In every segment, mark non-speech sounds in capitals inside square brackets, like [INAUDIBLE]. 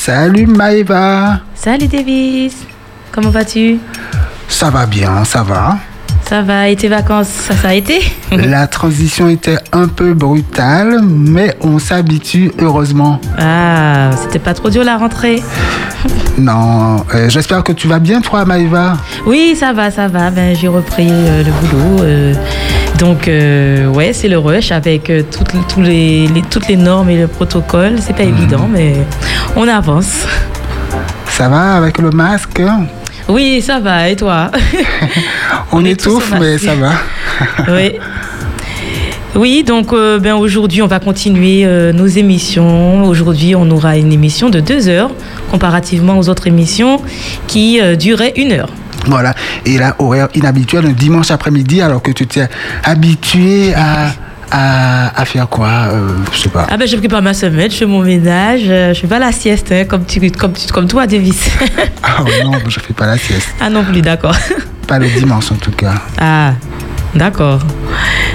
Salut Maëva. Salut Davis. Comment vas-tu? Ça va bien, ça va. Ça va et tes vacances, ça, ça a été La transition était un peu brutale, mais on s'habitue heureusement. Ah, c'était pas trop dur la rentrée [LAUGHS] Non, euh, j'espère que tu vas bien toi Maëva. Oui, ça va, ça va. Ben, j'ai repris euh, le boulot. euh, donc, ouais, c'est le rush avec toutes, les, les- toutes les normes et le protocole. C'est pas évident, mais on avance. Ça va avec le masque? Oui, ça va. Et toi [LAUGHS] On, étouffe, mais ça va. [LAUGHS] Oui. Oui, donc euh, ben, aujourd'hui, on va continuer euh, nos émissions. Aujourd'hui, on aura une émission de deux heures, comparativement aux autres émissions qui euh, duraient une heure. Voilà. Et là, horaire inhabituel, un dimanche après-midi, alors que tu t'es habitué à, à, à faire quoi euh, Je sais pas. Ah ben, je prépare ma semaine, je fais mon ménage, euh, je fais pas la sieste, hein, comme, tu, comme, tu- comme toi, Davis. [LAUGHS] Ah non, je fais pas la sieste. ah non plus, d'accord. [LAUGHS] Pas le dimanche en tout cas. Ah, d'accord.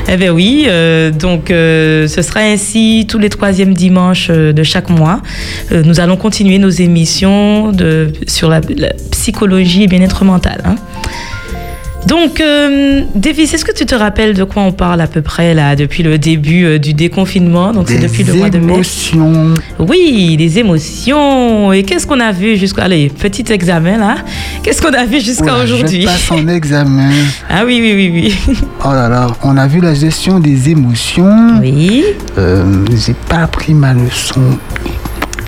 Eh bien oui, euh, donc euh, ce sera ainsi tous les troisièmes dimanches euh, de chaque mois. Nous allons continuer nos émissions de, sur la, la psychologie et bien-être mental. hein. Donc, euh, Davis, est-ce que tu te rappelles de quoi on parle à peu près là depuis le début euh, du déconfinement? Donc c'est Des depuis le mois de mai. émotions. Oui, des émotions. Et qu'est-ce qu'on a vu jusqu'à... Allez, petit examen là. Qu'est-ce qu'on a vu jusqu'à aujourd'hui Je passe en examen. [LAUGHS] Ah oui, oui, oui, oui. Oh là là, on a vu la gestion des émotions. Oui. Euh, J'ai pas appris ma leçon.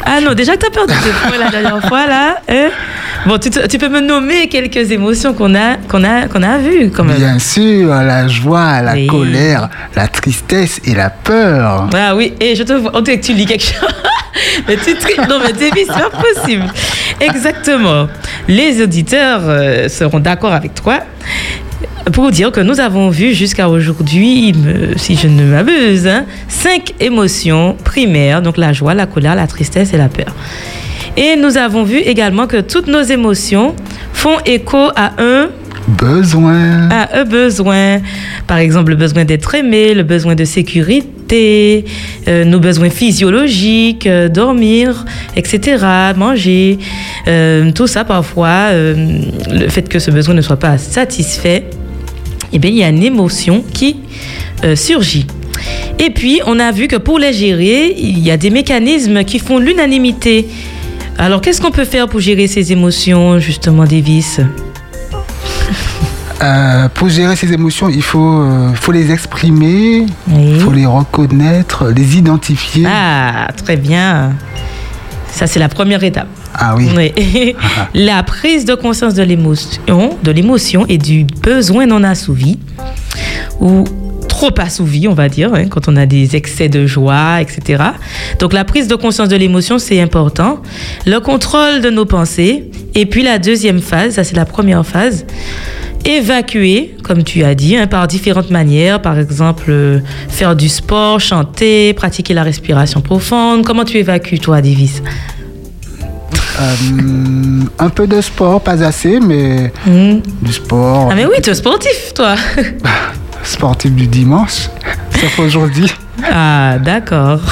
Ah non, déjà que t'as perdu tes points la dernière fois, là. hein bon, tu, te- tu peux me nommer quelques émotions qu'on a, qu'on a, qu'on a vues, quand même. Bien sûr, la joie, la Oui. colère, la tristesse et la peur. Ah oui, et je te vois, on que tu lis quelque chose. [LAUGHS] mais tu tri- Non, mais David, c'est pas possible. Exactement. Les auditeurs euh, seront d'accord avec toi pour dire que nous avons vu jusqu'à aujourd'hui, si je ne m'abuse, hein, cinq émotions primaires, donc la joie, la colère, la tristesse et la peur. Et nous avons vu également que toutes nos émotions font écho à un Besoin. à un besoin. Par exemple, le besoin d'être aimé, le besoin de sécurité, euh, nos besoins physiologiques, euh, dormir, etc., manger. Euh, tout ça, parfois, le fait que ce besoin ne soit pas satisfait, eh bien, il y a une émotion qui euh, surgit. Et puis, on a vu que pour les gérer, il y a des mécanismes qui font l'unanimité. Alors, qu'est-ce qu'on peut faire pour gérer ces émotions, justement, Davis? Euh, pour gérer ces émotions, il faut, euh, faut les exprimer, Oui. il faut les reconnaître, les identifier. Ah, très bien. Ça, c'est la première étape. Ah oui. Oui. [LAUGHS] la prise de conscience de l'émotion, de l'émotion et du besoin non assouvi, ou trop assouvi, on va dire, hein, quand on a des excès de joie, etc. Donc, la prise de conscience de l'émotion, c'est important. Le contrôle de nos pensées. Et puis, la deuxième phase, ça, c'est la première phase. Évacuer, comme tu as dit, hein, par différentes manières. Par exemple, euh, faire du sport, chanter, pratiquer la respiration profonde. Comment tu évacues, toi, Davis? Euh, un peu de sport, pas assez, mais Hmm. du sport. Ah mais oui, tu es sportif, toi. Sportif du dimanche, [LAUGHS] sauf aujourd'hui. Ah, d'accord. [LAUGHS]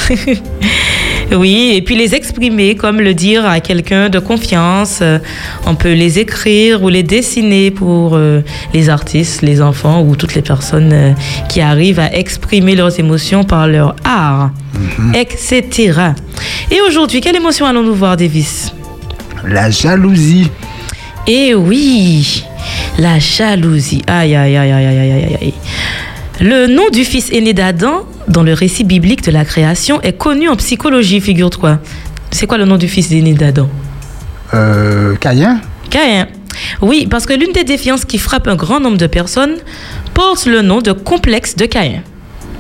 Oui, et puis les exprimer, comme le dire à quelqu'un de confiance. Euh, On peut les écrire ou les dessiner pour euh, les artistes, les enfants ou toutes les personnes qui arrivent à exprimer leurs émotions par leur art, etc. Et aujourd'hui, quelle émotion allons-nous voir, Davis? La jalousie. Eh oui, la jalousie. Aïe, aïe, aïe, aïe, aïe, aïe, aïe. Le nom du fils aîné d'Adam, dans le récit biblique de la création, est connu en psychologie, figure-toi. C'est quoi le nom du fils aîné d'Adam? Euh, Caïn Caïn. Oui, parce que l'une des défiances qui frappe un grand nombre de personnes porte le nom de complexe de Caïn.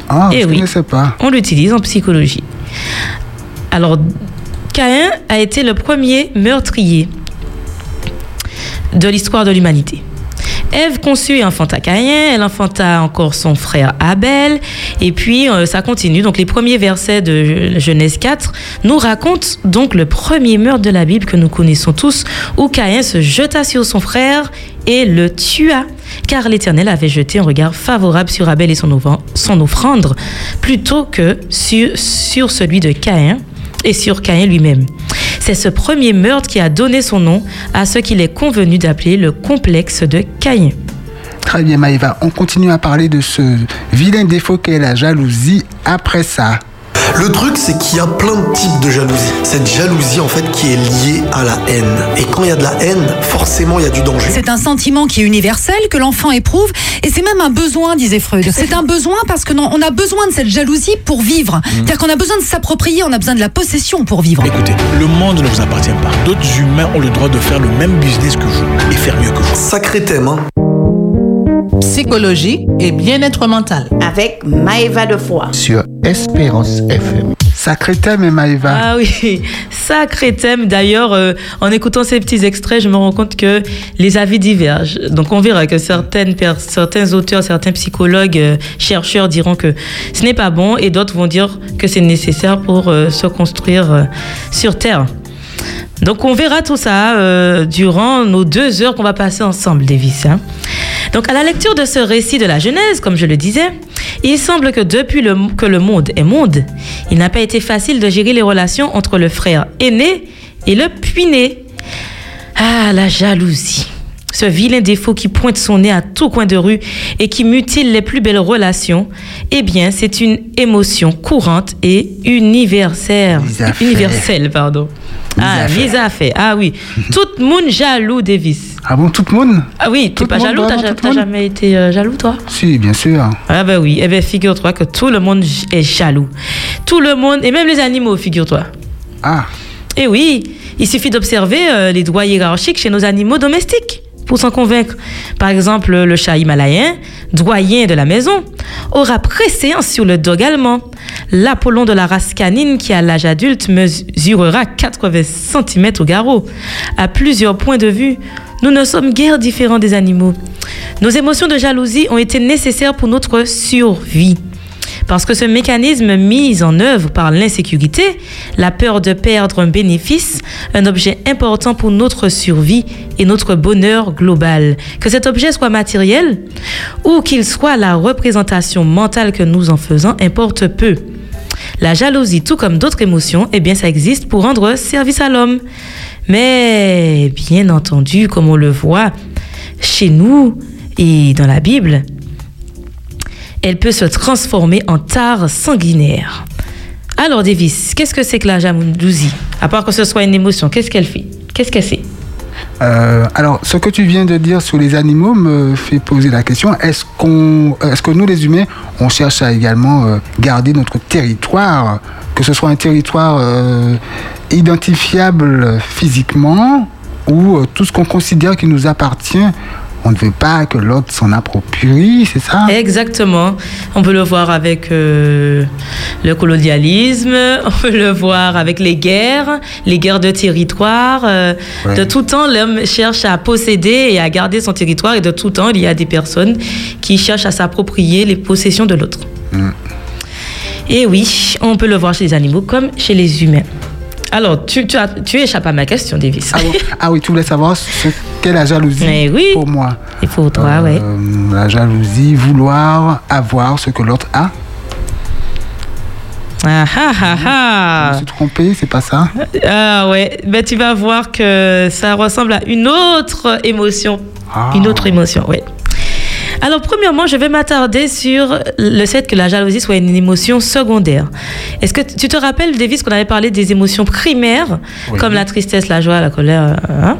Ah, Eh je oui. ne sais pas. On l'utilise en psychologie. Alors, Caïn a été le premier meurtrier de l'histoire de l'humanité. Ève conçut et enfanta Caïn, elle enfanta encore son frère Abel, et puis euh, ça continue. Donc les premiers versets de Genèse 4 nous racontent donc le premier meurtre de la Bible que nous connaissons tous, où Caïn se jeta sur son frère et le tua, car l'Éternel avait jeté un regard favorable sur Abel et son, son offrande, plutôt que sur celui de Caïn et sur Caïn lui-même. C'est ce premier meurtre qui a donné son nom à ce qu'il est convenu d'appeler le complexe de Caïn. Très bien, Maïva. On continue à parler de ce vilain défaut qu'est la jalousie après ça. Le truc, c'est qu'il y a plein de types de jalousie. Cette jalousie, en fait, qui est liée à la haine. Et quand il y a de la haine, forcément, il y a du danger. C'est un sentiment qui est universel, que l'enfant éprouve, et c'est même un besoin, disait Freud. C'est un besoin parce que non, on a besoin de cette jalousie pour vivre. C'est-à-dire qu'on a besoin de s'approprier, on a besoin de la possession pour vivre. Écoutez, le monde ne vous appartient pas. D'autres humains ont le droit de faire le même business que vous et faire mieux que vous. Sacré thème, hein. Psychologie et bien-être mental. avec Maëva de Foix. sur Espérance FM. Sacré thème, Maïva. Ah oui, [LAUGHS] sacré thème. D'ailleurs, euh, en écoutant ces petits extraits, je me rends compte que les avis divergent. Donc on verra que certaines certains auteurs, certains psychologues, euh, chercheurs diront que ce n'est pas bon et d'autres vont dire que c'est nécessaire pour euh, se construire euh, sur Terre. Donc on verra tout ça euh, durant nos deux heures qu'on va passer ensemble, Davis. hein. Donc à la lecture de ce récit de la Genèse, comme je le disais, il semble que depuis le, que le monde est monde, il n'a pas été facile de gérer les relations entre le frère aîné et le puiné. Ah, la jalousie. Ce vilain défaut qui pointe son nez à tout coin de rue et qui mutile les plus belles relations, eh bien, c'est une émotion courante et universelle. Universelle, pardon. Ah, mise à fait. Ah oui. [LAUGHS] Tout le monde jaloux, Davis. Ah bon, tout le monde Ah oui, n'es pas jaloux, t'as ja- le t'as jamais été euh, jaloux, toi? Si, bien sûr. Ah ben oui, eh ben figure-toi que tout le monde est jaloux. Tout le monde, et même les animaux, figure-toi. Ah, Et oui, il suffit d'observer euh, les droits hiérarchiques chez nos animaux domestiques pour s'en convaincre. Par exemple, le chat himalayen, doyen de la maison, aura préséance sur le dog allemand. L'Apollon de la race canine qui, à l'âge adulte, mesurera 80 cm au garrot. À plusieurs points de vue, nous ne sommes guère différents des animaux. Nos émotions de jalousie ont été nécessaires pour notre survie. Parce que ce mécanisme mis en œuvre par l'insécurité, la peur de perdre un bénéfice, un objet important pour notre survie et notre bonheur global, que cet objet soit matériel ou qu'il soit la représentation mentale que nous en faisons, importe peu. La jalousie, tout comme d'autres émotions, eh bien, ça existe pour rendre service à l'homme. Mais, bien entendu, comme on le voit chez nous et dans la Bible, elle peut se transformer en tare sanguinaire. Alors, Davis, qu'est-ce que c'est que la jalousie? À part que ce soit une émotion, qu'est-ce qu'elle fait? Qu'est-ce qu'elle fait? Euh, alors, ce que tu viens de dire sur les animaux me fait poser la question est-ce que nous, les humains, on cherche à également euh, garder notre territoire, que ce soit un territoire euh, identifiable physiquement ou tout ce qu'on considère qui nous appartient, on ne veut pas que l'autre s'en approprie, c'est ça? Exactement. On peut le voir avec euh, le colonialisme, [LAUGHS] on peut le voir avec les guerres, les guerres de territoire. euh, Ouais. De tout temps, l'homme cherche à posséder et à garder son territoire et de tout temps, il y a des personnes qui cherchent à s'approprier les possessions de l'autre. Et oui, on peut le voir chez les animaux comme chez les humains. Alors, tu, tu, as, tu échappes à ma question, Davis. ah, bon Ah oui, tu voulais savoir ce qu'est la jalousie Mais oui. pour moi. Il faut toi, ouais. Euh, La jalousie, vouloir avoir ce que l'autre a. Ah ah ah Je ah. me suis trompé, c'est pas ça Ah ouais, ben, tu vas voir que ça ressemble à une autre émotion. Ah. Une autre émotion, oui. Alors, premièrement, je vais m'attarder sur le fait que la jalousie soit une émotion secondaire. Est-ce que tu te rappelles, Davis, qu'on avait parlé des émotions primaires, comme la tristesse, la joie, la colère hein?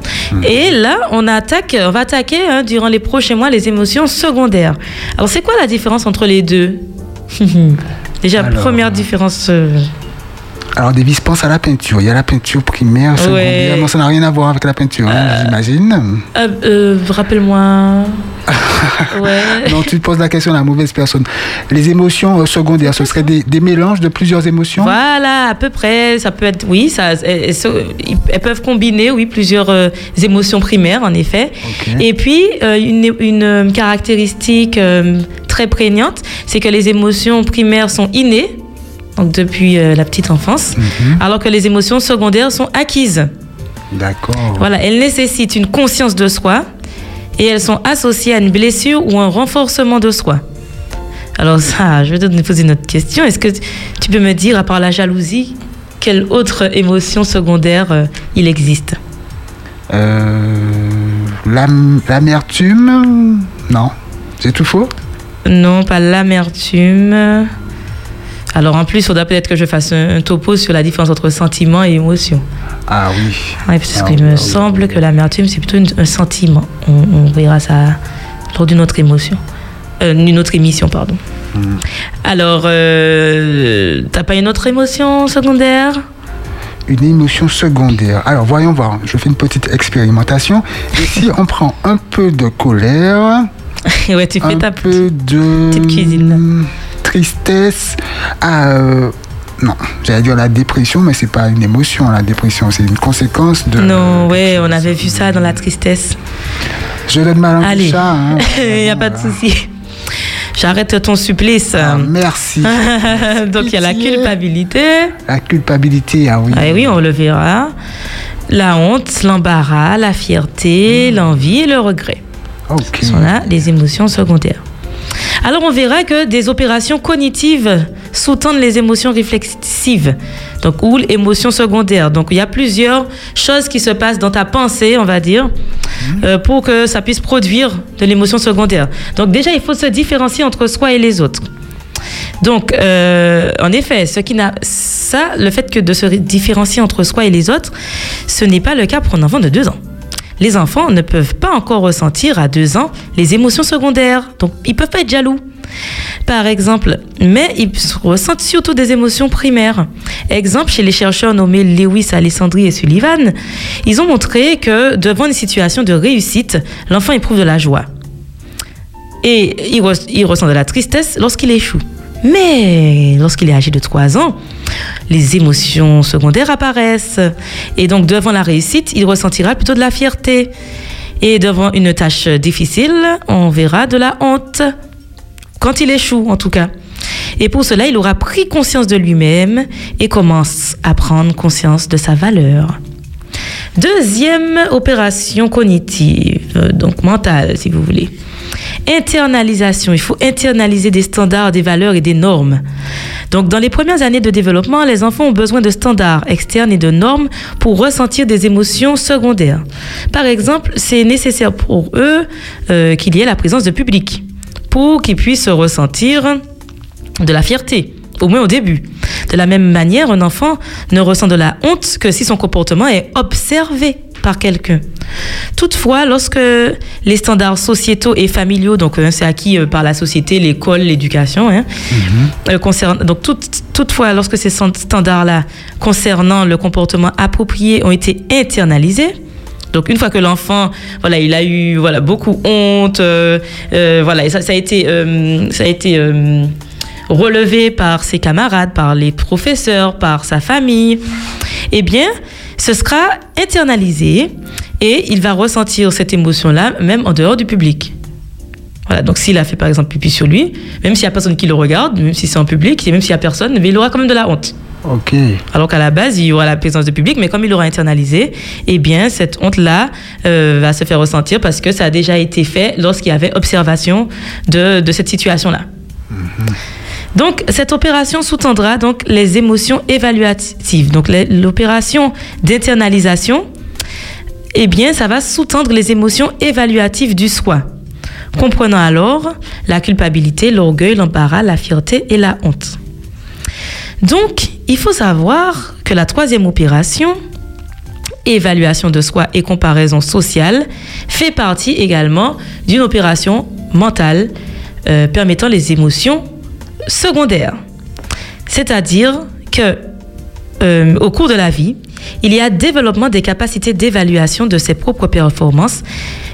Et là, on, attaque, on va attaquer hein, durant les prochains mois les émotions secondaires. Alors, c'est quoi la différence entre les deux? [LAUGHS] Déjà, Alors. première différence. euh, Alors, Davis pense à la peinture. Il y a la peinture primaire, secondaire. Ouais. Non, ça n'a rien à voir avec la peinture, hein, j'imagine. Euh, euh, Rappelle-moi. [LAUGHS] ouais. Non, tu te poses la question à la mauvaise personne. Les émotions euh, secondaires, ce seraient des, des mélanges de plusieurs émotions? Voilà, à peu près. Ça peut être, oui, ça, elles, peuvent combiner, oui, plusieurs euh, émotions primaires, en effet. Et puis, euh, une, une, euh, caractéristique euh, très prégnante, c'est que les émotions primaires sont innées, donc depuis euh, la petite enfance, Mhm. alors que les émotions secondaires sont acquises. D'accord. Voilà, elles nécessitent une conscience de soi et elles sont associées à une blessure ou un renforcement de soi. Alors ça, je vais te poser une autre question. Est-ce que tu peux me dire, à part la jalousie, quelle autre émotion secondaire euh, il existe? Euh, l'am- L'amertume? Non. C'est tout faux? Non, pas l'amertume. Alors en plus, il faudra peut-être que je fasse un, un topo sur la différence entre sentiment et émotion. Ah oui. Oui, parce Ah, qu'il oui, me ah oui. semble que l'amertume, c'est plutôt une- un sentiment. On, on verra ça lors d'une autre émotion. Euh, d'une autre émission, pardon. Hmm. Alors, euh, t'as pas une autre émotion secondaire? Une émotion secondaire. Alors, voyons voir. Je fais une petite expérimentation. Et si on prend un peu de colère, [LAUGHS] Ouais, tu fais un ta peu de petite cuisine. tristesse, ah, euh, non, j'allais dire la dépression, mais c'est pas une émotion. La dépression, c'est une conséquence de. Non, ouais, on avait vu ça dans la tristesse. Je donne ma langue Allez, chat. hein. [LAUGHS] il n'y a pas de souci. J'arrête ton supplice. Ah, merci. [LAUGHS] Donc il y a la culpabilité. La culpabilité, ah oui. Ah oui, on le verra. La honte, l'embarras, la fierté, l'envie et le regret. Ok. Ce sont là les émotions secondaires. Alors on verra que des opérations cognitives sous-tendent les émotions réflexives, donc ou émotions secondaires. Donc il y a plusieurs choses qui se passent dans ta pensée, on va dire, euh, pour que ça puisse produire de l'émotion secondaire. Donc déjà il faut se différencier entre soi et les autres. Donc, euh, en effet, ce qui n'a ça, le fait que de se différencier entre soi et les autres, ce n'est pas le cas pour un enfant de deux ans. Les enfants ne peuvent pas encore ressentir à deux ans les émotions secondaires, donc ils peuvent pas être jaloux. Par exemple, mais ils ressentent surtout des émotions primaires. Exemple, chez les chercheurs nommés Lewis, Alessandri et Sullivan, ils ont montré que devant une situation de réussite, l'enfant éprouve de la joie. Et il, re- il ressent de la tristesse lorsqu'il échoue. Mais lorsqu'il est âgé de 3 ans, les émotions secondaires apparaissent. Et donc, devant la réussite, il ressentira plutôt de la fierté. Et devant une tâche difficile, on verra de la honte. Quand il échoue, en tout cas. Et pour cela, il aura pris conscience de lui-même et commence à prendre conscience de sa valeur. Deuxième opération cognitive, donc mentale, si vous voulez. Internalisation. Il faut internaliser des standards, des valeurs et des normes. Donc, dans les premières années de développement, les enfants ont besoin de standards externes et de normes pour ressentir des émotions secondaires. Par exemple, c'est nécessaire pour eux euh, qu'il y ait la présence de public pour qu'ils puissent ressentir de la fierté, au moins au début. De la même manière, un enfant ne ressent de la honte que si son comportement est observé par quelqu'un. Toutefois, lorsque les standards sociétaux et familiaux, donc euh, c'est acquis euh, par la société, l'école, l'éducation, hein, euh, concerne- donc tout- toutefois, lorsque ces stand- standards-là concernant le comportement approprié ont été internalisés, donc une fois que l'enfant, voilà, il a eu voilà beaucoup honte, euh, euh, voilà, et ça, ça a été, euh, ça a été euh, relevé par ses camarades, par les professeurs, par sa famille, eh bien, ce sera internalisé et il va ressentir cette émotion-là même en dehors du public. Voilà, donc s'il a fait par exemple pipi sur lui, même s'il n'y a personne qui le regarde, même si c'est en public, et même s'il n'y a personne, mais il aura quand même de la honte. Ok. Alors qu'à la base, il y aura la présence de public, mais comme il aura internalisé, eh bien, cette honte-là euh, va se faire ressentir parce que ça a déjà été fait lorsqu'il y avait observation de, de cette situation-là. Donc, cette opération sous-tendra donc les émotions évaluatives. Donc, l'opération d'internalisation, eh bien, ça va sous-tendre les émotions évaluatives du soi, comprenant alors la culpabilité, l'orgueil, l'embarras, la fierté et la honte. Donc, il faut savoir que la troisième opération, évaluation de soi et comparaison sociale, fait partie également d'une opération mentale euh, permettant les émotions secondaires. C'est-à-dire que euh, au cours de la vie, il y a développement des capacités d'évaluation de ses propres performances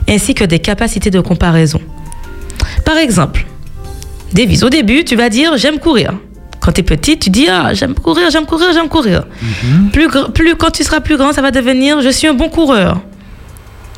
ainsi que des capacités de comparaison. Par exemple, Davis, au début, tu vas dire j'aime courir. Quand tu es petit, tu dis ah, j'aime courir, j'aime courir, j'aime courir. plus, gr- plus quand tu seras plus grand, ça va devenir je suis un bon coureur.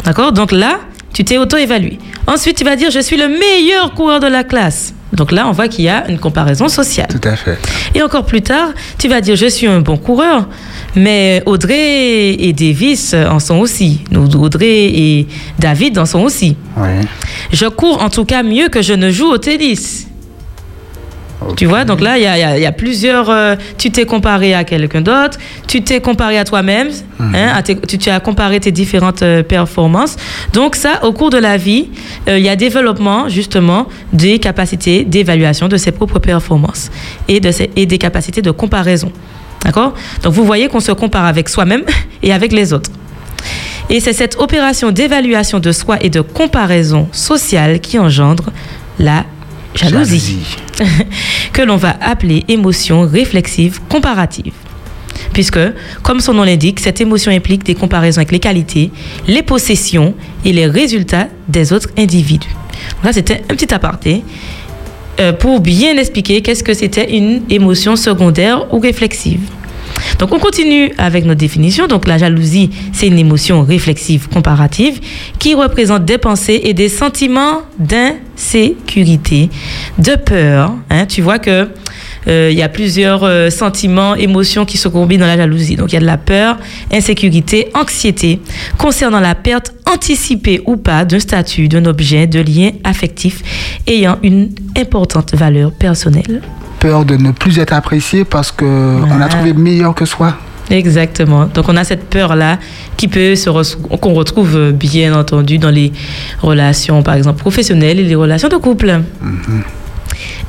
D'accord? Donc là, tu t'es auto-évalué. Ensuite, tu vas dire je suis le meilleur coureur de la classe. Donc là, on voit qu'il y a une comparaison sociale. Tout à fait. Et encore plus tard, tu vas dire je suis un bon coureur, mais Audrey et Davis en sont aussi. Audrey et David en sont aussi. Oui. Je cours en tout cas mieux que je ne joue au tennis. Tu vois, donc là, il y a, y y plusieurs. euh, tu t'es comparé à quelqu'un d'autre, tu t'es comparé à toi-même, hein, à tes- tu, tu as comparé tes différentes euh, performances. Donc, ça, au cours de la vie, euh, il y a développement, justement, des capacités d'évaluation de ses propres performances et, de ses- et des capacités de comparaison. D'accord? Donc, vous voyez qu'on se compare avec soi-même [LAUGHS] et avec les autres. Et c'est cette opération d'évaluation de soi et de comparaison sociale qui engendre la jalousie [LAUGHS] que l'on va appeler émotion réflexive comparative. Puisque, comme son nom l'indique, cette émotion implique des comparaisons avec les qualités, les possessions et les résultats des autres individus. Là, c'était un petit aparté euh, pour bien expliquer qu'est-ce que c'était une émotion secondaire ou réflexive. Donc on continue avec notre définition. Donc la jalousie, c'est une émotion réflexive comparative qui représente des pensées et des sentiments d'insécurité, de peur. hein. Tu vois que euh, il y a plusieurs euh, sentiments, émotions qui se combinent dans la jalousie. Donc il y a de la peur, insécurité, anxiété concernant la perte anticipée ou pas d'un statut, d'un objet, de lien affectif ayant une importante valeur personnelle. Peur de ne plus être apprécié parce que on Voilà. a trouvé meilleur que soi. Exactement. Donc on a cette peur-là qui peut se re- qu'on retrouve euh, bien entendu dans les relations, par exemple professionnelles et les relations de couple.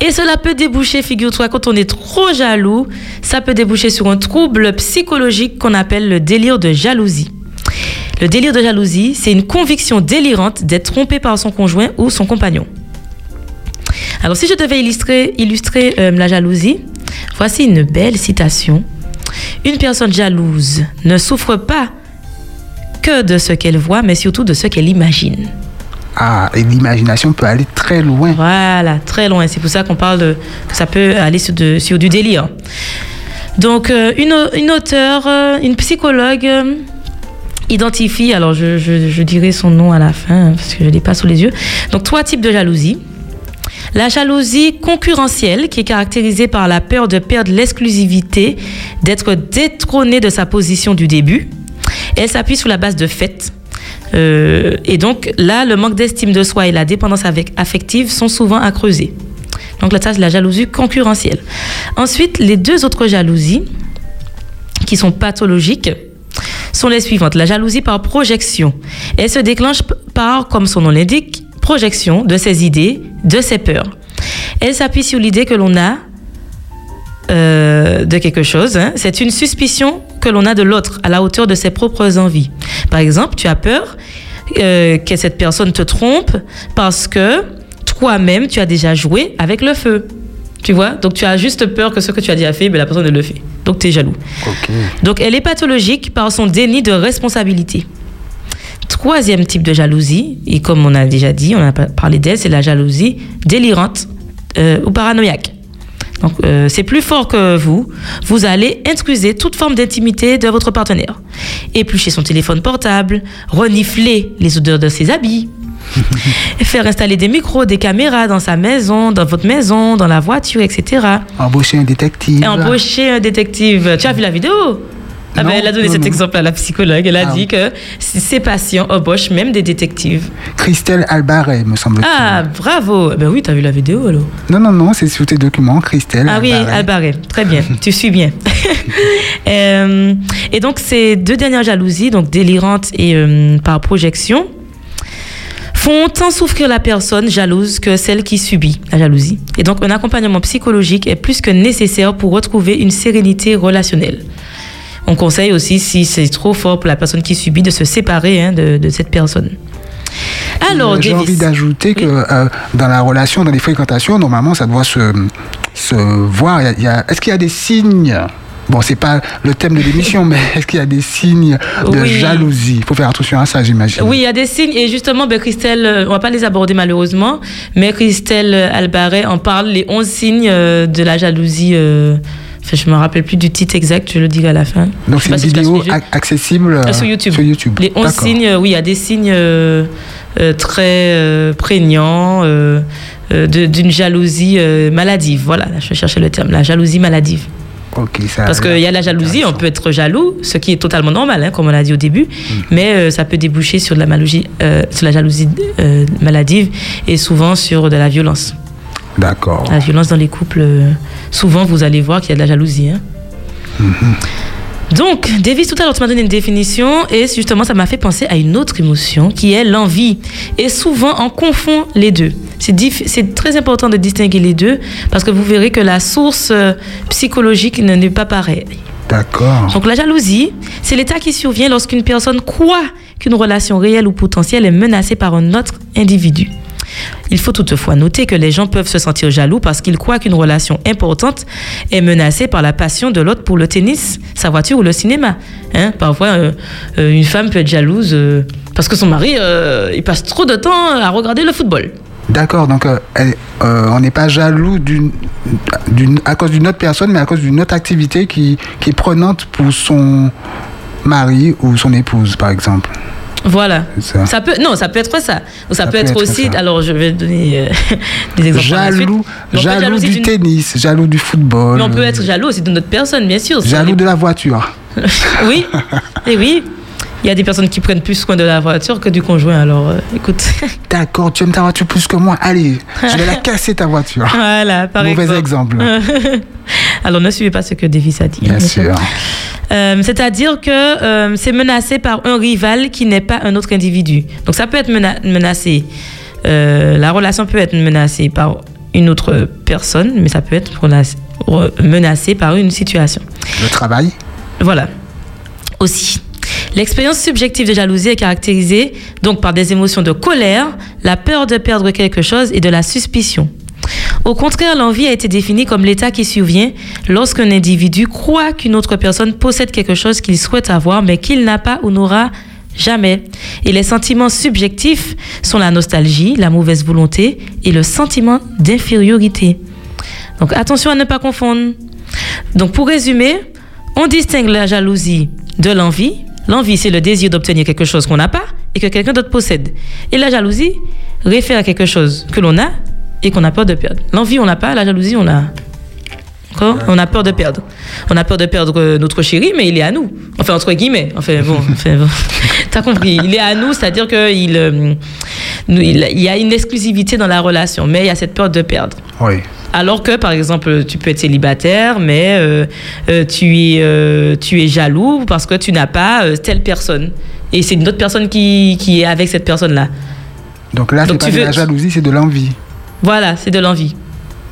Et cela peut déboucher, figure-toi, quand on est trop jaloux, ça peut déboucher sur un trouble psychologique qu'on appelle le délire de jalousie. Le délire de jalousie, c'est une conviction délirante d'être trompé par son conjoint ou son compagnon. Alors si je devais illustrer, illustrer euh, la jalousie, voici une belle citation. Une personne jalouse ne souffre pas que de ce qu'elle voit, mais surtout de ce qu'elle imagine. Ah, et l'imagination peut aller très loin. Voilà, très loin. C'est pour ça qu'on parle de, que ça peut aller sur, de- sur du délire. Donc, euh, une, au- une auteure, euh, une psychologue euh, identifie, alors je, je- je dirai son nom à la fin, hein, parce que je ne l'ai pas sous les yeux. Donc, trois types de jalousie. La jalousie concurrentielle, qui est caractérisée par la peur de perdre l'exclusivité, d'être détrôné de sa position du début. Elle s'appuie sur la base de faits. Euh, et donc là, le manque d'estime de soi et la dépendance affective sont souvent à creuser. Donc là, ça, c'est la jalousie concurrentielle. Ensuite, les deux autres jalousies, qui sont pathologiques, sont les suivantes. La jalousie par projection. Elle se déclenche par, comme son nom l'indique, projection de ses idées, de ses peurs. Elle s'appuie sur l'idée que l'on a euh, de quelque chose. hein. C'est une suspicion que l'on a de l'autre à la hauteur de ses propres envies. Par exemple, tu as peur euh, que cette personne te trompe parce que toi-même, tu as déjà joué avec le feu. Tu vois? Donc, tu as juste peur que ce que tu as déjà fait, mais la personne ne le fait. Donc, tu es jaloux. Donc, elle est pathologique par son déni de responsabilité. Troisième type de jalousie, et comme on a déjà dit, on a pa- parlé d'elle, c'est la jalousie délirante euh, ou paranoïaque. Donc, euh, c'est plus fort que vous. Vous allez intruser toute forme d'intimité de votre partenaire. Éplucher son téléphone portable, renifler les odeurs de ses habits, [LAUGHS] faire installer des micros, des caméras dans sa maison, dans votre maison, dans la voiture, etc. Embaucher un détective. Embaucher un détective. Tu as vu la vidéo? Ah ben, elle a donné non, cet non. exemple à la psychologue. Elle a Ah dit que ses patients embauchent même des détectives. Christelle Albaret, me semble-t-il. Ah, bravo Ben oui, tu as vu la vidéo alors. Non, non, non, c'est sur tes documents, Christelle. Ah oui, Albaret. Albaret. Très bien, [LAUGHS] tu suis bien. [LAUGHS] Euh, et donc, ces deux dernières jalousies, donc délirantes et euh, par projection, font tant souffrir la personne jalouse que celle qui subit la jalousie. Et donc, un accompagnement psychologique est plus que nécessaire pour retrouver une sérénité relationnelle. On conseille aussi, si c'est trop fort pour la personne qui subit, de se séparer hein, de, de cette personne. Alors, J'ai envie d'ajouter que euh, dans la relation, dans les fréquentations, normalement, ça doit se, se voir. Est-ce qu'il y a des signes? Bon, c'est pas le thème de l'émission, [LAUGHS] mais est-ce qu'il y a des signes de Oui. jalousie? Il faut faire attention à ça, j'imagine. Oui, il y a des signes et justement, ben, Christelle, euh, on va pas les aborder malheureusement, mais Christelle Albaret en parle, les 11 signes euh, de la jalousie. euh, Enfin, je me rappelle plus du titre exact, je le dirai à la fin. Donc c'est une si vidéo accessible euh, sur YouTube. Sur YouTube. Les 11 D'accord. signes, euh, oui, il y a des signes euh, très prégnants d'une jalousie maladive. Voilà, je cherchais le terme, la jalousie maladive. Ok, ça. Parce qu'il y a la jalousie, on peut être jaloux, ce qui est totalement normal, hein, comme on l'a dit au début, mais euh, ça peut déboucher sur, de la, malougie, euh, sur la jalousie euh, maladive et souvent sur de la violence. D'accord. La violence dans les couples, euh, souvent vous allez voir qu'il y a de la jalousie. hein. Donc, Davis, tout à l'heure, tu m'as donné une définition et justement, ça m'a fait penser à une autre émotion qui est l'envie. Et souvent, on confond les deux. C'est très important de distinguer les deux parce que vous verrez que la source euh, psychologique ne- n'est pas pareille. D'accord. Donc la jalousie, c'est l'état qui survient lorsqu'une personne croit qu'une relation réelle ou potentielle est menacée par un autre individu. Il faut toutefois noter que les gens peuvent se sentir jaloux parce qu'ils croient qu'une relation importante est menacée par la passion de l'autre pour le tennis, sa voiture ou le cinéma. Hein, parfois, euh, euh, une femme peut être jalouse euh, parce que son mari, passe trop de temps à regarder le football. D'accord, donc on n'est pas jaloux à cause d'une autre personne, mais à cause d'une autre activité qui, qui est prenante pour son mari ou son épouse, par exemple. Voilà. Ça. Ça peut, non, ça peut être ça. Ou ça, peut, être, aussi. ça. Alors, je vais donner euh, [LAUGHS] des exemples. Jaloux, jaloux du tennis, jaloux du football. Mais on peut être jaloux aussi d'une autre personne, bien sûr. Jaloux de la voiture. [LAUGHS] Oui, et oui. Il y a des personnes qui prennent plus soin de la voiture que du conjoint. Alors, euh, écoute. [LAUGHS] D'accord, tu aimes ta voiture plus que moi. Allez, je vais la [LAUGHS] casser ta voiture. voilà, par Mauvais exemple. exemple. [LAUGHS] Alors, ne suivez pas ce que Davis a dit. Bien sûr. Euh, C'est-à-dire que euh, c'est menacé par un rival qui n'est pas un autre individu. Donc, ça peut être mena- menacé. la relation peut être menacée par une autre personne, mais ça peut être menacé par une situation. Le travail. Voilà. Aussi. L'expérience subjective de jalousie est caractérisée donc par des émotions de colère, la peur de perdre quelque chose et de la suspicion. Au contraire, l'envie a été définie comme l'état qui survient lorsqu'un individu croit qu'une autre personne possède quelque chose qu'il souhaite avoir mais qu'il n'a pas ou n'aura jamais. Et les sentiments subjectifs sont la nostalgie, la mauvaise volonté et le sentiment d'infériorité. Donc attention à ne pas confondre. Donc pour résumer, on distingue la jalousie de l'envie. L'envie, c'est le désir d'obtenir quelque chose qu'on n'a pas et que quelqu'un d'autre possède. Et la jalousie réfère à quelque chose que l'on a et qu'on a peur de perdre. L'envie, on n'a pas, la jalousie, on a. D'accord? On a peur de perdre. On a peur de perdre euh, notre chéri, mais il est à nous. Enfin, entre guillemets. Enfin, bon, [LAUGHS] enfin, bon. t'as compris. Il est à nous, c'est-à-dire qu'il euh, il il y a une exclusivité dans la relation, mais il y a cette peur de perdre. Oui. Alors que, par exemple, tu peux être célibataire, mais euh, euh, tu, es, euh, tu es jaloux parce que tu n'as pas telle personne. Et c'est une autre personne qui, qui est avec cette personne-là. Donc là, c'est pas de la jalousie, c'est de l'envie. Voilà, c'est de l'envie.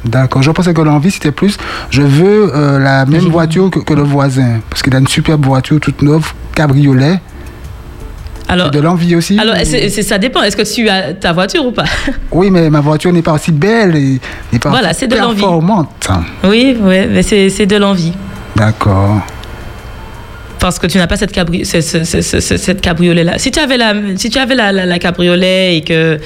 D'accord. Je pensais que l'envie, c'était plus je veux euh, la même voiture que, que le voisin. Parce qu'il a une superbe voiture toute neuve, cabriolet. Alors, de l'envie aussi alors c'est- ça dépend. Est-ce que tu as ta voiture ou pas? [LAUGHS] Oui, mais ma voiture n'est pas aussi belle et n'est pas Voilà, aussi de performante. Oui, ouais, mais c'est de l'envie. D'accord. Parce que tu n'as pas cette, cabri ce- ce- ce- ce- ce- cette cabriolet-là. Si tu avais, la, si tu avais la, la, la cabriolet et que,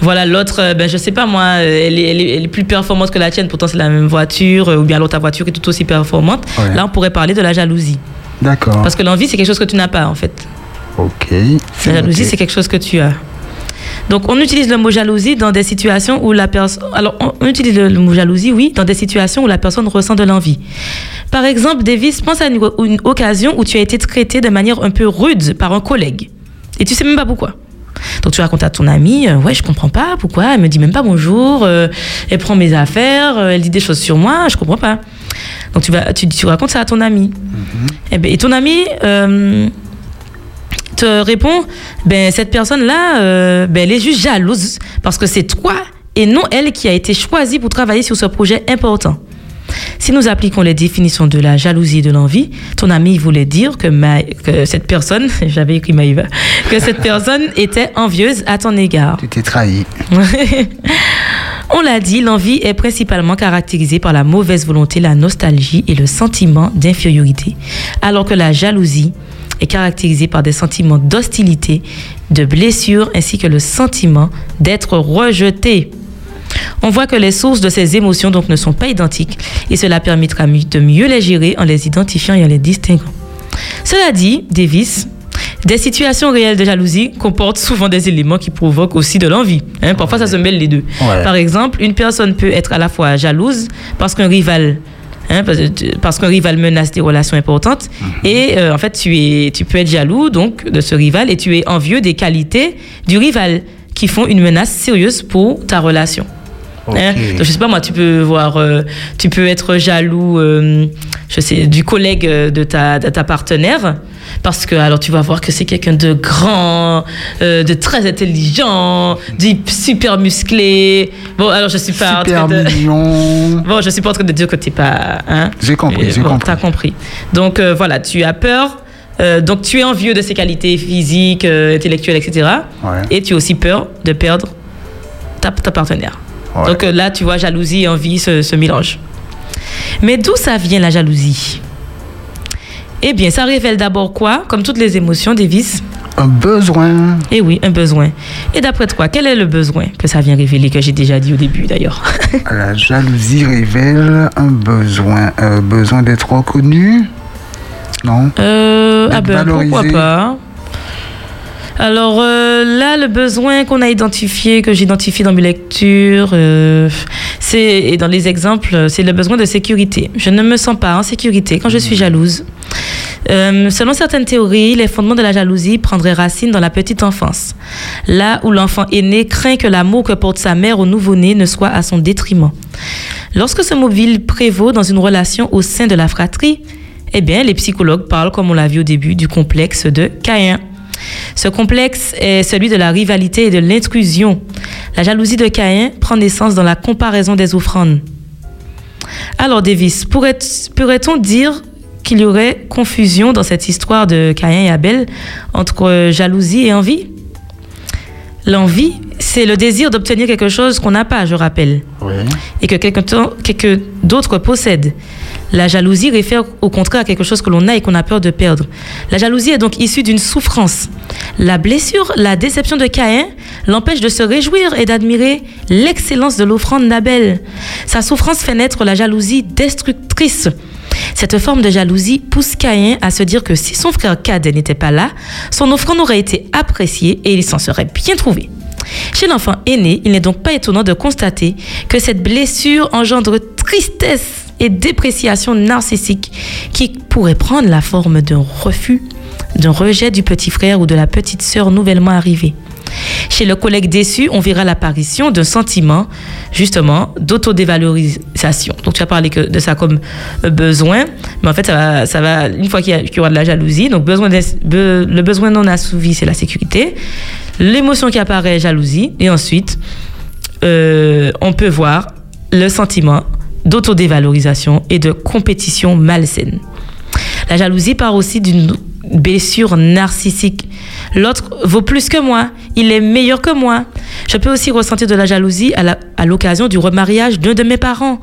voilà, l'autre, euh, ben, je sais pas moi, elle est, elle, est, elle est plus performante que la tienne, pourtant c'est la même voiture, euh, ou bien l'autre voiture est tout aussi performante, Ouais. là on pourrait parler de la jalousie. D'accord. Parce que l'envie, c'est quelque chose que tu n'as pas, en fait. Ok. La jalousie, c'est quelque chose que tu as. Donc, on utilise le mot jalousie dans des situations où la personne. Alors, on- utilise le, mot jalousie, oui, dans des situations où la personne ressent de l'envie. Par exemple, Davis, pense à une, une occasion où tu as été traité de manière un peu rude par un collègue. Et tu sais même pas pourquoi. Donc, tu racontes à ton ami, euh, ouais, je comprends pas pourquoi, elle me dit même pas bonjour, euh, elle prend mes affaires, euh, elle dit des choses sur moi, je comprends pas. Donc, tu, vas, tu, tu racontes ça à ton ami. Eh ben, et ton ami. Te répond, ben cette personne-là, euh, ben elle est juste jalouse parce que c'est toi et non elle qui a été choisie pour travailler sur ce projet important. Si nous appliquons les définitions de la jalousie et de l'envie, ton ami voulait dire que, Ma- que cette personne, [LAUGHS] j'avais écrit Maïva, que cette [LAUGHS] personne était envieuse à ton égard. Tu t'es trahi. [LAUGHS] On l'a dit, l'envie est principalement caractérisée par la mauvaise volonté, la nostalgie et le sentiment d'infériorité, alors que la jalousie est caractérisée par des sentiments d'hostilité, de blessure ainsi que le sentiment d'être rejeté. On voit que les sources de ces émotions donc ne sont pas identiques et cela permettra de mieux les gérer en les identifiant et en les distinguant. Cela dit, Davis, des situations réelles de jalousie comportent souvent des éléments qui provoquent aussi de l'envie. hein. Parfois, ça se mêle les deux. Ouais. Par exemple, une personne peut être à la fois jalouse parce qu'un rival hein, parce, parce qu'un rival menace des relations importantes et euh, en fait tu es tu peux être jaloux donc de ce rival et tu es envieux des qualités du rival qui font une menace sérieuse pour ta relation. Hein? Donc, je sais pas moi, tu peux voir, euh, tu peux être jaloux, euh, je sais, du collègue euh, de ta, de ta partenaire, parce que alors tu vas voir que c'est quelqu'un de grand, euh, de très intelligent, du super musclé. Bon, alors je suis pas en Super train de. mignon. [LAUGHS] Bon, je suis pas en train de dire que t'es pas. Hein? J'ai compris, j'ai bon, compris. T'as compris. Donc voilà, tu as peur. euh, donc tu es envieux de ses qualités physiques, euh, intellectuelles, etc. Ouais. Et tu as aussi peur de perdre ta, ta partenaire. Ouais. Donc euh, là, tu vois, jalousie et envie se, se mélangent. Mais d'où ça vient la jalousie? Eh bien, ça révèle d'abord quoi? Comme toutes les émotions, Davis? Un besoin. Eh oui, un besoin. Et d'après toi, quel est le besoin que ça vient révéler, que j'ai déjà dit au début d'ailleurs? [LAUGHS] La jalousie révèle un besoin. Un besoin d'être reconnu? Non? Euh, ah ben, pourquoi pas? Alors euh, là, le besoin qu'on a identifié, que j'identifie dans mes lectures, euh, c'est et dans les exemples, c'est le besoin de sécurité. Je ne me sens pas en sécurité quand je suis jalouse. Euh, selon certaines théories, les fondements de la jalousie prendraient racine dans la petite enfance, là où l'enfant aîné craint que l'amour que porte sa mère au nouveau-né ne soit à son détriment. Lorsque ce mobile prévaut dans une relation au sein de la fratrie, eh bien, les psychologues parlent, comme on l'a vu au début, du complexe de Caïn. Ce complexe est celui de la rivalité et de l'intrusion. La jalousie de Caïn prend naissance dans la comparaison des offrandes. Alors, Davis, pourrait- pourrait-on dire qu'il y aurait confusion dans cette histoire de Caïn et Abel entre euh, jalousie et envie? L'envie, c'est le désir d'obtenir quelque chose qu'on n'a pas, je rappelle Oui. et que quelqu'un d'autre possède. La jalousie réfère au contraire à quelque chose que l'on a et qu'on a peur de perdre. La jalousie est donc issue d'une souffrance. La blessure, la déception de Caïn l'empêche de se réjouir et d'admirer l'excellence de l'offrande d'Abel. Sa souffrance fait naître la jalousie destructrice. Cette forme de jalousie pousse Caïn à se dire que si son frère cadet n'était pas là, son offrande aurait été appréciée et il s'en serait bien trouvé. Chez l'enfant aîné, il n'est donc pas étonnant de constater que cette blessure engendre tristesse et dépréciation narcissique qui pourrait prendre la forme d'un refus, d'un rejet du petit frère ou de la petite sœur nouvellement arrivée. Chez le collègue déçu, on verra l'apparition d'un sentiment, justement, d'autodévalorisation. Donc, tu as parlé de ça comme euh, besoin, mais en fait, ça va, ça va une fois qu'il y, aura de la jalousie, donc besoin le besoin non assouvi, c'est la sécurité. L'émotion qui apparaît, jalousie. Et ensuite, euh, on peut voir le sentiment d'autodévalorisation et de compétition malsaine. La jalousie part aussi d'une blessure narcissique. L'autre vaut plus que moi, il est meilleur que moi. Je peux aussi ressentir de la jalousie à l'occasion du remariage d'un de mes parents.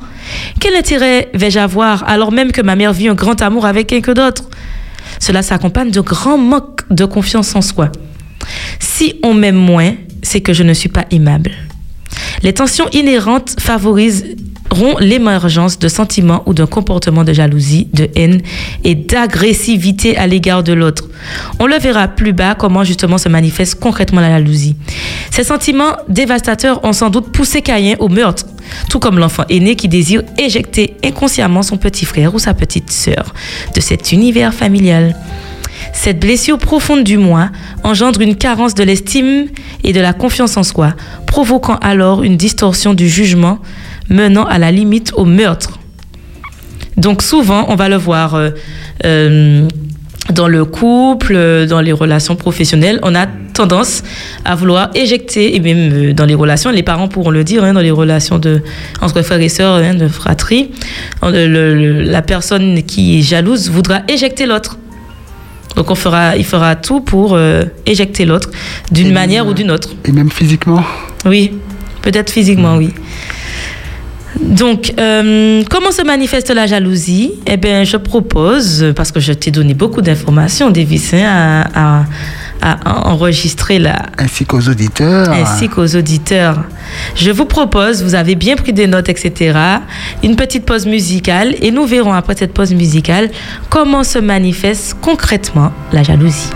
Quel intérêt vais-je avoir alors même que ma mère vit un grand amour avec quelqu'un d'autre? Cela s'accompagne de grands manques de confiance en soi. Si on m'aime moins, c'est que je ne suis pas aimable. Les tensions inhérentes favoriseront l'émergence de sentiments ou d'un comportement de jalousie, de haine et d'agressivité à l'égard de l'autre. On le verra plus bas comment justement se manifeste concrètement la jalousie. Ces sentiments dévastateurs ont sans doute poussé Caïn au meurtre, tout comme l'enfant aîné qui désire éjecter inconsciemment son petit frère ou sa petite sœur de cet univers familial. Cette blessure profonde du moi engendre une carence de l'estime et de la confiance en soi, provoquant alors une distorsion du jugement menant à la limite au meurtre. Donc souvent, on va le voir euh, euh, dans le couple, euh, dans les relations professionnelles, on a tendance à vouloir éjecter, et même dans les relations, les parents pourront le dire, hein, dans les relations de, entre frères et sœurs, hein, de fratrie, le- le- la personne qui est jalouse voudra éjecter l'autre. Donc on fera, il fera tout pour euh, éjecter l'autre d'une manière même, ou d'une autre. Et même physiquement? Oui, peut-être physiquement, oui. Donc, euh, comment se manifeste la jalousie? Eh bien, je propose, parce que je t'ai donné beaucoup d'informations, Davis, hein, à, à- à enregistrer là, Ainsi qu'aux auditeurs. ainsi qu'aux auditeurs. Je vous propose, vous avez bien pris des notes, etc., une petite pause musicale et nous verrons après cette pause musicale comment se manifeste concrètement la jalousie.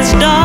Night is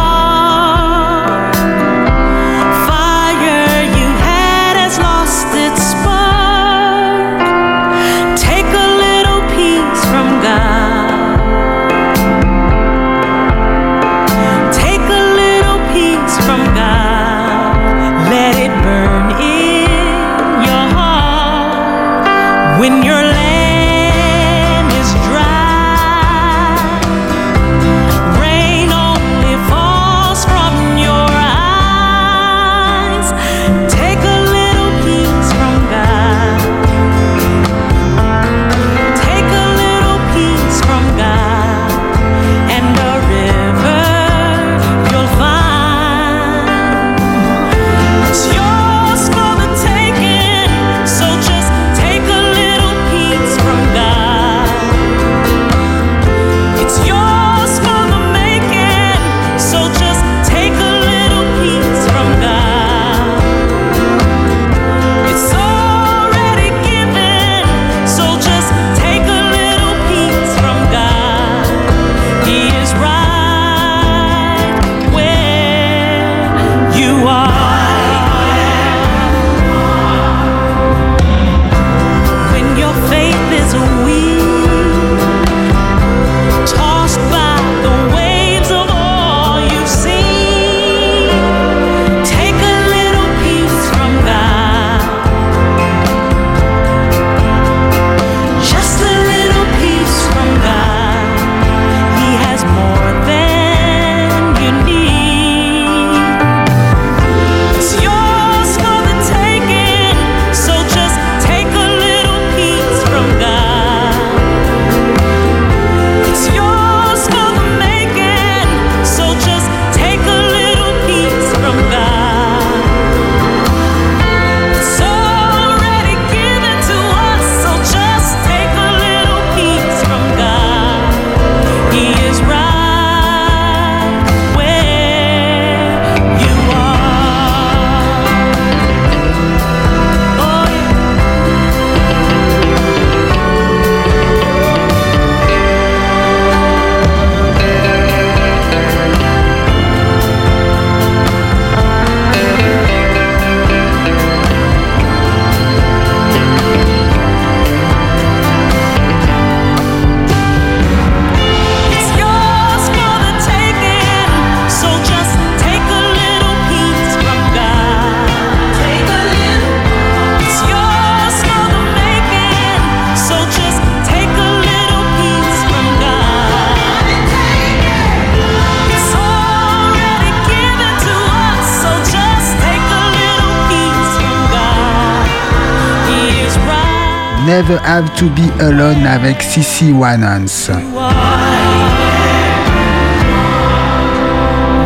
to Be Alone avec Sissy Wanans.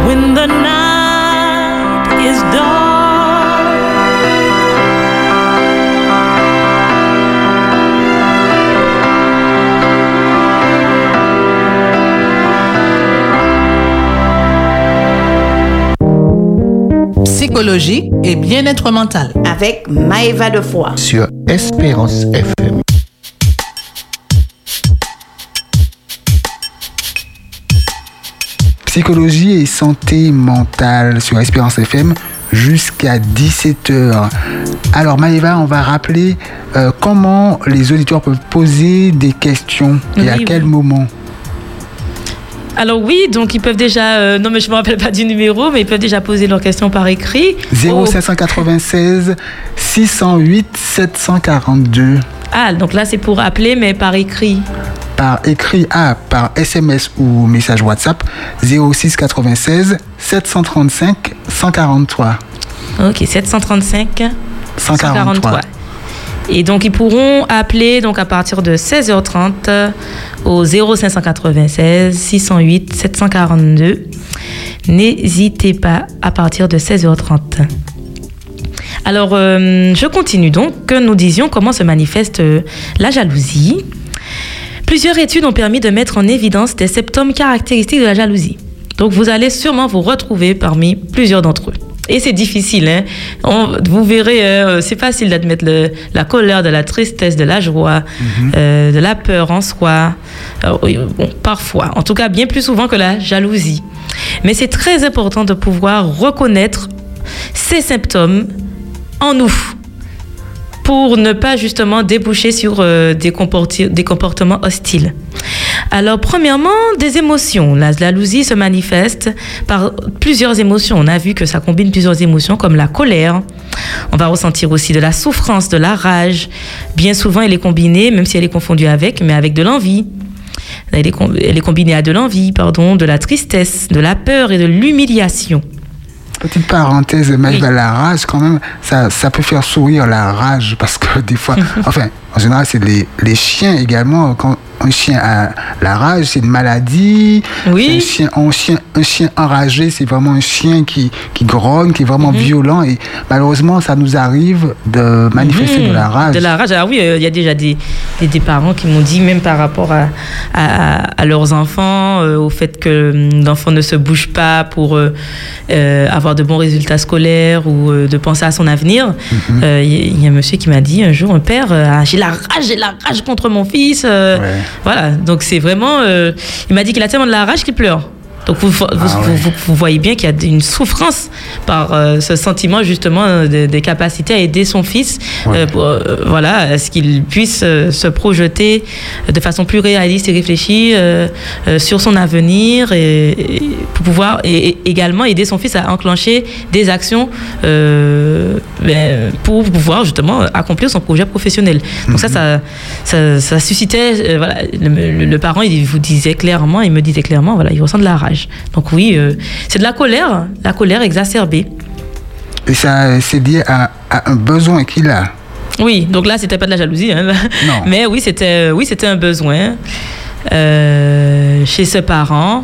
When the night is dark, Psychologie et bien-être mental. Avec Maëva de Foix. sur Espérance FM. Psychologie et santé mentale sur Espérance FM jusqu'à 17h. Alors Maëva, on va rappeler euh, comment les auditeurs peuvent poser des questions et à quel oui. moment? Alors oui, donc ils peuvent déjà, euh, non mais je me rappelle pas du numéro, mais ils peuvent déjà poser leurs questions par écrit. au- 0596 608 742 Ah, donc là c'est pour appeler, mais par écrit. Par écrit à par SMS ou message WhatsApp 06 96 735 143 Ok, 735 143. Et donc ils pourront appeler donc à partir de 16h30 euh, au 0596 608 742. N'hésitez pas à partir de 16h30. Alors, euh, je continue donc. Que nous disions comment se manifeste euh, la jalousie. Plusieurs études ont permis de mettre en évidence des symptômes caractéristiques de la jalousie. Donc, vous allez sûrement vous retrouver parmi plusieurs d'entre eux. Et c'est difficile, hein. On- vous verrez, euh, c'est facile d'admettre la colère, de la tristesse, de la joie, euh, de la peur en soi. Euh, bon, parfois, en tout cas bien plus souvent que la jalousie. Mais c'est très important de pouvoir reconnaître ces symptômes en nous pour ne pas justement déboucher sur euh, des, comportements hostiles. Alors, premièrement, des émotions. La jalousie se manifeste par plusieurs émotions. On a vu que ça combine plusieurs émotions comme la colère, On va ressentir aussi de la souffrance, de la rage. Bien souvent, elle est combinée, même si elle est confondue avec, mais avec de l'envie. Elle est combinée à de l'envie, pardon, de la tristesse, de la peur et de l'humiliation. Petite parenthèse, mais la rage, quand même, ça, ça peut faire sourire la rage parce que des fois, [LAUGHS] enfin, en général, c'est les, les chiens également. Quand un chien a la rage, c'est une maladie. Oui. Un chien, un chien, un chien enragé, c'est vraiment un chien qui, qui grogne, qui est vraiment Mhm. violent. Et malheureusement, ça nous arrive de manifester de la rage. De la rage. Alors oui, euh, il y a déjà des, des, des parents qui m'ont dit, même par rapport à, à, à leurs enfants, euh, au fait que hum, l'enfant ne se bouge pas pour euh, avoir de bons résultats scolaires ou de penser à son avenir. Mhm. Il y, a un monsieur qui m'a dit un jour, un père, Ah, j'ai la rage, j'ai la rage contre mon fils. euh, Voilà, donc c'est vraiment... euh, il m'a dit qu'il a tellement de la rage qu'il pleure. Donc vous, vous, Ah vous- vous- vous voyez bien qu'il y a une souffrance par euh, ce sentiment justement euh, de- des capacités à aider son fils, euh, pour, euh, voilà, à ce qu'il puisse se projeter de façon plus réaliste et réfléchie sur son avenir et, et pour pouvoir et, et également aider son fils à enclencher des actions ben, pour pouvoir justement accomplir son projet professionnel. Donc ça, ça, ça, ça suscitait, voilà, le, le- le parent, il vous disait clairement, il me disait clairement, voilà, il ressent de la rage. Donc oui, euh, c'est de la colère, la colère exacerbée. Et ça, c'est lié à, à un besoin qu'il a. Oui, donc là, c'était pas de la jalousie, hein. [LAUGHS] Non. mais oui, c'était, oui, c'était un besoin euh, chez ce parent.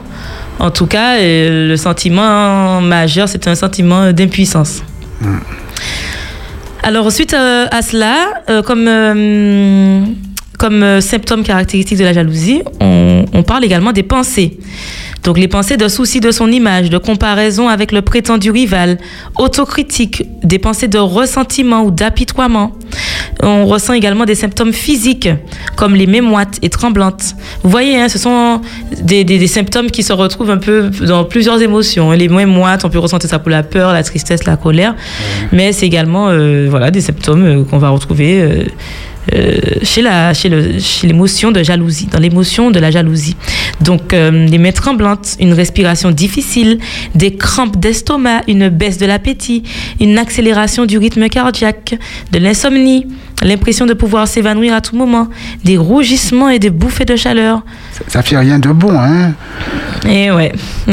En tout cas, euh, le sentiment majeur, c'est un sentiment d'impuissance. Alors, suite euh, à cela, euh, comme, euh, comme euh, symptôme caractéristique de la jalousie, on, on parle également des pensées. Donc, les pensées de souci de son image, de comparaison avec le prétendu rival, autocritique, des pensées de ressentiment ou d'apitoiement. On ressent également des symptômes physiques, comme les mains moites et tremblantes. Vous voyez, hein, ce sont des, des- des symptômes qui se retrouvent un peu dans plusieurs émotions. Les mains moites, on peut ressentir ça pour la peur, la tristesse, la colère. Mais c'est également euh, voilà, des symptômes euh, qu'on va retrouver euh, euh, chez la chez le chez l'émotion de jalousie, dans l'émotion de la jalousie. Donc euh, les mains tremblantes, une respiration difficile, des crampes d'estomac, une baisse de l'appétit, une accélération du rythme cardiaque, de l'insomnie, l'impression de pouvoir s'évanouir à tout moment, des rougissements et des bouffées de chaleur. Ça fait rien de bon, hein. Et ouais, [LAUGHS]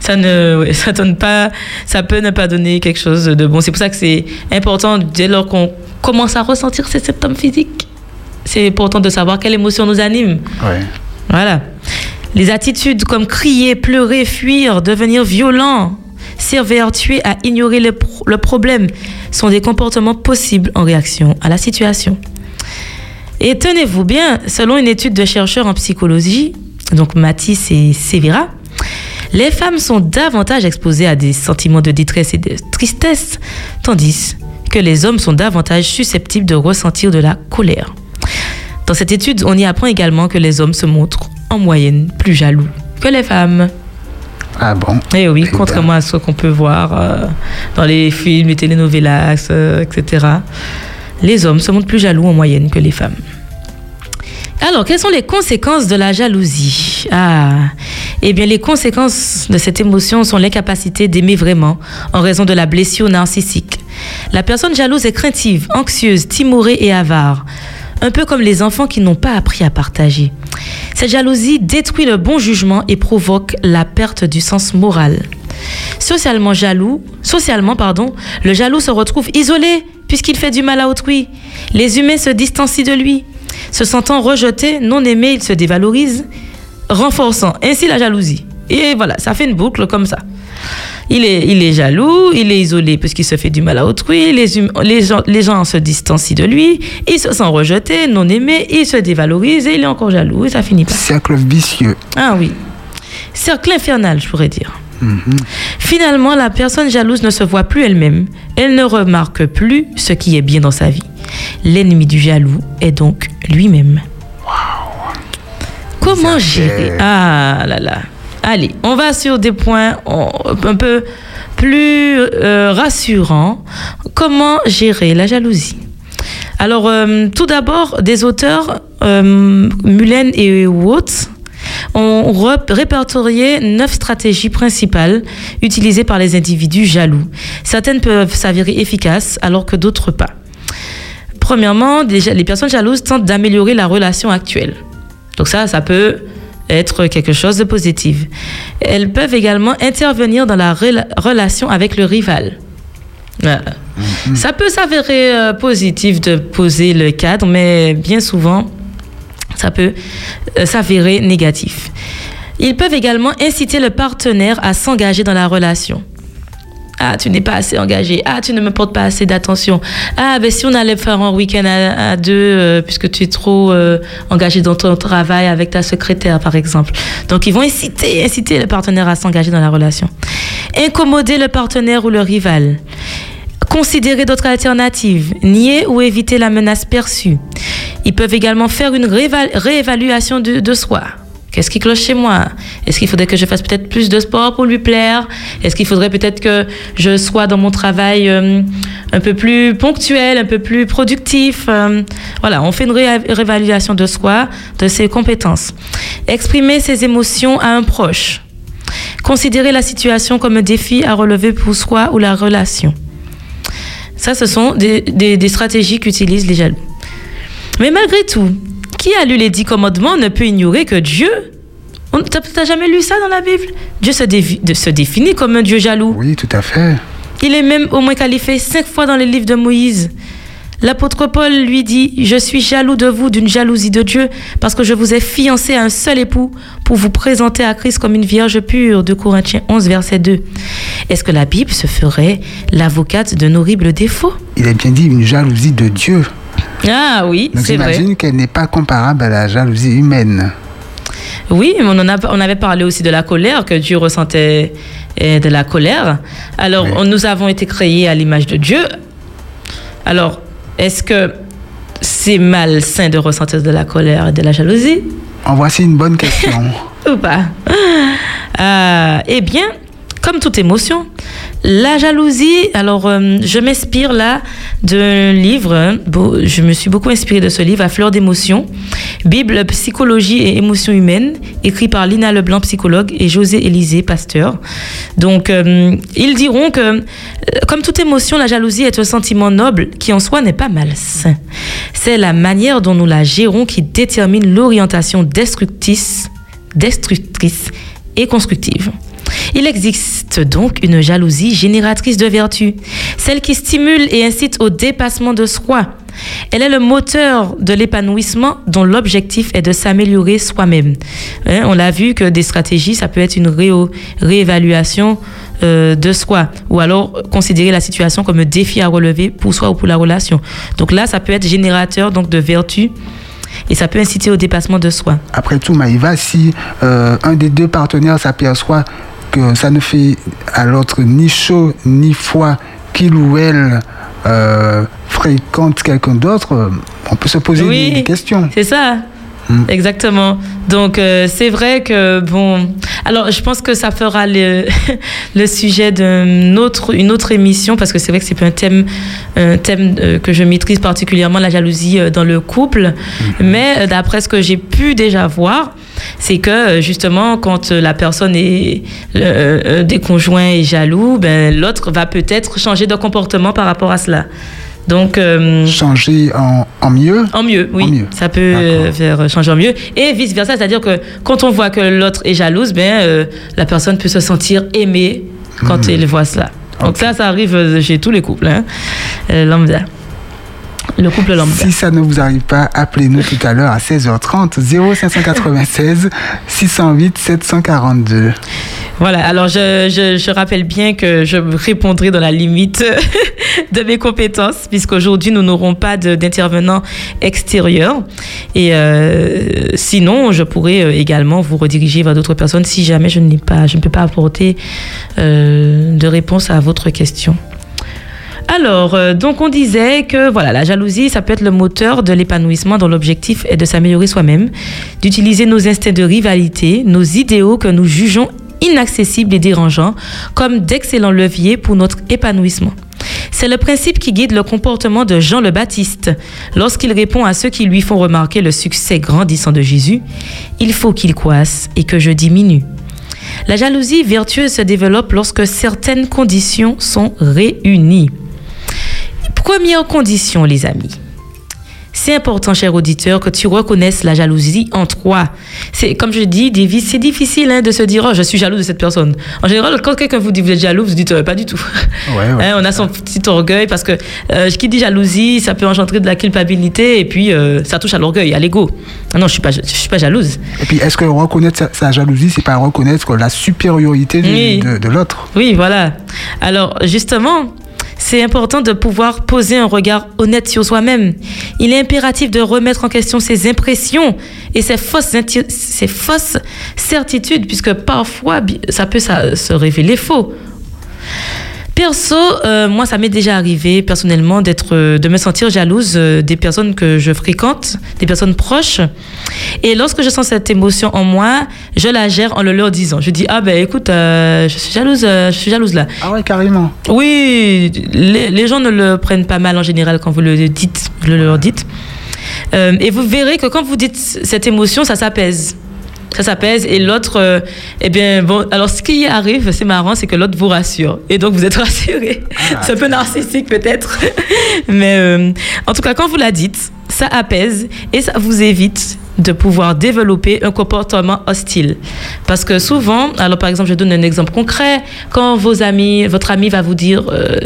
ça ne, ouais, ça donne pas, ça peut ne pas donner quelque chose de bon. C'est pour ça que c'est important dès lors qu'on commence à ressentir ces symptômes physiques. C'est important de savoir quelle émotion nous anime. Ouais. Voilà. Les attitudes comme crier, pleurer, fuir, devenir violent, s'évertuer à ignorer le, pro- le problème sont des comportements possibles en réaction à la situation. Et tenez-vous bien, selon une étude de chercheurs en psychologie, donc Matisse et Severa, les femmes sont davantage exposées à des sentiments de détresse et de tristesse, tandis que les hommes sont davantage susceptibles de ressentir de la colère. Dans cette étude, on y apprend également que les hommes se montrent en moyenne plus jaloux que les femmes. Ah bon? Eh oui, Eh ben. contrairement à ce qu'on peut voir euh, dans les films, les telenovelas, euh, etc. Les hommes se montrent plus jaloux en moyenne que les femmes. Alors, quelles sont les conséquences de la jalousie? Ah, eh bien, les conséquences de cette émotion sont l'incapacité d'aimer vraiment en raison de la blessure narcissique. La personne jalouse est craintive, anxieuse, timorée et avare, un peu comme les enfants qui n'ont pas appris à partager. Cette jalousie détruit le bon jugement et provoque la perte du sens moral. Socialement jaloux, socialement pardon, le jaloux se retrouve isolé puisqu'il fait du mal à autrui. Les humains se distancient de lui. Se sentant rejeté, non aimé, il se dévalorise, renforçant ainsi la jalousie. Et voilà, ça fait une boucle comme ça. Il est, il est jaloux, il est isolé puisqu'il se fait du mal à autrui, les, hum- les, gens, les gens se distancient de lui, il se sent rejeté, non aimé, il se dévalorise et il est encore jaloux et ça finit pas. Cercle vicieux. Ah oui. Cercle infernal, je pourrais dire. Finalement, la personne jalouse ne se voit plus elle-même. Elle ne remarque plus ce qui est bien dans sa vie. L'ennemi du jaloux est donc lui-même. Comment gérer? Ah là là. Allez, on va sur des points un peu plus euh, rassurants. Comment gérer la jalousie? Alors, euh, tout d'abord, des auteurs, euh, Mullen et Watts, ont répertorié neuf stratégies principales utilisées par les individus jaloux. Certaines peuvent s'avérer efficaces alors que d'autres pas. Premièrement, les personnes jalouses tentent d'améliorer la relation actuelle. Donc ça, ça peut être quelque chose de positif. Elles peuvent également intervenir dans la rela- relation avec le rival. Voilà. Ça peut s'avérer euh, positif de poser le cadre, mais bien souvent, ça peut euh, s'avérer négatif. Ils peuvent également inciter le partenaire à s'engager dans la relation. Ah, tu n'es pas assez engagé. Ah, tu ne me portes pas assez d'attention. Ah, ben si on allait faire un week-end à, deux, euh, puisque tu es trop euh, engagé dans ton travail avec ta secrétaire, par exemple. Donc, ils vont inciter, inciter le partenaire à s'engager dans la relation. Incommoder le partenaire ou le rival. Considérer d'autres alternatives. Nier ou éviter la menace perçue. Ils peuvent également faire une rééval- réévaluation de soi. Qu'est-ce qui cloche chez moi? Est-ce qu'il faudrait que je fasse peut-être plus de sport pour lui plaire? Est-ce qu'il faudrait peut-être que je sois dans mon travail euh, un peu plus ponctuel, un peu plus productif? Euh, Voilà, on fait une ré- réévaluation de soi, de ses compétences. Exprimer ses émotions à un proche. Considérer la situation comme un défi à relever pour soi ou la relation. Ça, ce sont des, des- stratégies qu'utilisent les jaloux. Mais malgré tout, qui a lu les dix commandements ne peut ignorer que Dieu? On- T'as jamais lu ça dans la Bible? Dieu se, dévi- de- se définit comme un Dieu jaloux. Oui, tout à fait. Il est même au moins qualifié cinq fois dans les livres de Moïse. L'apôtre Paul lui dit Je suis jaloux de vous d'une jalousie de Dieu, parce que je vous ai fiancé à un seul époux pour vous présenter à Christ comme une vierge pure. De Corinthiens 11, verset 2. Est-ce que la Bible se ferait l'avocate d'un horrible défaut? Il est bien dit une jalousie de Dieu. Ah oui, c'est vrai. j'imagine qu'elle n'est pas comparable à la jalousie humaine. Oui, on, en a, on avait parlé aussi de la colère, que Dieu ressentait euh, de la colère. Alors, Oui. on- nous avons été créés à l'image de Dieu. Alors, est-ce que c'est malsain de ressentir de la colère et de la jalousie? En voici une bonne question. [LAUGHS] ou pas? Euh, Eh bien, comme toute émotion, la jalousie, alors euh, je m'inspire là d'un livre, hein, je me suis beaucoup inspirée de ce livre, À fleur d'émotion, Bible, psychologie et émotions humaines, écrit par Lina Leblanc, psychologue, et José Élisée, pasteur. Donc, euh, ils diront que, euh, comme toute émotion, la jalousie est un sentiment noble qui en soi n'est pas malsain. C'est la manière dont nous la gérons qui détermine l'orientation destructrice, destructrice et constructive. Il existe donc une jalousie génératrice de vertu, celle qui stimule et incite au dépassement de soi. Elle est le moteur de l'épanouissement dont l'objectif est de s'améliorer soi-même. Hein, on l'a vu que des stratégies, ça peut être une réévaluation euh, de soi ou alors considérer la situation comme un défi à relever pour soi ou pour la relation. Donc là, ça peut être générateur donc de vertu et ça peut inciter au dépassement de soi. Après tout, Maïva, si euh, un des deux partenaires s'aperçoit que ça ne fait à l'autre ni chaud ni froid qu'il ou elle euh, fréquente quelqu'un d'autre, euh, on peut se poser Oui. des, questions. C'est ça. Mm. Exactement. Donc euh, c'est vrai que bon. Alors je pense que ça fera le, [LAUGHS] le sujet d'une autre une autre émission parce que c'est vrai que c'est pas un thème un thème euh, que je maîtrise particulièrement la jalousie euh, dans le couple. Mais euh, d'après ce que j'ai pu déjà voir, c'est que euh, justement quand euh, la personne est euh, euh, des conjoints est jaloux, ben l'autre va peut-être changer de comportement par rapport à cela. Donc euh, Changer en, en mieux? en mieux, oui. En mieux. Ça peut faire changer en mieux. Et vice-versa, c'est-à-dire que quand on voit que l'autre est jalouse, ben, euh, la personne peut se sentir aimée quand elle voit cela. Donc Hmm. Ça, ça arrive chez tous les couples. Hein. Lambda. Le couple lambda. Si ça ne vous arrive pas, appelez-nous tout à l'heure à 16h30 0596 608 742. Voilà, alors je, je, je rappelle bien que je répondrai dans la limite [LAUGHS] de mes compétences, puisqu'aujourd'hui nous n'aurons pas d'intervenants extérieurs. Et euh, sinon, je pourrais euh, également vous rediriger vers d'autres personnes si jamais je, pas, je ne peux pas apporter euh, de réponse à votre question. Alors, euh, donc on disait que voilà, la jalousie, ça peut être le moteur de l'épanouissement dont l'objectif est de s'améliorer soi-même, d'utiliser nos instincts de rivalité, nos idéaux que nous jugeons inaccessibles et dérangeants comme d'excellents leviers pour notre épanouissement. C'est le principe qui guide le comportement de Jean le Baptiste. Lorsqu'il répond à ceux qui lui font remarquer le succès grandissant de Jésus, il faut qu'il croisse et que je diminue. La jalousie vertueuse se développe lorsque certaines conditions sont réunies. Première condition, les amis. C'est important, cher auditeur, que tu reconnaisses la jalousie en toi. C'est comme je dis, c'est difficile hein, de se dire, oh, je suis jaloux de cette personne. En général, quand quelqu'un vous dit vous êtes jaloux, vous dites euh, pas du tout. Ouais, ouais. Hein, on a son petit orgueil parce que euh, qui dit jalousie, ça peut engendrer de la culpabilité et puis euh, ça touche à l'orgueil, à l'ego. Ah non, je suis pas, je suis pas jalouse. Et puis, est-ce que reconnaître sa, sa jalousie, c'est pas reconnaître la supériorité du- Oui. de, de l'autre? Oui, voilà. Alors, justement, c'est important de pouvoir poser un regard honnête sur soi-même. Il est impératif de remettre en question ses impressions et ses fausses, certitudes, puisque parfois, ça peut se révéler faux. Perso, euh, moi, ça m'est déjà arrivé personnellement d'être, euh, de me sentir jalouse euh, des personnes que je fréquente, des personnes proches. Et lorsque je sens cette émotion en moi, je la gère en le leur disant. Je dis ah ben écoute, je suis jalouse, je suis jalouse là. Ah ouais, carrément. Oui, les, les gens ne le prennent pas mal en général quand vous le dites, le leur dites. Et vous verrez que quand vous dites cette émotion, ça s'apaise. Ça s'apaise et l'autre, euh, eh bien, bon, alors ce qui arrive, c'est marrant, c'est que l'autre vous rassure. Et donc vous êtes [LAUGHS] rassuré. c'est un peu narcissique peut-être. [LAUGHS] Mais euh, en tout cas, quand vous la dites, ça apaise et ça vous évite de pouvoir développer un comportement hostile. Parce que souvent, alors par exemple, je donne un exemple concret, quand vos amis, votre ami va vous dire, euh,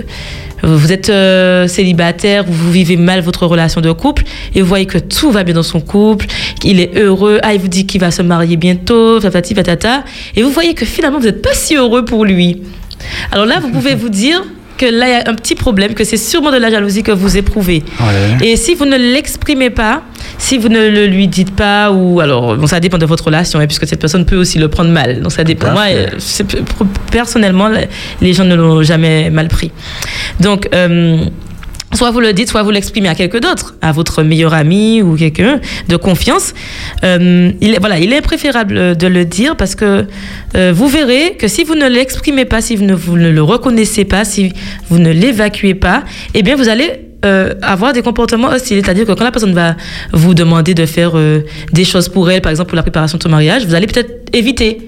vous êtes euh, célibataire, vous vivez mal votre relation de couple, et vous voyez que tout va bien dans son couple, qu'il est heureux, ah, il vous dit qu'il va se marier bientôt, patati patata, et vous voyez que finalement, vous n'êtes pas si heureux pour lui. Alors là, vous pouvez vous dire que là, il y a un petit problème, que c'est sûrement de la jalousie que vous éprouvez. Ouais. Et si vous ne l'exprimez pas, si vous ne le lui dites pas, ou alors, bon, ça dépend de votre relation, hein, puisque cette personne peut aussi le prendre mal. Donc ça dépend. Moi, euh, personnellement, les gens ne l'ont jamais mal pris. Donc, euh, Soit vous le dites, soit vous l'exprimez à quelqu'un d'autre, à votre meilleur ami ou quelqu'un de confiance. Euh, il, est, voilà, il est préférable de le dire parce que euh, vous verrez que si vous ne l'exprimez pas, si vous ne, vous ne le reconnaissez pas, si vous ne l'évacuez pas, eh bien vous allez euh, avoir des comportements hostiles. C'est-à-dire que quand la personne va vous demander de faire euh, des choses pour elle, par exemple pour la préparation de son mariage, vous allez peut-être éviter.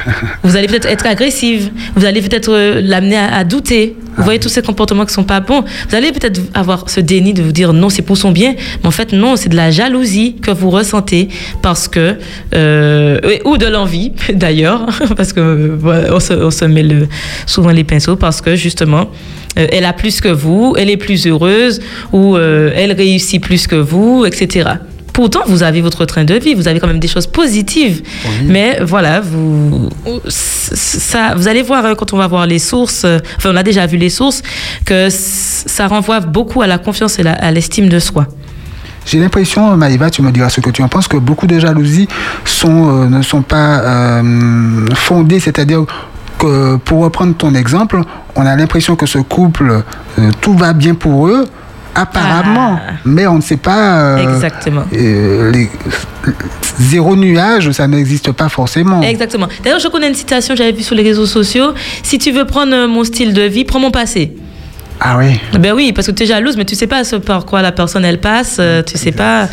[LAUGHS] Vous allez peut-être être agressive. Vous allez peut-être euh, l'amener à, à douter. Vous voyez tous ces comportements qui sont pas bons. Vous allez peut-être avoir ce déni de vous dire non, c'est pour son bien. Mais en fait, non, c'est de la jalousie que vous ressentez parce que euh, ou de l'envie [LAUGHS] d'ailleurs, [LAUGHS] parce que euh, on se, on se met le, souvent les pinceaux parce que justement. Euh, elle a plus que vous, elle est plus heureuse ou euh, elle réussit plus que vous, etc. Pourtant, vous avez votre train de vie, vous avez quand même des choses positives. Mais voilà, vous, ça, vous allez voir hein, quand on va voir les sources, euh, enfin on a déjà vu les sources, que ça renvoie beaucoup à la confiance et la- à l'estime de soi. J'ai l'impression, Maïva, tu me diras ce que tu en penses, que beaucoup de jalousies sont, euh, ne sont pas euh, fondées, c'est-à-dire que, pour reprendre ton exemple, on a l'impression que ce couple, euh, tout va bien pour eux, apparemment, Ah. mais on ne sait pas. euh, Exactement. euh, les- zéro nuage, ça n'existe pas forcément. Exactement. D'ailleurs, je connais une citation que j'avais vue sur les réseaux sociaux. Si tu veux prendre mon style de vie, prends mon passé. Ah oui. Ben oui, parce que tu es jalouse, mais tu sais pas ce par quoi la personne elle passe. euh, tu sais pas.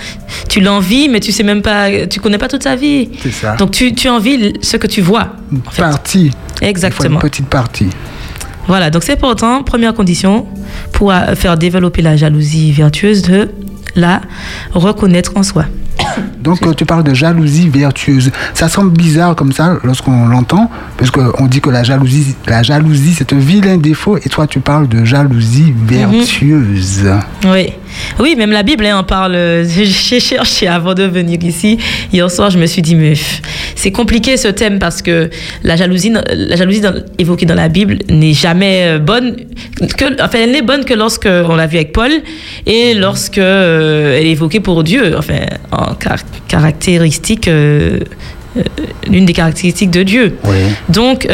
Tu l'envies, mais tu sais même pas. Tu connais pas toute sa vie. C'est ça. Donc tu, tu envies ce que tu vois. Une en fait. partie. Exactement. une petite partie. Voilà, donc c'est important, première condition pour euh, faire développer la jalousie vertueuse, de la reconnaître en soi. Donc euh, tu parles de jalousie vertueuse. Ça semble bizarre comme ça lorsqu'on l'entend, parce qu'on dit que la jalousie, la jalousie c'est un vilain défaut, et toi tu parles de jalousie vertueuse. Oui, oui, même la Bible hein, en parle. euh, [LAUGHS] J'ai cherché avant de venir ici. Hier soir, je me suis dit, mais c'est compliqué ce thème parce que la jalousie, la jalousie dans- évoquée dans la Bible n'est jamais euh, bonne. Que, enfin, elle n'est bonne que lorsque on l'a vu avec Paul et lorsque euh, elle est évoquée pour Dieu. Enfin, en car- caractéristique, euh, euh, l'une des caractéristiques de Dieu. Oui. Donc,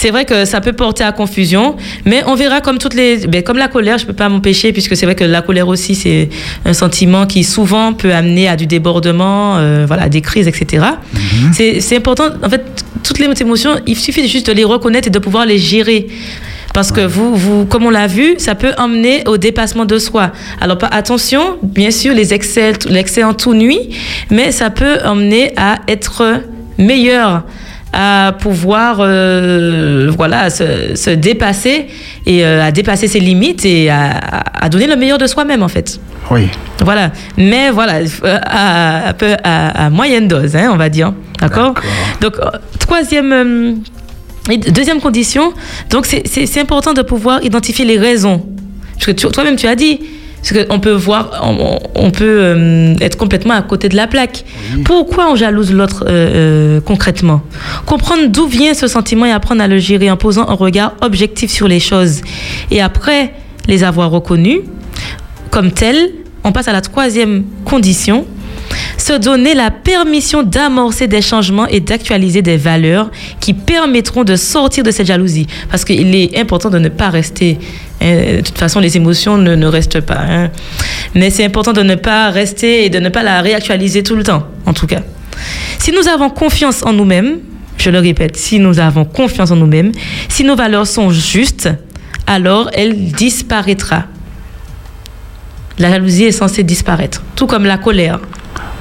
c'est vrai que ça peut porter à confusion, mais on verra comme toutes les, ben, comme la colère, je peux pas m'empêcher puisque c'est vrai que la colère aussi c'est un sentiment qui souvent peut amener à du débordement, euh, voilà, à des crises, etc. C'est- C'est important. En fait, toutes les émotions, il suffit juste de les reconnaître et de pouvoir les gérer. Parce que vous, vous, comme on l'a vu, ça peut emmener au dépassement de soi. Alors attention, bien sûr, les excès, l'excès en tout nuit, mais ça peut emmener à être meilleur, à pouvoir, euh, voilà, se, se dépasser et euh, à dépasser ses limites et à, à- donner le meilleur de soi-même en fait. Oui. Voilà. Mais voilà, euh, à, à peu- à- à moyenne dose, hein, on va dire. D'accord? Donc, troisième. euh, et deuxième condition, donc c'est- important de pouvoir identifier les raisons. Parce que toi-même, tu as dit. Parce qu'on peut voir, on, on peut euh, être complètement à côté de la plaque. Pourquoi on jalouse l'autre euh, euh, concrètement? Comprendre d'où vient ce sentiment et apprendre à le gérer en posant un regard objectif sur les choses. Et après les avoir reconnus, comme tel, on passe à la troisième condition, se donner la permission d'amorcer des changements et d'actualiser des valeurs qui permettront de sortir de cette jalousie. Parce qu'il est important de ne pas rester. hein, de toute façon, les émotions ne, ne restent pas. hein. Mais c'est important de ne pas rester et de ne pas la réactualiser tout le temps, en tout cas. Si nous avons confiance en nous-mêmes, je le répète, si nous avons confiance en nous-mêmes, si nos valeurs sont justes, alors elle disparaîtra. La jalousie est censée disparaître, tout comme la colère,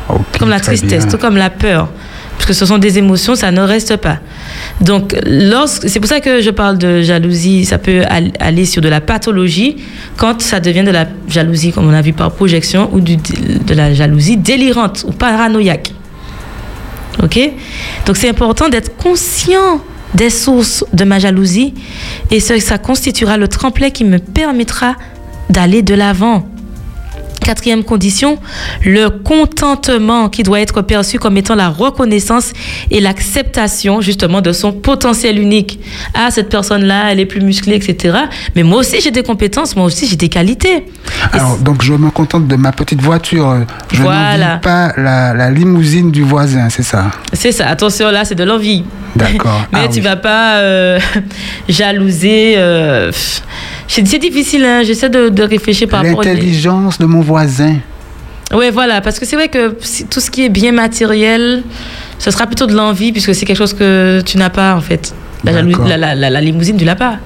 Ok, comme la tristesse, bien. tout comme la peur. Parce que ce sont des émotions, ça ne reste pas. Donc, lorsque, c'est pour ça que je parle de jalousie, ça peut al- aller sur de la pathologie quand ça devient de la jalousie, comme on a vu par projection, ou du- de la jalousie délirante ou paranoïaque. OK? Donc, c'est important d'être conscient des sources de ma jalousie et ça constituera le tremplin qui me permettra d'aller de l'avant. Quatrième condition, le contentement qui doit être perçu comme étant la reconnaissance et l'acceptation justement de son potentiel unique. Ah, cette personne-là, elle est plus musclée, etc. Mais moi aussi, j'ai des compétences, moi aussi, j'ai des qualités. Alors, donc, je me contente de ma petite voiture. Je Voilà. n'envie pas la, la limousine du voisin, c'est ça? C'est ça, attention, là, c'est de l'envie. D'accord. [LAUGHS] Mais Ah tu oui. vas pas euh, [LAUGHS] jalouser. euh. C'est difficile, hein, j'essaie de, de réfléchir par rapport L'intelligence de mon voisin. Oui, voilà, parce que c'est vrai que tout ce qui est bien matériel, ce sera plutôt de l'envie, puisque c'est quelque chose que tu n'as pas, en fait. La, la, la, limousine, tu l'as pas.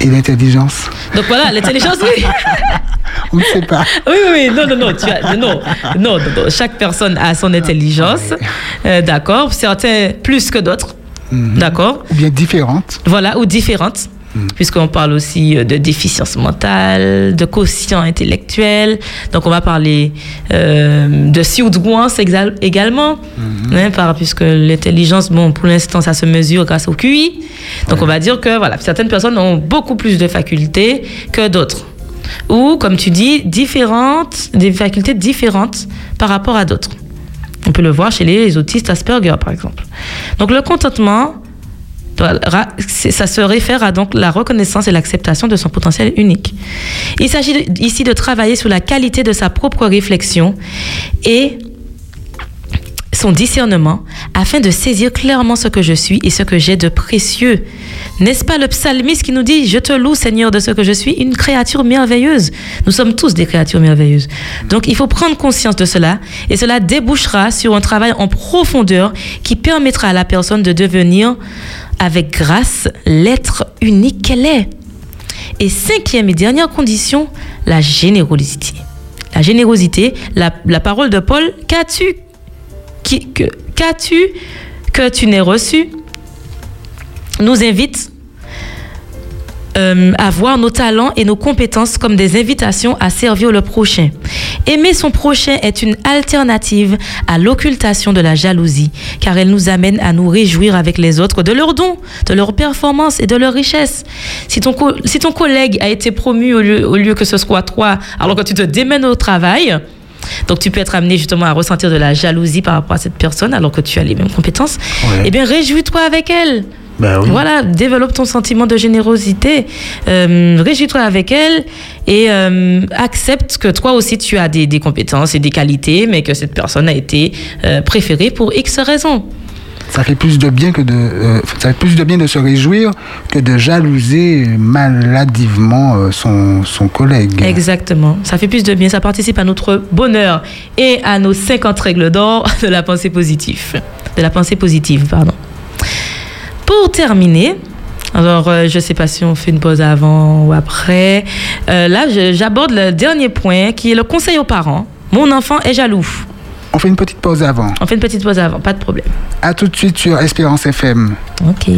Et l'intelligence? Donc voilà, l'intelligence, oui. [LAUGHS] On ne sait pas. Oui, oui, non, non, non, tu as- non, non, non, chaque personne a son intelligence, euh, d'accord, certains plus que d'autres, d'accord, Ou bien différente. voilà, ou différentes, puisqu'on parle aussi euh, de déficience mentale, de quotient intellectuel, donc on va parler euh, de surdouance également, hein, par, puisque l'intelligence, bon, pour l'instant, ça se mesure grâce au QI, donc on va dire que, voilà, certaines personnes ont beaucoup plus de facultés que d'autres. Ou, comme tu dis, différentes, des facultés différentes par rapport à d'autres. On peut le voir chez les autistes Asperger, par exemple. Donc, le contentement, ça se réfère à donc la reconnaissance et l'acceptation de son potentiel unique. Il s'agit ici de travailler sur la qualité de sa propre réflexion et son discernement afin de saisir clairement ce que je suis et ce que j'ai de précieux. N'est-ce pas le psalmiste qui nous dit Je te loue, Seigneur, de ce que je suis, une créature merveilleuse Nous sommes tous des créatures merveilleuses. Donc il faut prendre conscience de cela et cela débouchera sur un travail en profondeur qui permettra à la personne de devenir, avec grâce, l'être unique qu'elle est. Et cinquième et dernière condition, la générosité. La générosité, la, parole de Paul, qu'as-tu que- qu'as-tu que tu n'aies reçu nous invite euh, à voir nos talents et nos compétences comme des invitations à servir le prochain. Aimer son prochain est une alternative à l'occultation de la jalousie, car elle nous amène à nous réjouir avec les autres de leurs dons, de leurs performances et de leurs richesses. Si ton, si ton collègue a été promu au lieu, au lieu que ce soit toi, alors que tu te démènes au travail, donc tu peux être amené justement à ressentir de la jalousie par rapport à cette personne alors que tu as les mêmes compétences. Ouais. Eh bien, réjouis-toi avec elle. Ben oui. Voilà, développe ton sentiment de générosité, euh, réjouis-toi avec elle et euh, accepte que toi aussi tu as des, des compétences et des qualités, mais que cette personne a été euh, préférée pour X raisons. Ça fait plus de bien que de, euh, ça fait plus de bien de se réjouir que de jalouser maladivement euh, son, son collègue. Exactement. Ça fait plus de bien, ça participe à notre bonheur et à nos 50 règles d'or de la pensée positive. De la pensée positive, pardon. Pour terminer, Alors, euh, je ne sais pas si on fait une pause avant ou après. Euh, là, j'aborde le dernier point qui est le conseil aux parents. Mon enfant est jaloux. On fait une petite pause avant. On fait une petite pause avant, pas de problème. À tout de suite sur Espérance FM. Ok.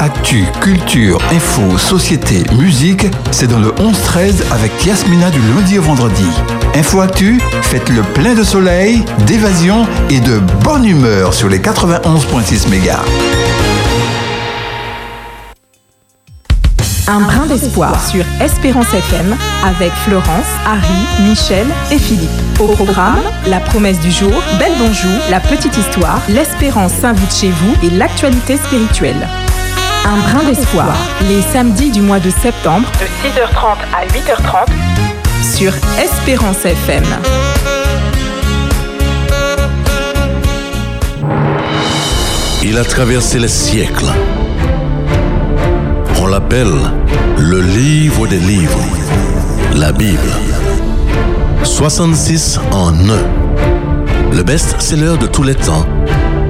Actu, culture, info, société, musique, c'est dans le 11-13 avec Yasmina du lundi au vendredi. Info Actu, faites le plein de soleil, d'évasion et de bonne humeur sur les 91.6 mégas. Un brin d'espoir sur Espérance FM avec Florence, Harry, Michel et Philippe. Au programme, la promesse du jour, Belle Bonjour, la petite histoire, l'espérance s'invite chez vous et l'actualité spirituelle. Un brin d'espoir, les samedis du mois de septembre de 6h30 à 8h30 sur Espérance FM. Il a traversé les siècles. On l'appelle le livre des livres, la Bible. 66 en un. Le best-seller de tous les temps,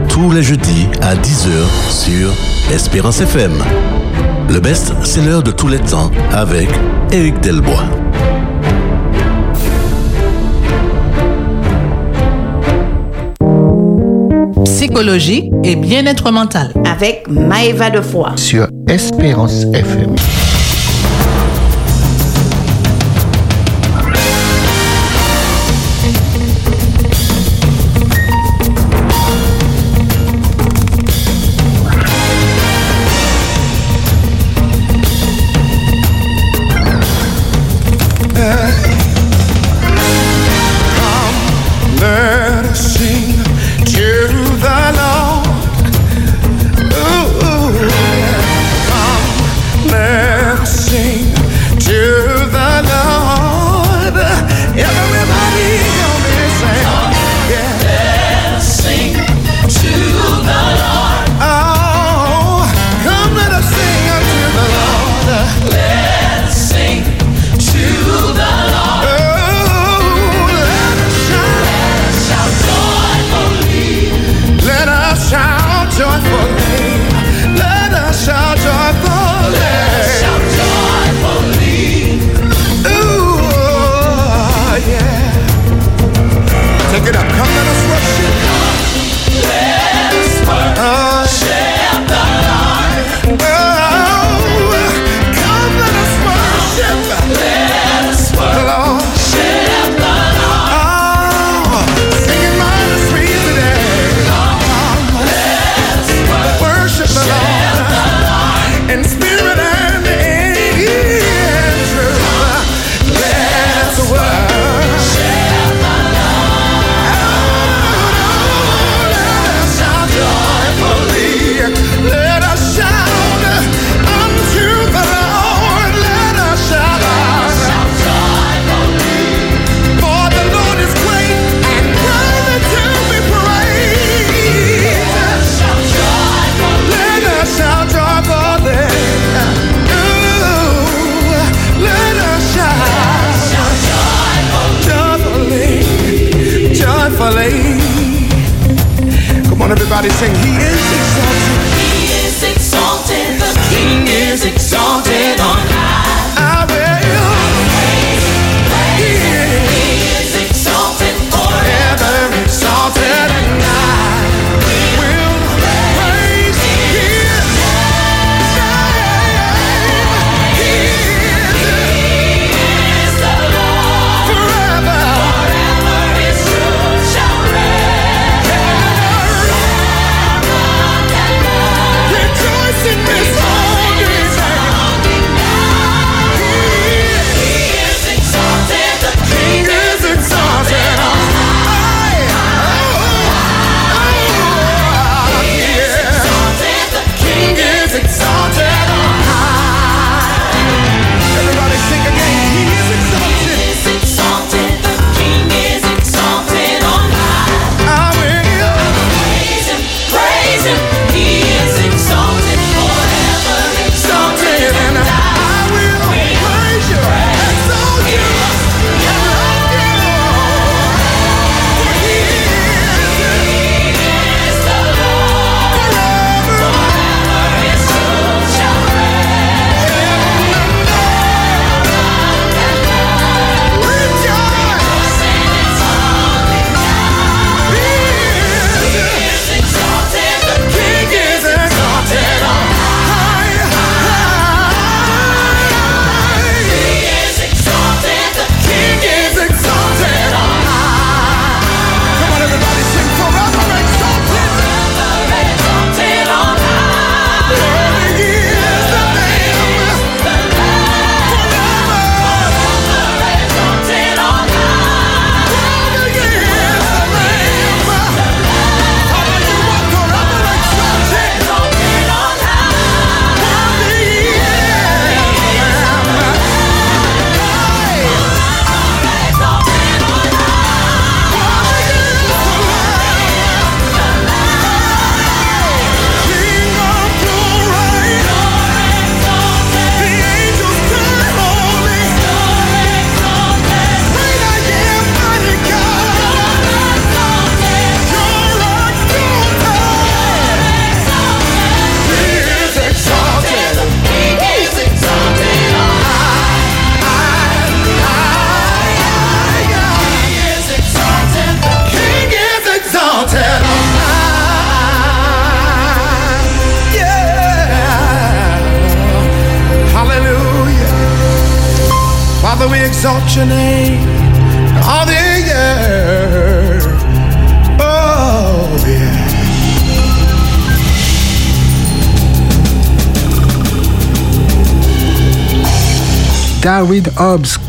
tous les jeudis à 10h sur Espérance FM. Le best-seller de tous les temps avec Éric Delbois. Psychologie et bien-être mental. Avec Maëva de Foix. Sur Espérance FM.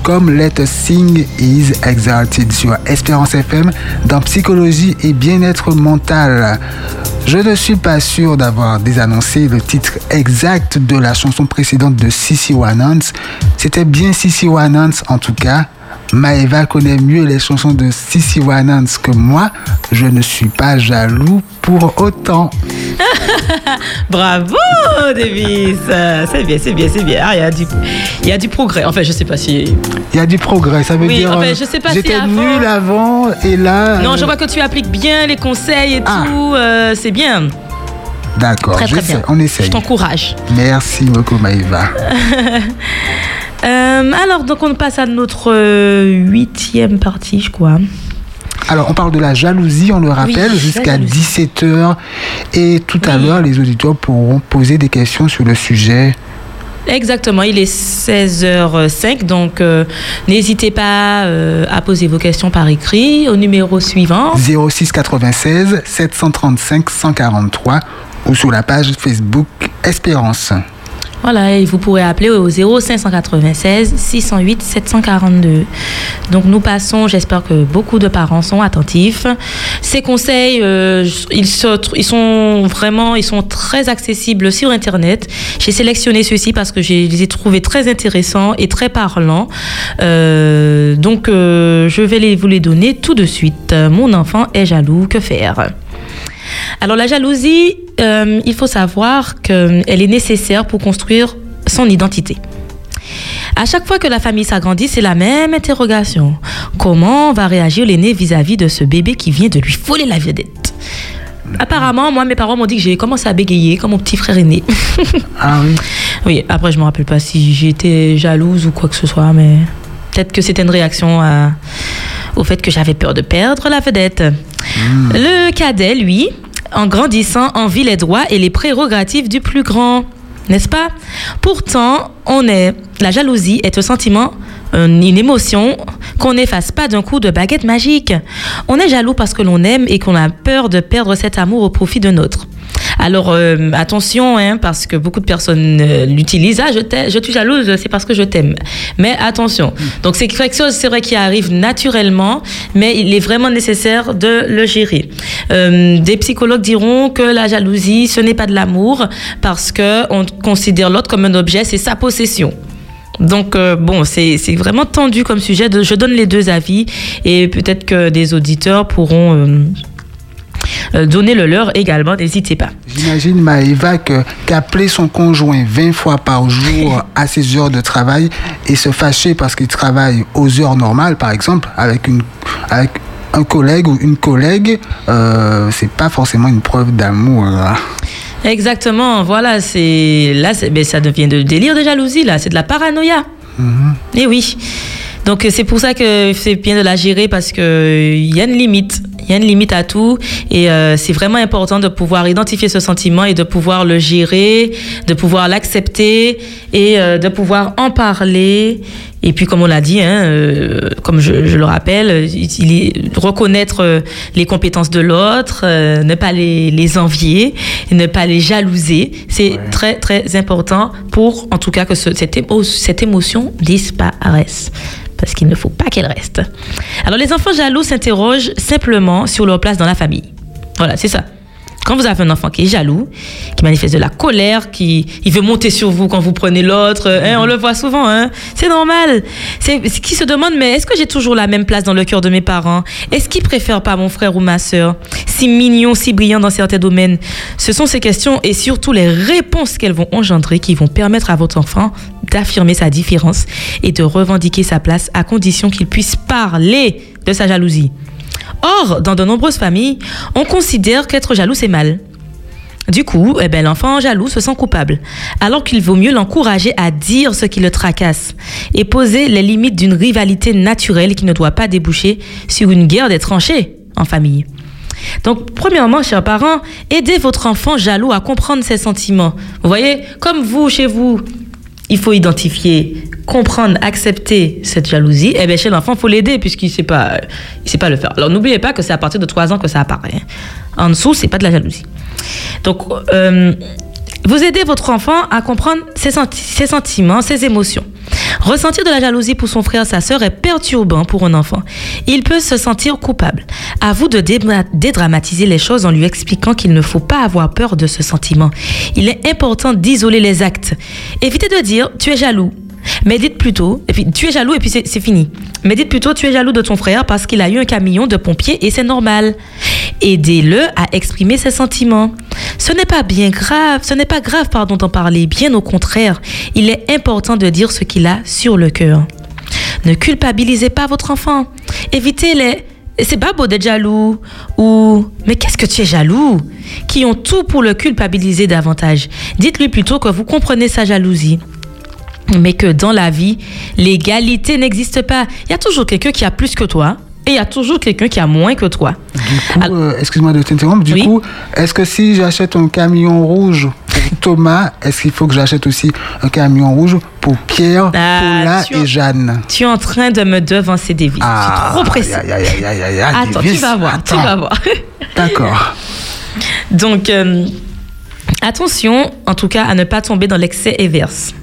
Comme Let Us Sing Is Exalted sur Espérance FM dans Psychologie et Bien-être mental. Je ne suis pas sûr d'avoir désannoncé le titre exact de la chanson précédente de Sissy Wanans. C'était bien Sissy Wanans en tout cas. Maëva connaît mieux les chansons de Sissy Wanans que moi. Je ne suis pas jaloux pour autant. [LAUGHS] Bravo, Davis. Euh, C'est bien, c'est bien, c'est bien. Ah, Il y, a du- il y a du progrès. Enfin, je sais pas si. Il y a du progrès, ça veut Oui, dire. enfin, euh, je sais pas si J'étais avant- nul avant et là. Non, euh, je vois que tu appliques bien les conseils et Ah. tout. euh, c'est bien. D'accord, Très, très bien. on essaye. Je t'encourage. Merci beaucoup, Maëva. [LAUGHS] Euh, alors, donc, on passe à notre euh, huitième partie, je crois. Alors, on parle de la jalousie, on le rappelle, jusqu'à jalousie. 17h. Et tout à l'heure, les auditeurs pourront poser des questions sur le sujet. Exactement, il est 16h05, donc euh, n'hésitez pas euh, à poser vos questions par écrit au numéro suivant. 06 96 735 143 ou sur la page Facebook Espérance. Voilà, et vous pourrez appeler au 0596 608 742. Donc nous passons, j'espère que beaucoup de parents sont attentifs. Ces conseils, euh, ils, sont vraiment, ils sont très accessibles sur Internet. J'ai sélectionné ceux-ci parce que je les ai trouvés très intéressants et très parlants. Euh, donc euh, je vais les, vous les donner tout de suite. Mon enfant est jaloux, que faire? Alors la jalousie, euh, il faut savoir qu'elle est nécessaire pour construire son identité. À chaque fois que la famille s'agrandit, c'est la même interrogation. Comment va réagir l'aîné vis-à-vis de ce bébé qui vient de lui voler la vedette? Apparemment, moi, mes parents m'ont dit que j'ai commencé à bégayer comme mon petit frère aîné. Ah oui? [LAUGHS] Oui, après, je me rappelle pas si j'étais jalouse ou quoi que ce soit, mais peut-être que c'était une réaction à- au fait que j'avais peur de perdre la vedette. Le cadet, lui, en grandissant, envie les droits et les prérogatives du plus grand. N'est-ce pas? Pourtant, on est, la jalousie est un sentiment, une une émotion qu'on n'efface pas d'un coup de baguette magique. On est jaloux parce que l'on aime et qu'on a peur de perdre cet amour au profit de notre. Alors euh, attention, hein, parce que beaucoup de personnes euh, l'utilisent. Ah, je, suis jalouse, c'est parce que je t'aime. Mais attention. Donc c'est quelque chose, c'est vrai, qui arrive naturellement, mais il est vraiment nécessaire de le gérer. Euh, des psychologues diront que la jalousie, ce n'est pas de l'amour, parce que on considère l'autre comme un objet, c'est sa possession. Donc, euh, bon, c'est vraiment tendu comme sujet. Je donne les deux avis et peut-être que des auditeurs pourront euh, donner le leur également. N'hésitez pas. J'imagine Maëva qu'appeler son conjoint 20 fois par jour à ses heures de travail et se fâcher parce qu'il travaille aux heures normales, par exemple, avec, une, avec un collègue ou une collègue, euh, c'est pas forcément une preuve d'amour. hein. Exactement, voilà, c'est là, mais ça devient de délire de jalousie, là, c'est de la paranoïa. Et oui. Donc euh, c'est pour ça que c'est bien de la gérer parce que euh, y a une limite, il y a une limite à tout et euh, c'est vraiment important de pouvoir identifier ce sentiment et de pouvoir le gérer, de pouvoir l'accepter et euh, de pouvoir en parler. Et puis comme on l'a dit, hein, euh, comme je, je le rappelle, il il est reconnaître les compétences de l'autre, ne pas les, les envier, ne pas les jalouser. C'est très très important pour en tout cas que ce- cette, émo- cette émotion disparaisse. Parce qu'il ne faut pas qu'elle reste. Alors les enfants jaloux s'interrogent simplement sur leur place dans la famille. Voilà, c'est ça. Quand vous avez un enfant qui est jaloux, qui manifeste de la colère, qui il veut monter sur vous quand vous prenez l'autre, hein, on le voit souvent, hein, c'est normal. C'est c'est qui se demande mais est-ce que j'ai toujours la même place dans le cœur de mes parents? Est-ce qu'ils préfèrent pas mon frère ou ma sœur? Si mignon, si brillant dans certains domaines. Ce sont ces questions et surtout les réponses qu'elles vont engendrer qui vont permettre à votre enfant d'affirmer sa différence et de revendiquer sa place à condition qu'il puisse parler de sa jalousie. Or, dans de nombreuses familles, on considère qu'être jaloux, c'est mal. Du coup, eh ben, l'enfant jaloux se sent coupable, alors qu'il vaut mieux l'encourager à dire ce qui le tracasse et poser les limites d'une rivalité naturelle qui ne doit pas déboucher sur une guerre des tranchées en famille. Donc, premièrement, chers parents, aidez votre enfant jaloux à comprendre ses sentiments. Vous voyez, comme vous, chez vous, il faut identifier comprendre, accepter cette jalousie, eh bien, chez l'enfant, il faut l'aider puisqu'il ne sait, pas, il sait pas le faire. Alors, n'oubliez pas que c'est à partir de 3 ans que ça apparaît. hein. En dessous, c'est pas de la jalousie. Donc, euh, vous aidez votre enfant à comprendre ses, ses sentiments, ses émotions. Ressentir de la jalousie pour son frère, sa sœur est perturbant pour un enfant. Il peut se sentir coupable. À vous de dédramatiser les choses en lui expliquant qu'il ne faut pas avoir peur de ce sentiment. Il est important d'isoler les actes. Évitez de dire tu es jaloux. Mais dites plutôt, et puis tu es jaloux et puis c'est fini. Mais dites plutôt tu es jaloux de ton frère parce qu'il a eu un camion de pompiers et c'est normal. Aidez-le à exprimer ses sentiments. Ce n'est pas bien grave, ce n'est pas grave pardon d'en parler, bien au contraire. Il est important de dire ce qu'il a sur le cœur. Ne culpabilisez pas votre enfant. Évitez les c'est pas beau d'être jaloux ou mais qu'est-ce que tu es jaloux? Qui ont tout pour le culpabiliser davantage. Dites-lui plutôt que vous comprenez sa jalousie mais que dans la vie, l'égalité n'existe pas. Il y a toujours quelqu'un qui a plus que toi et il y a toujours quelqu'un qui a moins que toi. Du coup, euh, excuse-moi de t'interrompre. Du coup, est-ce que si j'achète un camion rouge pour [LAUGHS] Thomas, est-ce qu'il faut que j'achète aussi un camion rouge pour Pierre, Ah, Paula tu- et Jeanne? Tu es en train de me devancer des vies. je suis trop pressée. Attends, tu vas voir, tu Attends. vas voir. [LAUGHS] D'accord. Donc, euh, attention, en tout cas, à ne pas tomber dans l'excès inverse.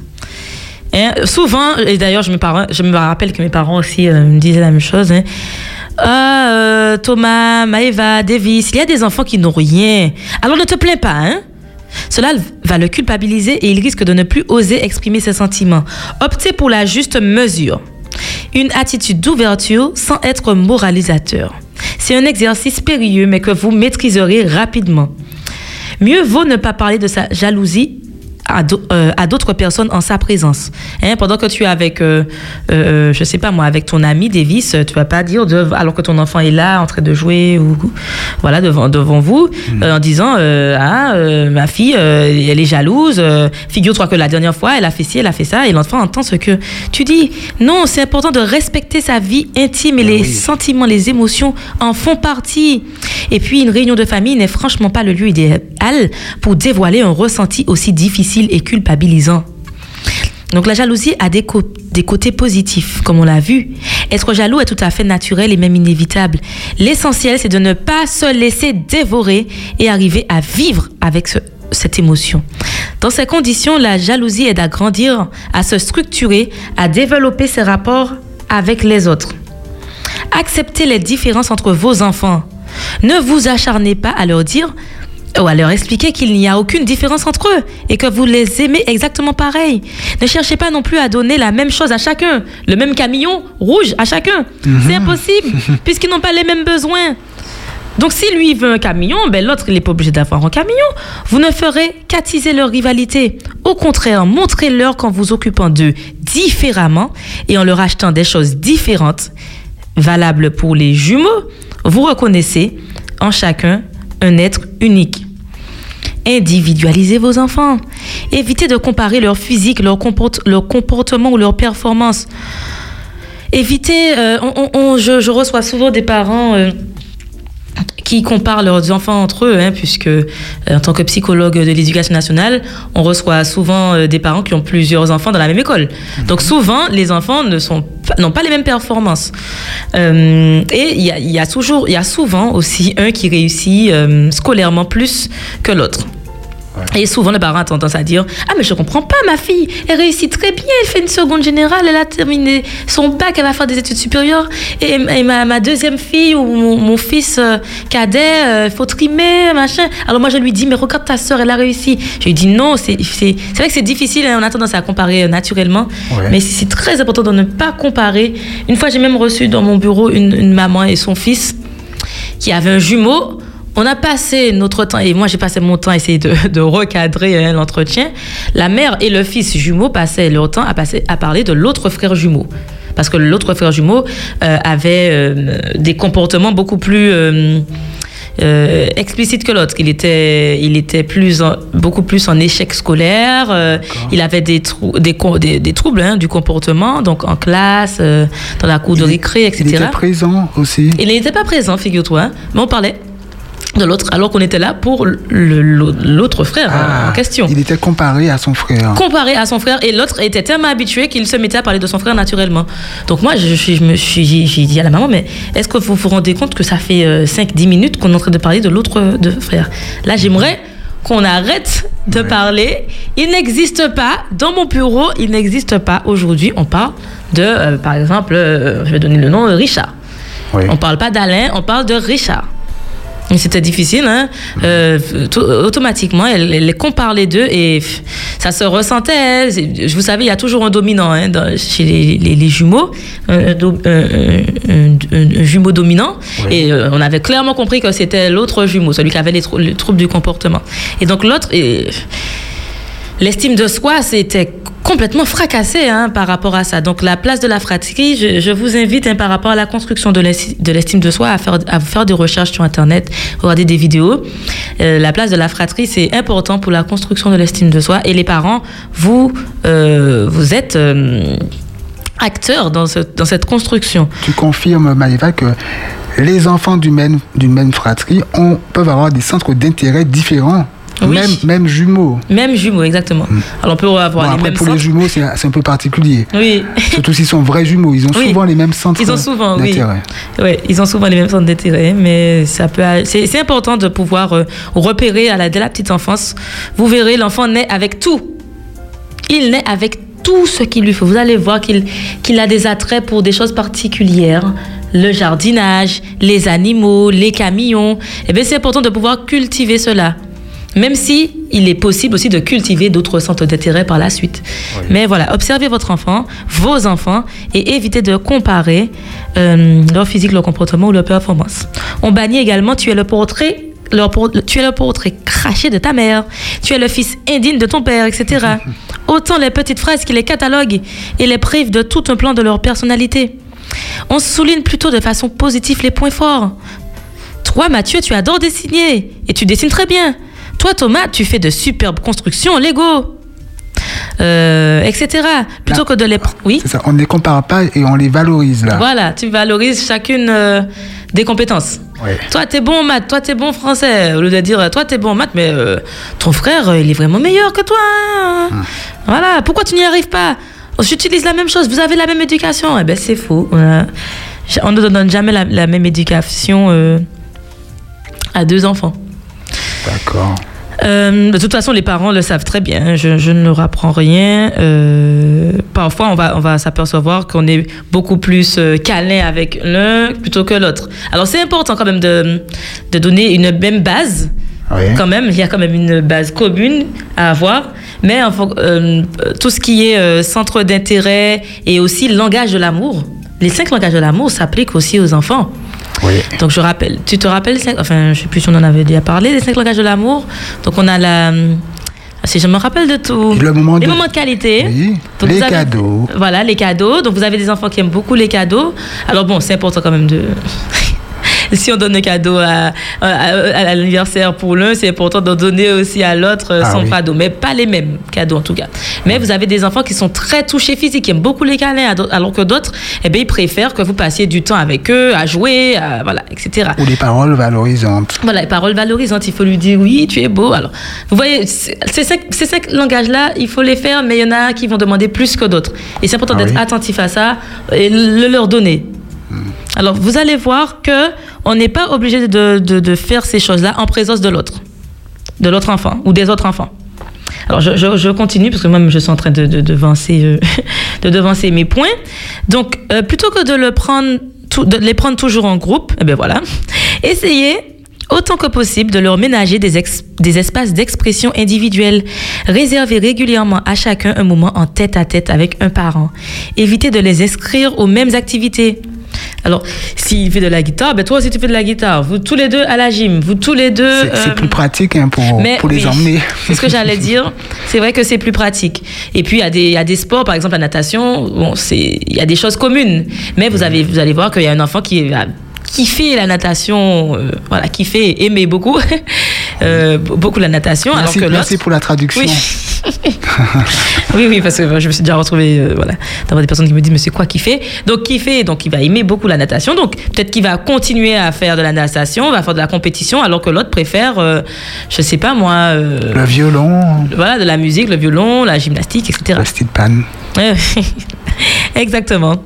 Hein, souvent, et d'ailleurs, je me, rappelle que mes parents aussi euh, me disaient la même chose. hein. Ah, euh, Thomas, Maëva, Davis, il y a des enfants qui n'ont rien. Alors ne te plains pas, hein? Cela va le culpabiliser et il risque de ne plus oser exprimer ses sentiments. Optez pour la juste mesure. Une attitude d'ouverture sans être moralisateur. C'est un exercice périlleux mais que vous maîtriserez rapidement. Mieux vaut ne pas parler de sa jalousie à euh, à d'autres personnes en sa présence. Hein, pendant que tu es avec, euh, euh, je sais pas moi, avec ton ami Davis, tu vas pas dire, de, alors que ton enfant est là en train de jouer ou voilà devant, devant vous, euh, en disant euh, ah ma fille, elle est jalouse. Figure-toi que la dernière fois, elle a fait ci, elle a fait ça, et l'enfant entend ce que tu dis. Non, c'est important de respecter sa vie intime et les sentiments, les émotions en font partie. Et puis une réunion de famille n'est franchement pas le lieu idéal pour dévoiler un ressenti aussi difficile et culpabilisant. Donc la jalousie a des, côtés positifs, comme on l'a vu. Être jaloux est tout à fait naturel et même inévitable. L'essentiel, c'est de ne pas se laisser dévorer et arriver à vivre avec ce- cette émotion. Dans ces conditions, la jalousie aide à grandir, à se structurer, à développer ses rapports avec les autres. Acceptez les différences entre vos enfants. Ne vous acharnez pas à leur dire ou à leur expliquer qu'il n'y a aucune différence entre eux et que vous les aimez exactement pareil. Ne cherchez pas non plus à donner la même chose à chacun, le même camion rouge à chacun. C'est impossible [LAUGHS] puisqu'ils n'ont pas les mêmes besoins. Donc si lui veut un camion, ben l'autre il n'est pas obligé d'avoir un camion. Vous ne ferez qu'attiser leur rivalité. Au contraire, montrez-leur qu'en vous occupant d'eux différemment et en leur achetant des choses différentes, valables pour les jumeaux, vous reconnaissez en chacun un être unique. Individualisez vos enfants. Évitez de comparer leur physique, leur, comport- leur comportement ou leur performance. Évitez, euh, on- on- on- je, je reçois souvent des parents euh, qui comparent leurs enfants entre eux, hein, puisque euh, en tant que psychologue de l'éducation nationale, on reçoit souvent euh, des parents qui ont plusieurs enfants dans la même école. Donc souvent, les enfants ne sont pas- n'ont pas les mêmes performances. Euh, et il y a, il y a toujours, il y a souvent aussi un qui réussit scolairement plus que l'autre. Et souvent, le parent a tendance à dire Ah, mais je comprends pas, ma fille, elle réussit très bien, elle fait une seconde générale, elle a terminé son bac, elle va faire des études supérieures. Et, et ma, ma deuxième fille ou mon, mon fils euh, cadet, il faut trimer, machin. Alors moi, je lui dis Mais regarde ta soeur, elle a réussi. Je lui dis Non, c'est vrai que c'est difficile, hein, on a tendance à comparer euh, naturellement. Ouais. Mais c'est c'est très important de ne pas comparer. Une fois, j'ai même reçu dans mon bureau une, une maman et son fils qui avait un jumeau. On a passé notre temps, et moi j'ai passé mon temps à essayer de, de recadrer hein, l'entretien. La mère et le fils jumeau passaient leur temps à, passer, à parler de l'autre frère jumeau. Parce que l'autre frère jumeau euh, avait euh, des comportements beaucoup plus euh, euh, explicites que l'autre. Il était, il était plus en- beaucoup plus en échec scolaire. euh, il avait des, trou- des, co- des, des troubles hein, du comportement, donc en classe, euh, dans la cour de récré, etc. Il était présent aussi. Il n'était pas présent, figure-toi, hein, mais on parlait. De l'autre, alors qu'on était là pour l'autre frère euh, en question. Ah, Il était comparé à son frère. Comparé à son frère, et l'autre était tellement habitué qu'il se mettait à parler de son frère naturellement. Donc moi, je, je- me suis, j'ai dit à la maman, mais est-ce que vous vous rendez compte que ça fait 5-10 minutes qu'on est en train de parler de l'autre euh, de frère? Là, j'aimerais qu'on arrête de parler. Il n'existe pas, dans mon bureau, il n'existe pas aujourd'hui, on parle de, euh, par exemple, euh, je vais donner le nom, euh, Richard. On parle pas d'Alain, on parle de Richard. C'était difficile, hein. Euh, tout- automatiquement, elle, elle compare les deux et ça se ressentait. C'est- Vous savez, il y a toujours un dominant hein, dans- chez les, les- les jumeaux, un, un do- un- un- un- un jumeau dominant. Et euh, on avait clairement compris que c'était l'autre jumeau, celui qui avait les, trou- les troubles du comportement. Et donc l'autre, l'estime de soi, c'était complètement fracassé hein, par rapport à ça. Donc la place de la fratrie, je, vous invite hein, par rapport à la construction de l'esti- de l'estime de soi à faire, à faire des recherches sur Internet, regarder des vidéos. Euh, la place de la fratrie, c'est important pour la construction de l'estime de soi. Et les parents, vous, euh, vous êtes... euh, acteurs dans, dans cette construction. Tu confirmes, Maëva, que les enfants d'une même, même fratrie peuvent avoir des centres d'intérêt différents, Oui. même, même jumeaux. Même jumeaux, exactement. Alors on peut avoir Bon, les après, mêmes pour les jumeaux, c'est un peu particulier. Oui. Surtout s'ils sont vrais jumeaux, ils ont Oui. souvent les mêmes centres Ils ont souvent, oui. d'intérêt. Ouais, ils ont souvent les mêmes centres d'intérêt, mais ça peut. C'est important de pouvoir euh, repérer à la, dès la petite enfance. Vous verrez, l'enfant naît avec tout. Il naît avec tout ce qu'il lui faut. Vous allez voir qu'il qu'il a des attraits pour des choses particulières. Le jardinage, les animaux, les camions. Eh bien, c'est important de pouvoir cultiver cela. Même si il est possible aussi de cultiver d'autres centres d'intérêt par la suite. Mais voilà, observez votre enfant, vos enfants, et évitez de comparer euh, leur physique, leur comportement ou leur performance. On bannit également, tu es le portrait. leur tu es le portrait craché de ta mère, tu es le fils indigne de ton père, etc. [LAUGHS] Autant les petites phrases qui les cataloguent et les privent de tout un plan de leur personnalité. On souligne plutôt de façon positive les points forts. Toi, Mathieu, tu adores dessiner et tu dessines très bien. Toi, Thomas, tu fais de superbes constructions Lego. Euh, etc. Plutôt que de les. Oui. Ça, on ne les compare pas et on les valorise là. Voilà, tu valorises chacune euh, des compétences. Ouais. Toi, t'es bon en maths, toi, t'es bon en français. Au lieu de dire, toi, t'es bon en maths, mais euh, ton frère, il est vraiment meilleur que toi. hein. Voilà, pourquoi tu n'y arrives pas? J'utilise la même chose, vous avez la même éducation. Eh bien, c'est faux. On ne donne jamais la, la même éducation à deux enfants. D'accord. Euh, de toute façon, les parents le savent très bien. Je, je ne leur apprends rien. Euh, parfois, on va, on va s'apercevoir qu'on est beaucoup plus euh, câlin avec l'un plutôt que l'autre. Alors, c'est important quand même de, de donner une même base. Quand même, il y a quand même une base commune à avoir. Mais tout ce qui est centre d'intérêt et aussi langage de l'amour. Les cinq langages de l'amour s'appliquent aussi aux enfants. Donc je rappelle, tu te rappelles, enfin je sais plus si on en avait déjà parlé, les cinq langages de l'amour. Donc on a la, si je me rappelle de tout, le moment les de- moments de qualité. Donc, les avez- cadeaux. Voilà, les cadeaux. Donc vous avez des enfants qui aiment beaucoup les cadeaux. Alors bon, c'est important quand même de... [LAUGHS] Si on donne un cadeau à, à, à l'anniversaire pour l'un, c'est important d'en donner aussi à l'autre euh, Ah son oui. cadeau. Mais pas les mêmes cadeaux en tout cas. Mais vous avez des enfants qui sont très touchés physiques, qui aiment beaucoup les câlins, alors que d'autres, eh bien, ils préfèrent que vous passiez du temps avec eux, à jouer, à- voilà, etc. Ou les paroles valorisantes. Voilà, les paroles valorisantes, il faut lui dire oui, tu es beau. Alors, vous voyez, c'est- ces cinq, ces cinq langages-là, il faut les faire, mais il y en a qui vont demander plus que d'autres. Et c'est important Ah d'être oui. attentif à ça et le leur donner. Alors, vous allez voir que on n'est pas obligé de, faire ces choses-là en présence de l'autre, de l'autre enfant ou des autres enfants. Alors, je, continue parce que moi, je suis en train de, euh, [LAUGHS] de devancer mes points. Donc, euh, plutôt que de, les prendre toujours en groupe, eh bien voilà, [LAUGHS] essayez autant que possible de leur ménager des, des espaces d'expression individuelle. Réservez régulièrement à chacun un moment en tête à tête avec un parent. Évitez de les inscrire aux mêmes activités. Alors, s'il fait de la guitare, ben toi aussi tu fais de la guitare. Vous tous les deux à la gym, vous tous les deux. C'est euh, plus pratique hein, pour, mais pour les oui, emmener. C'est ce que j'allais dire. [LAUGHS] C'est vrai que c'est plus pratique. Et puis, il y, a des- il y a des sports, par exemple la natation, bon, c'est- il y a des choses communes. Mais vous, avez, vous allez voir qu'il y a un enfant qui kiffer la natation, euh, voilà, kiffer, aimer beaucoup, [LAUGHS] euh, beaucoup la natation. Merci, alors que merci pour la traduction. Oui. [LAUGHS] oui, oui, parce que je me suis déjà retrouvée, euh, voilà, d'avoir des personnes qui me disent, mais c'est quoi fait Donc, qui fait Donc, il va aimer beaucoup la natation. Donc, peut-être qu'il va continuer à faire de la natation, va faire de la compétition, alors que l'autre préfère, euh, je sais pas moi. Le violon, Voilà, de la musique, le violon, la gymnastique, etc. rester de panne. [LAUGHS] Exactement.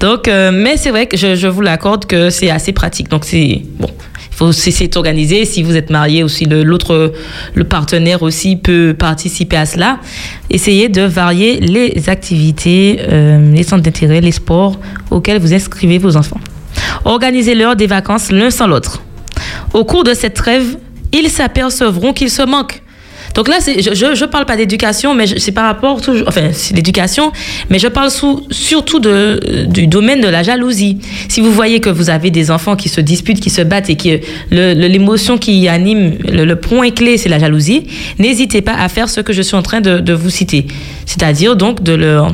Donc, euh, mais c'est vrai que je, je vous l'accorde que c'est assez pratique. Donc, c'est bon. Il faut essayer de s'organiser. Si vous êtes marié ou si le- l'autre, le partenaire aussi peut participer à cela, essayez de varier les activités, euh, les centres d'intérêt, les sports auxquels vous inscrivez vos enfants. Organisez-leur des vacances l'un sans l'autre. Au cours de cette trêve, ils s'apercevront qu'ils se manquent. Donc là, je ne parle pas d'éducation, mais c'est par rapport enfin, c'est l'éducation, mais je parle surtout du domaine de la jalousie. Si vous voyez que vous avez des enfants qui se disputent, qui se battent et que l'émotion qui anime, le, point clé, c'est la jalousie, n'hésitez pas à faire ce que je suis en train de, vous citer. C'est-à-dire donc de leur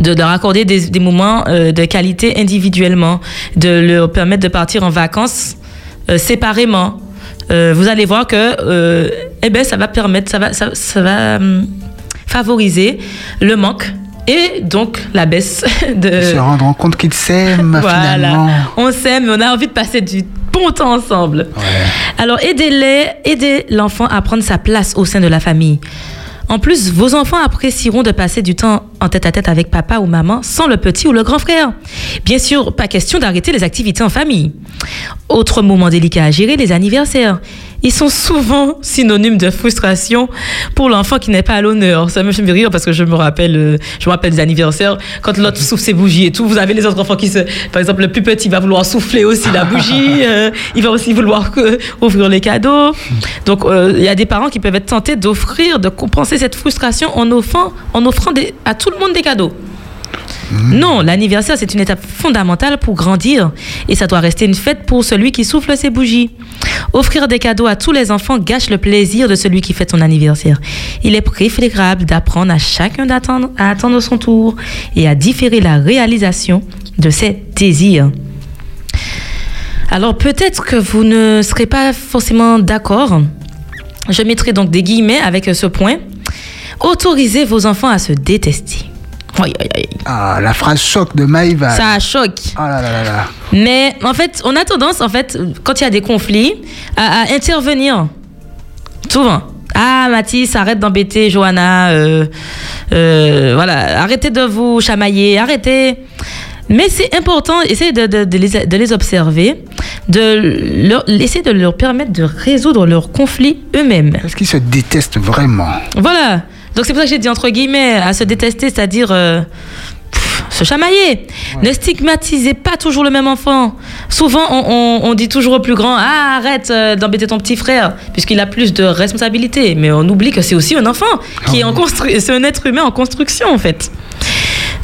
de accorder des, des moments euh, de qualité individuellement, de leur permettre de partir en vacances euh, séparément. Euh, vous allez voir que euh, eh ben, ça va permettre, ça va, ça, ça va hum, favoriser le manque et donc la baisse [LAUGHS] de... Se rendre compte qu'ils s'aiment Voilà. finalement. On s'aime, mais on a envie de passer du bon temps ensemble. Alors, aidez-les, aidez l'enfant à prendre sa place au sein de la famille. En plus, vos enfants apprécieront de passer du temps en tête à tête avec papa ou maman sans le petit ou le grand frère. Bien sûr, pas question d'arrêter les activités en famille. Autre moment délicat à gérer, les anniversaires. Ils sont souvent synonymes de frustration pour l'enfant qui n'est pas à l'honneur. Ça me fait rire parce que je me rappelle, euh, je me rappelle des anniversaires quand l'autre souffle ses bougies et tout. Vous avez les autres enfants qui se, par exemple, le plus petit va vouloir souffler aussi la bougie. [LAUGHS] euh, il va aussi vouloir euh, ouvrir les cadeaux. Donc, euh, il y a des parents qui peuvent être tentés d'offrir, de compenser cette frustration en offrant, en offrant des- à tout le monde des cadeaux. Non, l'anniversaire, c'est une étape fondamentale pour grandir et ça doit rester une fête pour celui qui souffle ses bougies. Offrir des cadeaux à tous les enfants gâche le plaisir de celui qui fête son anniversaire. Il est préférable d'apprendre à chacun d'attendre, à attendre son tour et à différer la réalisation de ses désirs. Alors peut-être que vous ne serez pas forcément d'accord. Je mettrai donc des guillemets avec ce point. Autorisez vos enfants à se détester. Aïe, aïe, aïe. Ah, la phrase choc de Maïva. Ça choque. Ah là là là. Mais en fait, on a tendance, en fait, quand il y a des conflits, à, à intervenir. Souvent. Ah, Mathis, arrête d'embêter Johanna. euh, euh, voilà, arrêtez de vous chamailler, arrêtez. Mais c'est important, essayez de, de- de les, de les observer, de leur, essayer de leur permettre de résoudre leurs conflits eux-mêmes. Est-ce qu'ils se détestent vraiment? Voilà. Donc c'est pour ça que j'ai dit entre guillemets à se détester, c'est-à-dire euh, se chamailler. Ne stigmatisez pas toujours le même enfant. Souvent, on, on- on dit toujours au plus grand Ah, arrête euh, d'embêter ton petit frère, puisqu'il a plus de responsabilités. Mais on oublie que c'est aussi un enfant, qui est en constru- c'est un être humain en construction, en fait.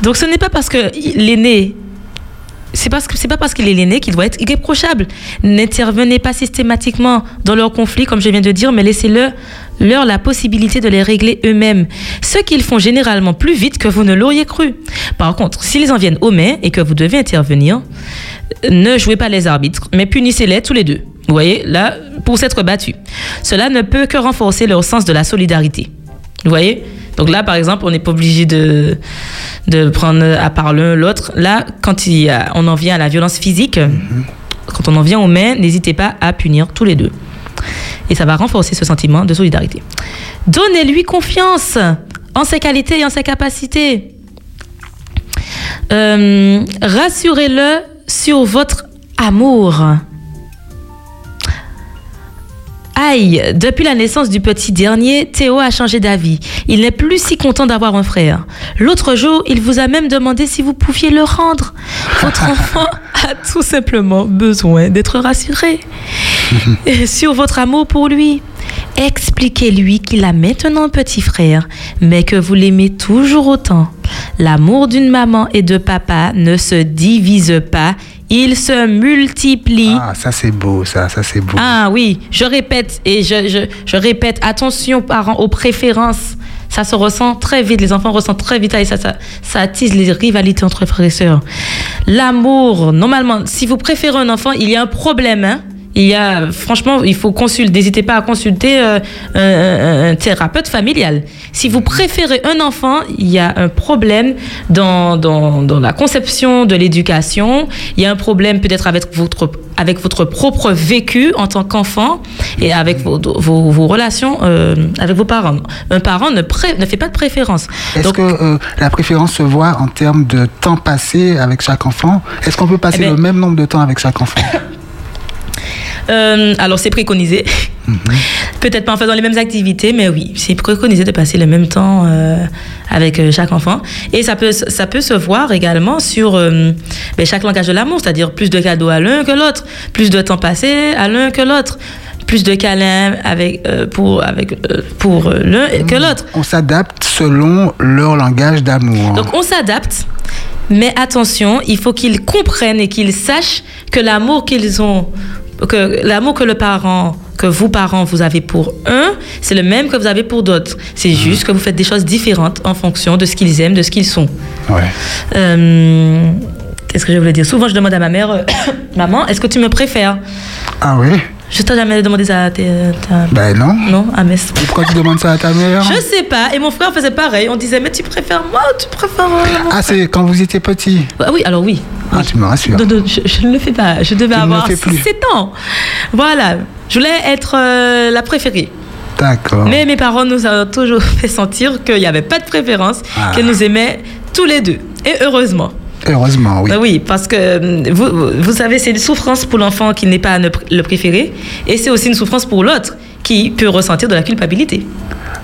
Donc ce n'est pas parce que l'aîné c'est parce que c'est pas parce qu'il est l'aîné qu'il doit être irréprochable. N'intervenez pas systématiquement dans leurs conflits, comme je viens de dire, mais laissez-leur leur la possibilité de les régler eux-mêmes. Ce qu'ils font généralement plus vite que vous ne l'auriez cru. Par contre, s'ils en viennent aux mains et que vous devez intervenir, ne jouez pas les arbitres, mais punissez-les tous les deux. Vous voyez, là, pour s'être battus. Cela ne peut que renforcer leur sens de la solidarité. Vous voyez? Donc là, par exemple, on n'est pas obligé de, de prendre à part l'un l'autre. Là, quand il y a- on en vient à la violence physique, quand on en vient aux mains, n'hésitez pas à punir tous les deux. Et ça va renforcer ce sentiment de solidarité. Donnez-lui confiance en ses qualités et en ses capacités. Euh, Rassurez-le sur votre amour. Aïe, depuis la naissance du petit dernier, Théo a changé d'avis. Il n'est plus si content d'avoir un frère. L'autre jour, il vous a même demandé si vous pouviez le rendre. Votre [LAUGHS] enfant a tout simplement besoin d'être rassuré [LAUGHS] sur votre amour pour lui. Expliquez-lui qu'il a maintenant un petit frère, mais que vous l'aimez toujours autant. L'amour d'une maman et de papa ne se divise pas, il se multiplie. Ah, ça c'est beau, ça, ça c'est beau. Ah oui, je répète et je, je, je répète, attention parents aux préférences. Ça se ressent très vite, les enfants ressentent très vite et ça, ça, ça attise les rivalités entre frères et sœurs. L'amour, normalement, si vous préférez un enfant, il y a un problème. hein. Il y a, franchement, il faut consulter, n'hésitez pas à consulter euh, un, thérapeute familial. Si vous préférez un enfant, il y a un problème dans, dans, dans la conception de l'éducation. Il y a un problème peut-être avec votre, avec votre propre vécu en tant qu'enfant et avec vos, vos, vos relations euh, avec vos parents. Un parent ne, pré- ne fait pas de préférence. Est-ce que euh, la préférence se voit en termes de temps passé avec chaque enfant? Est-ce qu'on peut passer Eh ben- le même nombre de temps avec chaque enfant? [LAUGHS] Euh, alors, c'est préconisé. Peut-être pas en faisant les mêmes activités, mais oui, c'est préconisé de passer le même temps euh, avec euh, chaque enfant. Et ça peut, ça peut se voir également sur euh, ben, chaque langage de l'amour, c'est-à-dire plus de cadeaux à l'un que l'autre, plus de temps passé à l'un que l'autre, plus de câlins avec, euh, pour, avec, euh, pour l'un que l'autre. On s'adapte selon leur langage d'amour. Donc on s'adapte, mais attention, il faut qu'ils comprennent et qu'ils sachent que l'amour qu'ils ont, que l'amour que le parent, que vous parents vous avez pour un, c'est le même que vous avez pour d'autres. C'est juste que vous faites des choses différentes en fonction de ce qu'ils aiment, de ce qu'ils sont. Ouais. Euh, Qu'est-ce que je voulais dire? Souvent, je demande à ma mère, euh, [COUGHS] maman, est-ce que tu me préfères? Ah oui? Je t'ai jamais demandé ça à tes- ta... Ben non. Non, à mes... Pourquoi tu demandes ça à ta mère Je sais pas. Et mon frère faisait pareil. On disait, mais tu préfères moi ou tu préfères euh, mon Ah, c'est quand vous étiez petit Ah oui, alors oui. Ah, tu me rassures. Non, non, je, je ne le fais pas. Je devais Tu avoir fais plus. 7 ans. Voilà. Je voulais être euh, la préférée. D'accord. Mais mes parents nous ont toujours [LAUGHS] fait sentir qu'il n'y avait pas de préférence, Ah. qu'ils nous aimaient tous les deux. Et heureusement. Heureusement, oui. Bah oui, parce que hum, vous, vous- savez, c'est une souffrance pour l'enfant qui n'est pas le préféré. Et c'est aussi une souffrance pour l'autre qui peut ressentir de la culpabilité.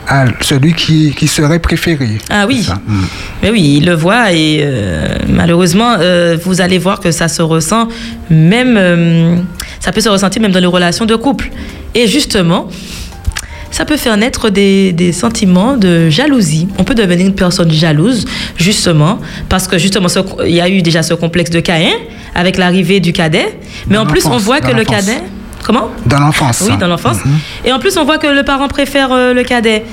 Ah, celui qui, qui serait préféré. Ah oui. Hmm. Mais oui, il le voit et euh, malheureusement, euh, vous allez voir que ça se ressent même, euh, ça peut se ressentir même dans les relations de couple. Et justement, ça peut faire naître des, des sentiments de jalousie. On peut devenir une personne jalouse, justement, parce que justement, il y a eu déjà ce complexe de Caïn avec l'arrivée du cadet. Mais Dans en plus, on voit que le cadet... Comment? Dans l'enfance. oui, dans l'enfance. Mhm. Et en plus, on voit que le parent préfère euh, le cadet.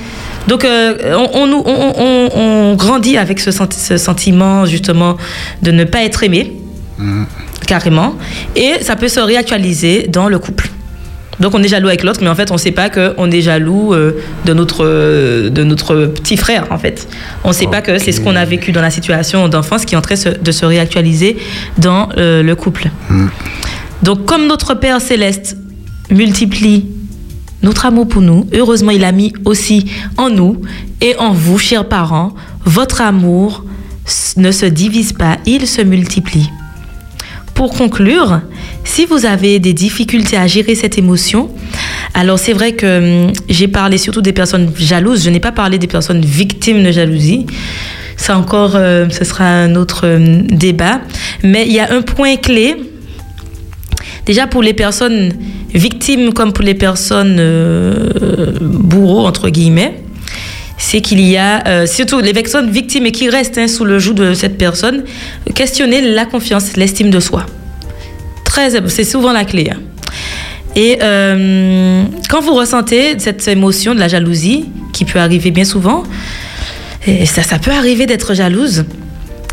Donc, euh, on, on, on- grandit avec ce, senti- ce sentiment, justement, de ne pas être aimé, Mhm. carrément. Et ça peut se réactualiser dans le couple. Donc, on est jaloux avec l'autre, mais en fait, on ne sait pas qu'on est jaloux euh, de, notre, euh, de notre petit frère, en fait. On ne sait pas que c'est ce qu'on a vécu dans la situation d'enfance qui est en train de se réactualiser dans euh, le couple. Donc, comme notre Père céleste multiplie notre amour pour nous, heureusement, il a mis aussi en nous et en vous, chers parents, votre amour ne se divise pas, il se multiplie. Pour conclure, si vous avez des difficultés à gérer cette émotion, alors c'est vrai que hum, j'ai parlé surtout des personnes jalouses, je n'ai pas parlé des personnes victimes de jalousie. Ça encore, euh, ce sera un autre hum, débat. Mais il y a un point clé Déjà pour les personnes victimes comme pour les personnes euh, bourreaux, entre guillemets, c'est qu'il y a, euh, surtout les personnes victimes et qui restent hein, sous le joug de cette personne, questionner la confiance, l'estime de soi. C'est souvent la clé. hein. Et euh, quand vous ressentez cette émotion de la jalousie, qui peut arriver bien souvent, et ça, peut arriver d'être jalouse,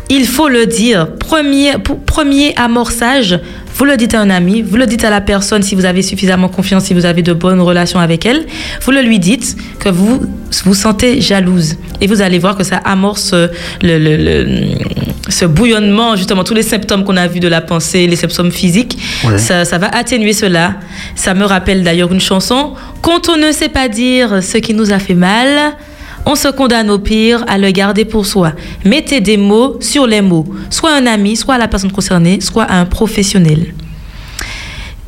il faut le dire. Premier, premier amorçage, vous le dites à un ami, vous le dites à la personne si vous avez suffisamment confiance, si vous avez de bonnes relations avec elle. Vous le lui dites que vous vous sentez jalouse. Et vous allez voir que ça amorce euh, le- ce bouillonnement, justement, tous les symptômes qu'on a vus de la pensée, les symptômes physiques. Ouais. Ça, ça va atténuer cela. Ça me rappelle d'ailleurs une chanson. Quand on ne sait pas dire ce qui nous a fait mal, on se condamne au pire à le garder pour soi. Mettez des mots sur les mots, soit à un ami, soit à la personne concernée, soit à un professionnel.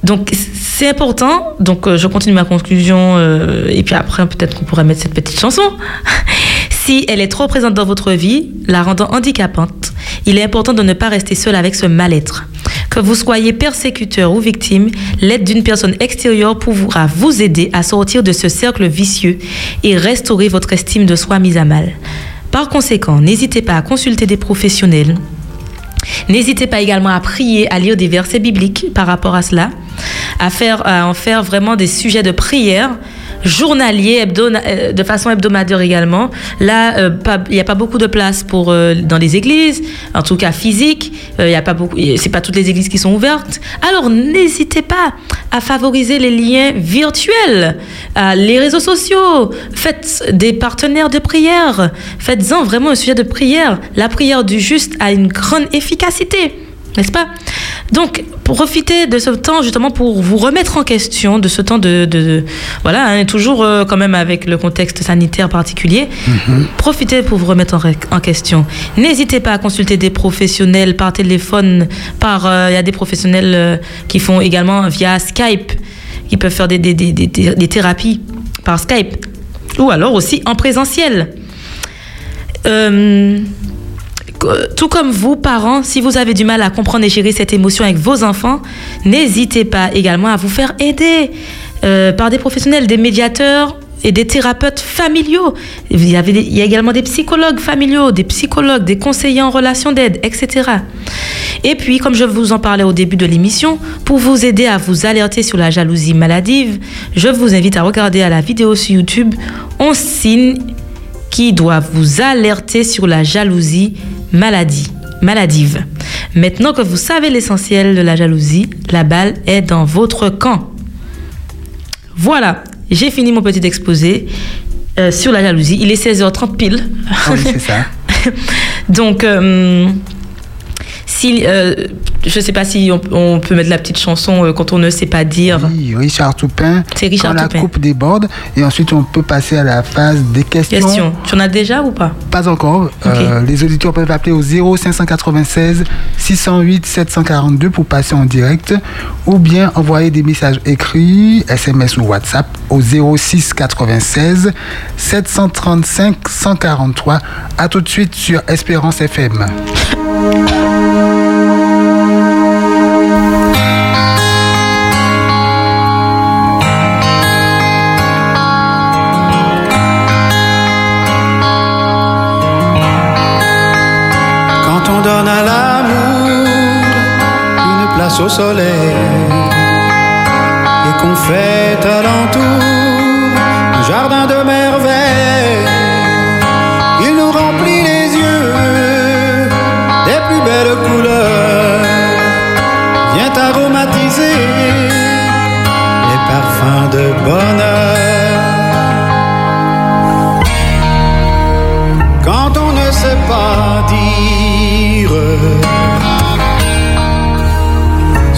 Donc c'est important. Donc euh, je continue ma conclusion euh, et puis après peut-être qu'on pourrait mettre cette petite chanson. [LAUGHS] si elle est trop présente dans votre vie, la rendant handicapante, il est important de ne pas rester seul avec ce mal-être. Que vous soyez persécuteur ou victime, l'aide d'une personne extérieure pourra vous aider à sortir de ce cercle vicieux et restaurer votre estime de soi mise à mal. Par conséquent, n'hésitez pas à consulter des professionnels, N'hésitez pas également à prier, à lire des versets bibliques par rapport à cela, à, faire, à en faire vraiment des sujets de prière journaliers, hebdo- euh, de façon hebdomadaire également. Là, euh, il n'y a pas beaucoup de place pour euh, dans les églises, en tout cas physique. Euh, Il y a pas beaucoup, c'est pas toutes les églises qui sont ouvertes. Alors n'hésitez pas à favoriser les liens virtuels, les réseaux sociaux. Faites des partenaires de prière. Faites-en vraiment un sujet de prière. La prière du juste a une grande efficacité, n'est-ce pas? Donc, profitez de ce temps justement pour vous remettre en question de ce temps de, de- de- voilà, hein, toujours euh, quand même avec le contexte sanitaire particulier. Profitez pour vous remettre en, question. N'hésitez pas à consulter des professionnels par téléphone, par euh, il y a des professionnels euh, qui font également via Skype, qui peuvent faire des, des- des- des thérapies par Skype, ou alors aussi en présentiel. Euh, tout comme vous, parents, si vous avez du mal à comprendre et gérer cette émotion avec vos enfants, n'hésitez pas également à vous faire aider euh, par des professionnels, des médiateurs et des thérapeutes familiaux. Il y, avait a également des psychologues familiaux, des psychologues, des conseillers en relation d'aide, etc. Et puis, comme je vous en parlais au début de l'émission, pour vous aider à vous alerter sur la jalousie maladive, je vous invite à regarder à la vidéo sur YouTube 11 signes qui doit vous alerter sur la jalousie maladie, maladive. Maintenant que vous savez l'essentiel de la jalousie, la balle est dans votre camp. Voilà, j'ai fini mon petit exposé euh, sur la jalousie. Il est 16h30 pile. Ah oui, c'est ça. [LAUGHS] Donc, euh, si, euh, je ne sais pas si on, on peut mettre la petite chanson euh, quand on ne sait pas dire. Oui, Richard Toupin. C'est Richard quand Toupin. la coupe déborde. Et ensuite, on peut passer à la phase des questions. Question. Tu en as déjà ou pas? Pas encore. Euh, les auditeurs peuvent appeler au 0596 608 742 pour passer en direct ou bien envoyer des messages écrits, SMS ou WhatsApp au 06 96 735 143. À tout de suite sur Espérance FM. Quand on donne à l'amour une place au soleil et qu'on fait alentour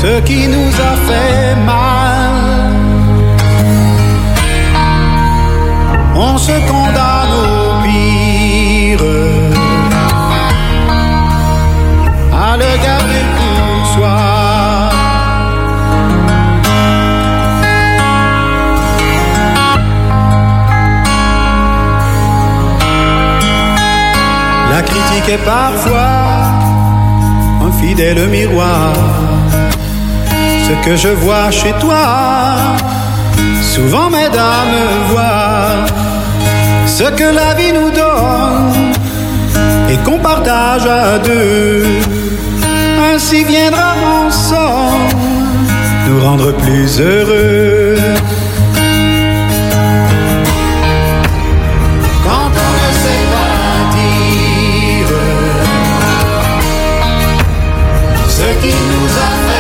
ce qui nous a fait mal, on se condamne au pire à le garder pour soi. La critique est parfois un fidèle miroir. Ce que je vois chez toi, souvent mesdames voient ce que la vie nous donne et qu'on partage à deux. Ainsi viendra ensemble nous rendre plus heureux. Quand on ne sait pas dire ce qui nous a fait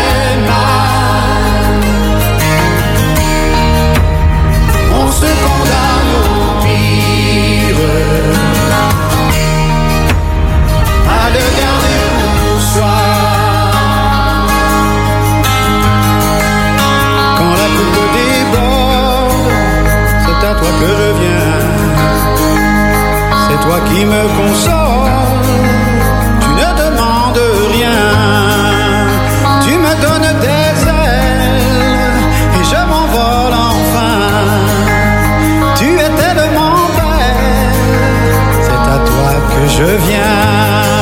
à toi que je viens. C'est toi qui me console. Tu ne demandes rien. Tu me donnes des ailes et je m'envole enfin. Tu es tellement belle. C'est à toi que je viens.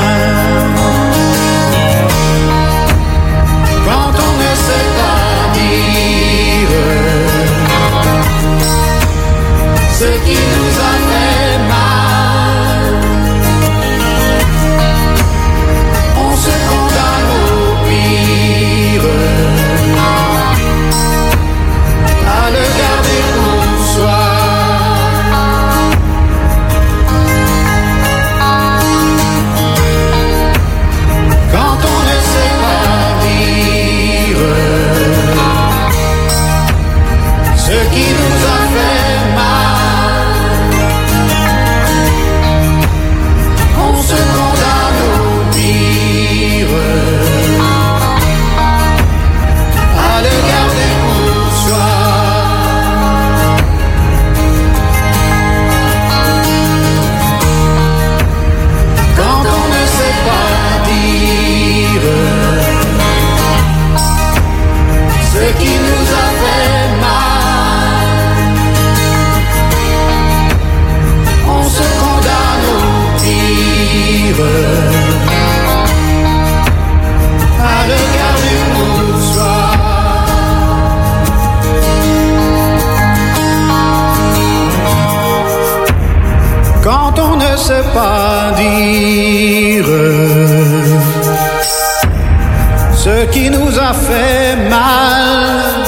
vivre. Quand on ne sait pas dire ce qui nous a fait mal,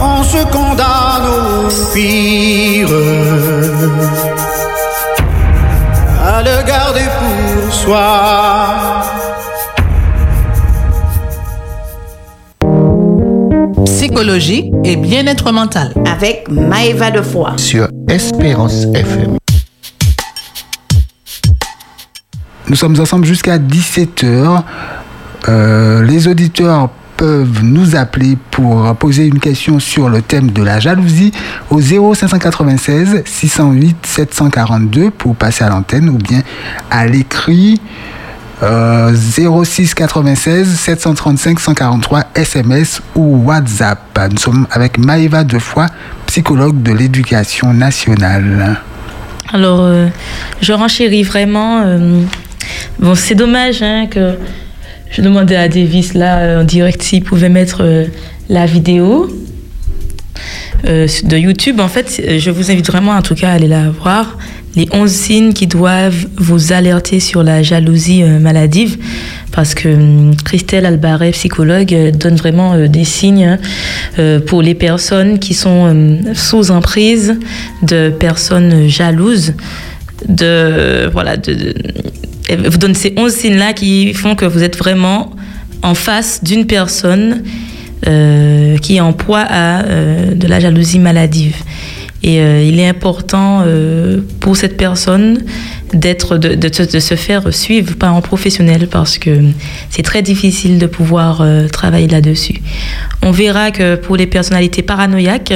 on se condamne au pire. Soi. Psychologie et bien-être mental. Avec Maëva de Foix. Sur Espérance FM. Nous sommes ensemble jusqu'à 17h. les auditeurs peuvent nous appeler pour poser une question sur le thème de la jalousie au 0596 608 742 pour passer à l'antenne ou bien à l'écrit euh, 06 96 735 143 SMS ou WhatsApp. Nous sommes avec Maëva Defoy, psychologue de l'éducation nationale. Alors, euh, je renchéris vraiment. euh, bon, c'est dommage hein, que je demandais à Davis là en direct s'il pouvait mettre euh, la vidéo euh, de YouTube. En fait, je vous invite vraiment en tout cas à aller la voir. Les 11 signes qui doivent vous alerter sur la jalousie euh, maladive. Parce que hum, Christelle Albaret, psychologue, donne vraiment des signes hein, pour les personnes qui sont hum, sous emprise de personnes jalouses. De, voilà, de, vous donne ces 11 signes-là qui font que vous êtes vraiment en face d'une personne euh, qui est en proie à euh, de la jalousie maladive. Et euh, il est important euh, pour cette personne d'être, de, se- faire suivre par un professionnel parce que c'est très difficile de pouvoir euh, travailler là-dessus. On verra que pour les personnalités paranoïaques,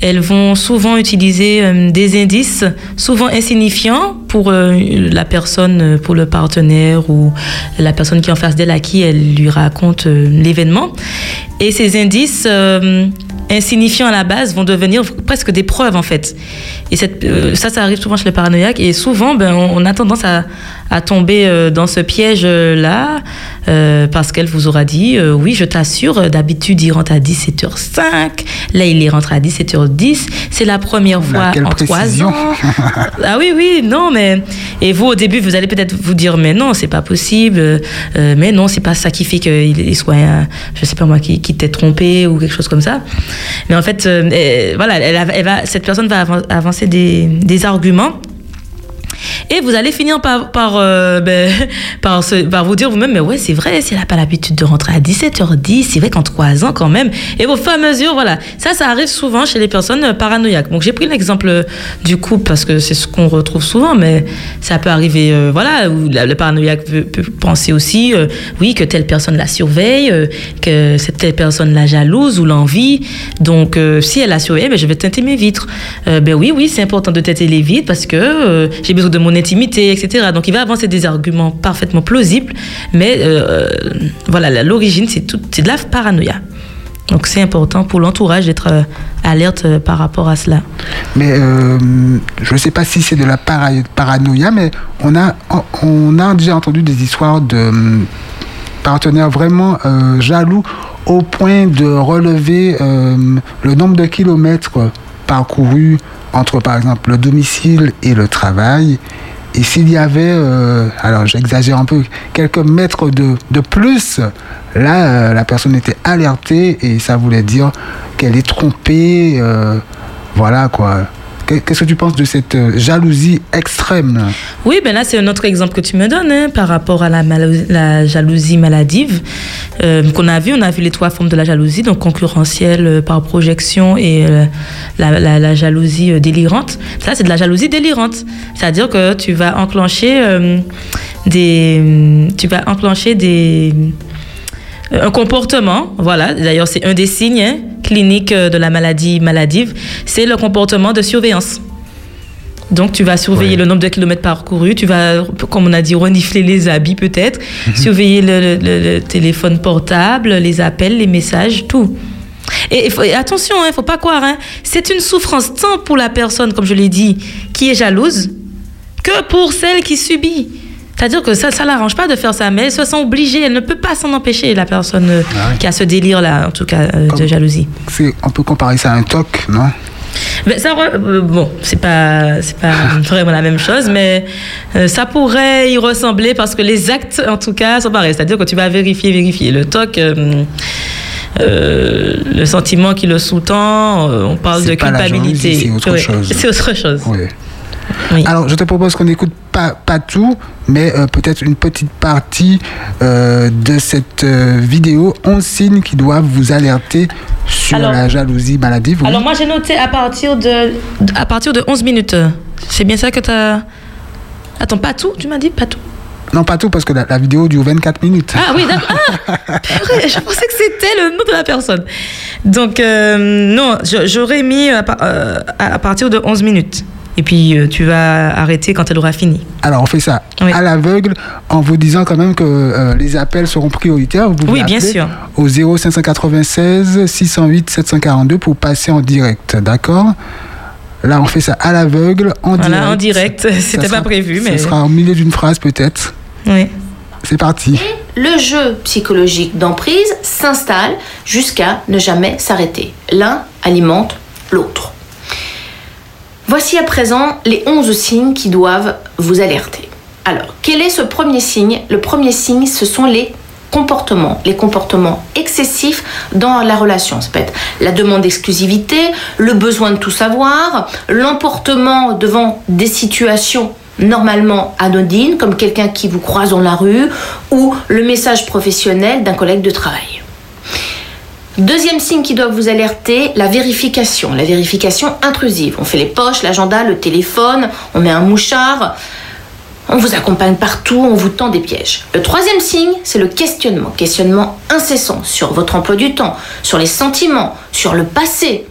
elles vont souvent utiliser des indices, souvent insignifiants pour la personne, pour le partenaire ou la personne qui est en face d'elle à qui elle lui raconte l'événement. Et ces indices insignifiants à la base vont devenir presque des preuves en fait. Et euh, ça, ça arrive souvent chez les paranoïaques et souvent ben, on a tendance à, à tomber euh, dans ce piège-là euh, parce qu'elle vous aura dit euh, oui, je t'assure, euh, d'habitude il rentre à 17h05, là il est rentré à 17h10, c'est la première fois en trois ans. [LAUGHS] ah oui, oui, non, mais. Et vous, au début, vous allez peut-être vous dire, mais non, c'est pas possible, euh, mais non, c'est pas ça qui fait qu'il il soit, un- je sais pas moi, qui, qui t'ait trompé ou quelque chose comme ça. Mais en fait, euh, euh, voilà, elle, a- elle va, cette personne va avan- avancer des, des arguments. Et vous allez finir par, par, euh, ben, [LAUGHS] par, vous dire vous-même, mais ouais, c'est vrai, si elle n'a pas l'habitude de rentrer à 17h10, c'est vrai qu'en 3 ans quand même. Et au fur et mesure, voilà, ça, ça arrive souvent chez les personnes euh, paranoïaques. Donc j'ai pris l'exemple euh, du couple parce que c'est ce qu'on retrouve souvent, mais ça peut arriver, voilà, où le paranoïaque peut, penser aussi, oui, que telle personne la surveille, que cette telle personne la jalouse ou l'envie. Donc si elle la surveille, ben, je vais teinter mes vitres. Ben oui, oui, c'est important de teinter les vitres parce que j'ai besoin de mon intimité, etc. Donc il va avancer des arguments parfaitement plausibles, mais euh, voilà, l'origine, c'est de la paranoïa. Donc c'est important pour l'entourage d'être euh, alerte euh, par rapport à cela. Mais je ne sais pas si c'est de la para- paranoïa, mais on a, on a déjà entendu des histoires de partenaires vraiment jaloux au point de relever le nombre de kilomètres parcourus entre, par exemple, le domicile et le travail. Et s'il y avait, euh, alors j'exagère un peu, quelques mètres de, de plus, là, euh, la personne était alertée et ça voulait dire qu'elle est trompée. euh, voilà quoi. Qu'est- Qu'est-ce que tu penses de cette euh, jalousie extrême? Oui, ben là, c'est un autre exemple que tu me donnes hein, par rapport à la, jalousie maladive euh, qu'on a vu. On a vu les trois formes de la jalousie, donc concurrentielle euh, par projection et la, la- jalousie délirante. Ça, c'est de la jalousie délirante. C'est-à-dire que tu vas enclencher des, tu vas enclencher des un comportement, voilà, d'ailleurs c'est un des signes hein, cliniques euh, de la maladie maladive, c'est le comportement de surveillance. Donc tu vas surveiller le nombre de kilomètres parcourus, tu vas, comme on a dit, renifler les habits peut-être, [LAUGHS] surveiller le, le- le- le téléphone portable, les appels, les messages, tout. Et, il faut- et attention, il ne faut pas croire, hein, c'est une souffrance tant pour la personne, comme je l'ai dit, qui est jalouse, que pour celle qui subit. C'est-à-dire que ça ne l'arrange pas de faire ça, mais elle se sent obligée, elle ne peut pas s'en empêcher, la personne euh, qui a ce délire-là, en tout cas, euh, de jalousie. On peut comparer ça à un toc, non? Mais ça, re- euh, bon, c'est pas, c'est pas [LAUGHS] vraiment la même chose, mais euh, ça pourrait y ressembler parce que les actes, en tout cas, sont pareils. C'est-à-dire que tu vas vérifier, vérifier. Le TOC, euh, le sentiment qui le sous-tend, on parle de culpabilité. c'est autre. C'est autre chose. Oui. Alors, je te propose qu'on n'écoute pas, pas tout, mais euh, peut-être une petite partie euh, de cette euh, vidéo 11 signes qui doivent vous alerter sur Alors- la jalousie maladive. oui. Alors moi j'ai noté à partir de à partir de 11 minutes. C'est bien ça que tu as Attends, pas tout, tu m'as dit pas tout. Non, pas tout, parce que la, la vidéo dure 24 minutes. Ah oui, d'accord. [LAUGHS] Ah, je pensais que c'était le nom de la personne. Donc non, j'aurais mis à partir de 11 minutes. Et puis euh, tu vas arrêter quand elle aura fini. Alors, on fait ça à l'aveugle en vous disant quand même que euh, les appels seront prioritaires. Vous Oui, pouvez bien sûr. Au 0596 608 742 pour passer en direct, d'accord? Là, on fait ça à l'aveugle, en Voilà, direct. en direct. [LAUGHS] C'était pas prévu, mais. Ça sera au milieu d'une phrase peut-être. Oui. C'est parti. Le jeu psychologique d'emprise s'installe jusqu'à ne jamais s'arrêter. L'un alimente l'autre. Voici à présent les 11 signes qui doivent vous alerter. Alors, quel est ce premier signe? Le premier signe, ce sont les comportements, les comportements excessifs dans la relation. Ça peut être la demande d'exclusivité, le besoin de tout savoir, l'emportement devant des situations normalement anodines, comme quelqu'un qui vous croise dans la rue, ou le message professionnel d'un collègue de travail. Deuxième signe qui doit vous alerter, la vérification, la vérification intrusive. On fait les poches, l'agenda, le téléphone, on met un mouchard, on vous accompagne partout, on vous tend des pièges. Le troisième signe, c'est le questionnement. Questionnement incessant sur votre emploi du temps, sur les sentiments, sur le passé.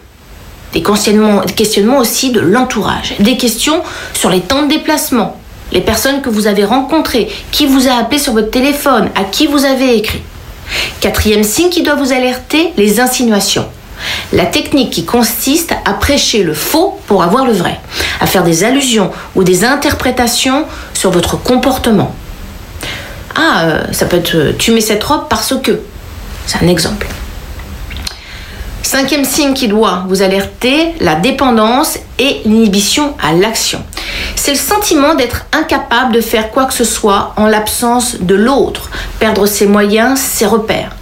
Des questionnements, aussi de l'entourage. Des questions sur les temps de déplacement. Les personnes que vous avez rencontrées, qui vous a appelé sur votre téléphone, à qui vous avez écrit. Quatrième signe qui doit vous alerter, les insinuations. La technique qui consiste à prêcher le faux pour avoir le vrai, à faire des allusions ou des interprétations sur votre comportement. Ah, euh, ça peut être euh, tu mets cette robe parce que. C'est un exemple. Cinquième signe qui doit vous alerter, la dépendance et l'inhibition à l'action. C'est le sentiment d'être incapable de faire quoi que ce soit en l'absence de l'autre, perdre ses moyens, ses repères.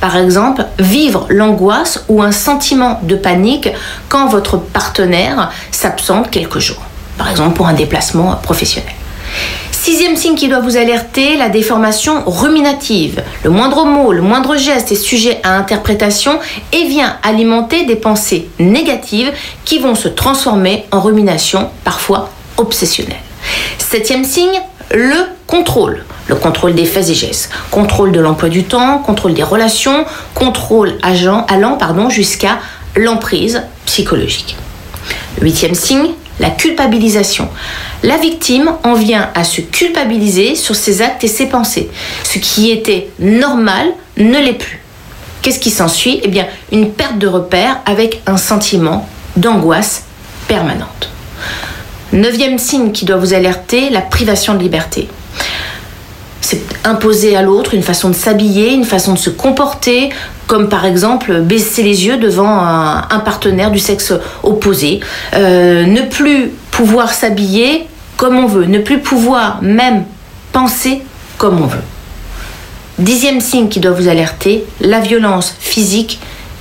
Par exemple, vivre l'angoisse ou un sentiment de panique quand votre partenaire s'absente quelques jours. Par exemple, pour un déplacement professionnel. Sixième signe qui doit vous alerter, la déformation ruminative. Le moindre mot, le moindre geste est sujet à interprétation et vient alimenter des pensées négatives qui vont se transformer en rumination, parfois obsessionnelle. Septième signe, le contrôle. Le contrôle des faits et gestes. Contrôle de l'emploi du temps, contrôle des relations, contrôle agent, allant jusqu'à l'emprise psychologique. Huitième signe, la culpabilisation. La victime en vient à se culpabiliser sur ses actes et ses pensées. Ce qui était normal ne l'est plus. Qu'est-ce qui s'ensuit? Eh bien, une perte de repère avec un sentiment d'angoisse permanente. Neuvième signe qui doit vous alerter, la privation de liberté. C'est imposer à l'autre une façon de s'habiller, une façon de se comporter, comme par exemple baisser les yeux devant un, partenaire du sexe opposé, Euh, ne plus pouvoir s'habiller comme on veut, ne plus pouvoir même penser comme on veut. Dixième signe qui doit vous alerter, la violence physique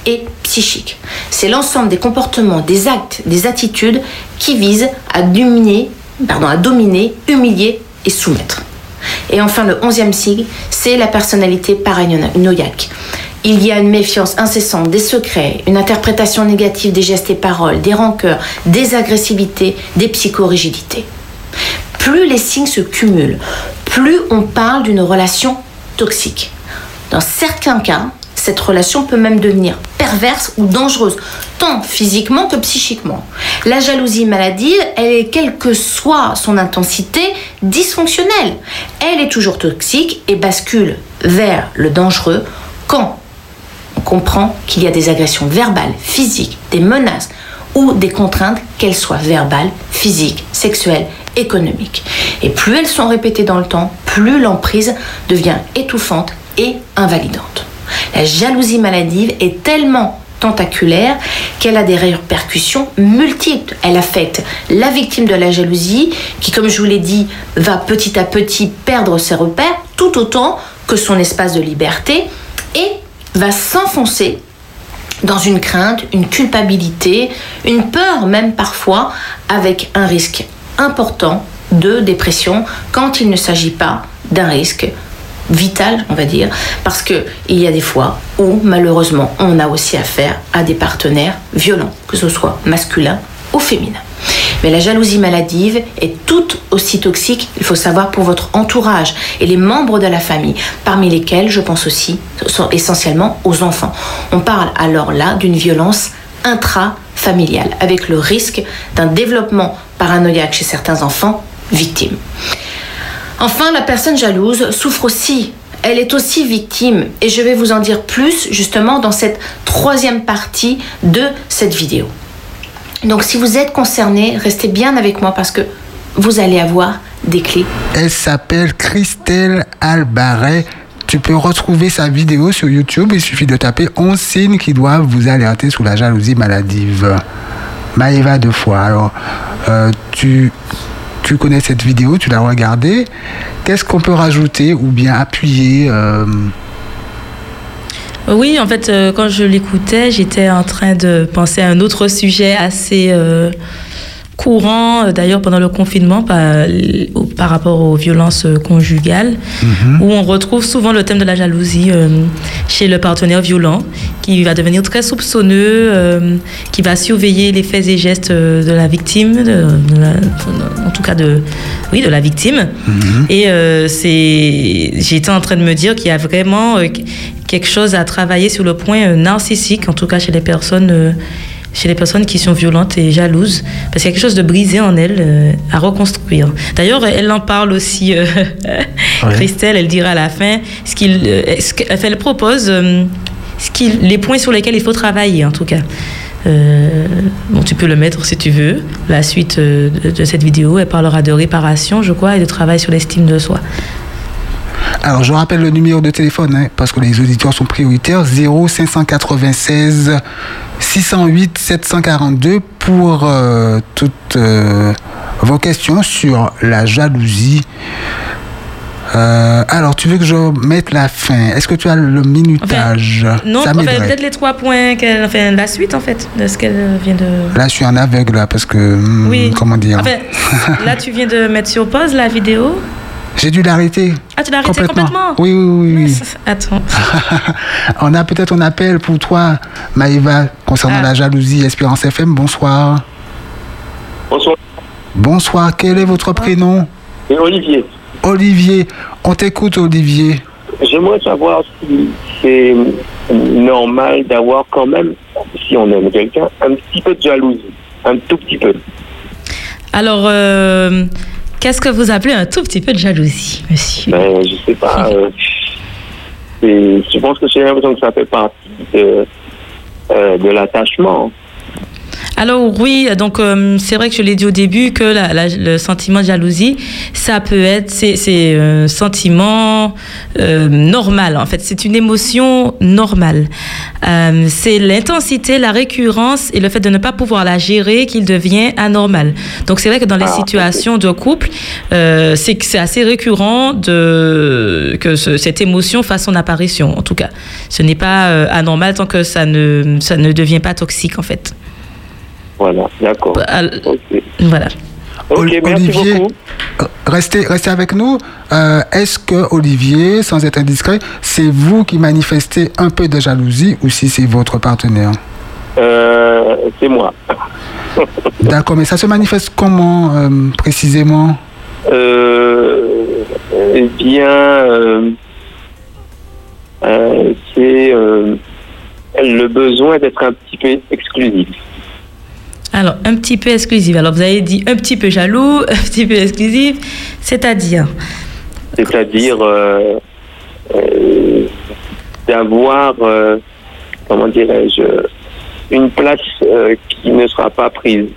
et psychique. C'est l'ensemble des comportements, des actes, des attitudes qui visent à dominer, pardon, à dominer, humilier et soumettre. Et enfin, le onzième signe, c'est la personnalité paranoïaque. Il y a une méfiance incessante des secrets, une interprétation négative des gestes et paroles, des rancœurs, des agressivités, des psychorigidités. Plus les signes se cumulent, plus on parle d'une relation toxique. Dans certains cas, cette relation peut même devenir perverse ou dangereuse, tant physiquement que psychiquement. La jalousie maladive, elle est, quelle que soit son intensité, dysfonctionnelle. Elle est toujours toxique et bascule vers le dangereux quand on comprend qu'il y a des agressions verbales, physiques, des menaces ou des contraintes, qu'elles soient verbales, physiques, sexuelles, économiques. Et plus elles sont répétées dans le temps, plus l'emprise devient étouffante et invalidante. La jalousie maladive est tellement tentaculaire qu'elle a des répercussions multiples. Elle affecte la victime de la jalousie qui, comme je vous l'ai dit, va petit à petit perdre ses repères tout autant que son espace de liberté et va s'enfoncer dans une crainte, une culpabilité, une peur même parfois, avec un risque important de dépression quand il ne s'agit pas d'un risque vital, on va dire, parce que il y a des fois où malheureusement on a aussi affaire à des partenaires violents, que ce soit masculin ou féminin. Mais la jalousie maladive est tout aussi toxique, il faut savoir, pour votre entourage et les membres de la famille, parmi lesquels je pense aussi essentiellement aux enfants. On parle alors là d'une violence intrafamiliale, avec le risque d'un développement paranoïaque chez certains enfants victimes. Enfin, la personne jalouse souffre aussi. Elle est aussi victime et je vais vous en dire plus justement dans cette troisième partie de cette vidéo. Donc si vous êtes concerné, restez bien avec moi parce que vous allez avoir des clés. Elle s'appelle Christelle Albaret. Tu peux retrouver sa vidéo sur YouTube. Il suffit de taper 11 signes qui doivent vous alerter sur la jalousie maladive. Maëva de fois. Alors, euh, tu, tu connais cette vidéo, tu l'as regardée. Qu'est-ce qu'on peut rajouter ou bien appuyer euh, Oui, en fait, euh, quand je l'écoutais, j'étais en train de penser à un autre sujet assez euh, courant, euh, d'ailleurs pendant le confinement, par, au- par rapport aux violences euh, conjugales, Mhm. où on retrouve souvent le thème de la jalousie euh, chez le partenaire violent, qui va devenir très soupçonneux, euh, qui va surveiller les faits et gestes euh, de la victime, de- de la- en tout cas de, oui, de la victime. Et euh, c'est, j'étais en train de me dire qu'il y a vraiment euh, quelque chose à travailler sur le point euh, narcissique, en tout cas chez les personnes, euh, chez les personnes qui sont violentes et jalouses, parce qu'il y a quelque chose de brisé en elles euh, à reconstruire. D'ailleurs, elle en parle aussi, euh, [LAUGHS] Christelle, elle dira à la fin, ce qu'il, euh, ce elle propose ce les points sur lesquels il faut travailler, en tout cas. Euh, bon, tu peux le mettre si tu veux. La suite euh, de, de cette vidéo, elle parlera de réparation, je crois, et de travail sur l'estime de soi. Alors, je rappelle le numéro de téléphone, hein, parce que les auditeurs sont prioritaires 0596 608 742 pour euh, toutes euh, vos questions sur la jalousie. Euh, alors, tu veux que je mette la fin? Est-ce que tu as le minutage? Non, enfin, m'aiderait. peut-être les trois points, enfin, la suite en fait, de ce qu'elle vient de. Là, je suis en aveugle, là, parce que... hmm, Oui. Comment dire? [LAUGHS] Là, tu viens de mettre sur pause la vidéo. J'ai dû l'arrêter. Ah, tu l'as arrêté complètement, Oui, oui, oui. oui. Attends. [LAUGHS] On a peut-être un appel pour toi, Maïva, concernant Ah. la jalousie. Espérance FM, bonsoir. Bonsoir. Bonsoir, quel est votre prénom? Olivier. Olivier. On t'écoute, Olivier. J'aimerais savoir si c'est normal d'avoir quand même, si on aime quelqu'un, un petit peu de jalousie. Un tout petit peu. Alors, euh, qu'est-ce que vous appelez un tout petit peu de jalousie, monsieur Ben, je sais pas. [LAUGHS] euh, je pense que j'ai l'impression que ça fait partie de, euh, de l'attachement. Alors oui, donc euh, c'est vrai que je l'ai dit au début que la- la- le sentiment de jalousie, ça peut être, c'est un sentiment euh, normal en fait, c'est une émotion normale. Euh, c'est l'intensité, la récurrence et le fait de ne pas pouvoir la gérer qu'il devient anormal. Donc c'est vrai que dans les Ah, situations de couple, euh, c'est assez récurrent de que ce- cette émotion fasse son apparition. En tout cas, ce n'est pas euh, anormal tant que ça ne ça ne devient pas toxique en fait. Voilà, d'accord. Voilà. Ok, Ol- merci Olivier, beaucoup. restez, restez avec nous. Euh, Est-ce que, Olivier, sans être indiscret, c'est vous qui manifestez un peu de jalousie ou si c'est votre partenaire? Euh, c'est moi. [LAUGHS] D'accord, mais ça se manifeste comment euh, précisément? Euh, eh bien, euh, euh, c'est euh, le besoin d'être un petit peu exclusif. Alors, un petit peu exclusif. Alors, vous avez dit un petit peu jaloux, [LAUGHS] un petit peu exclusif, c'est-à-dire C'est-à-dire euh, euh, d'avoir, euh, comment dirais-je, une place euh, qui ne sera pas prise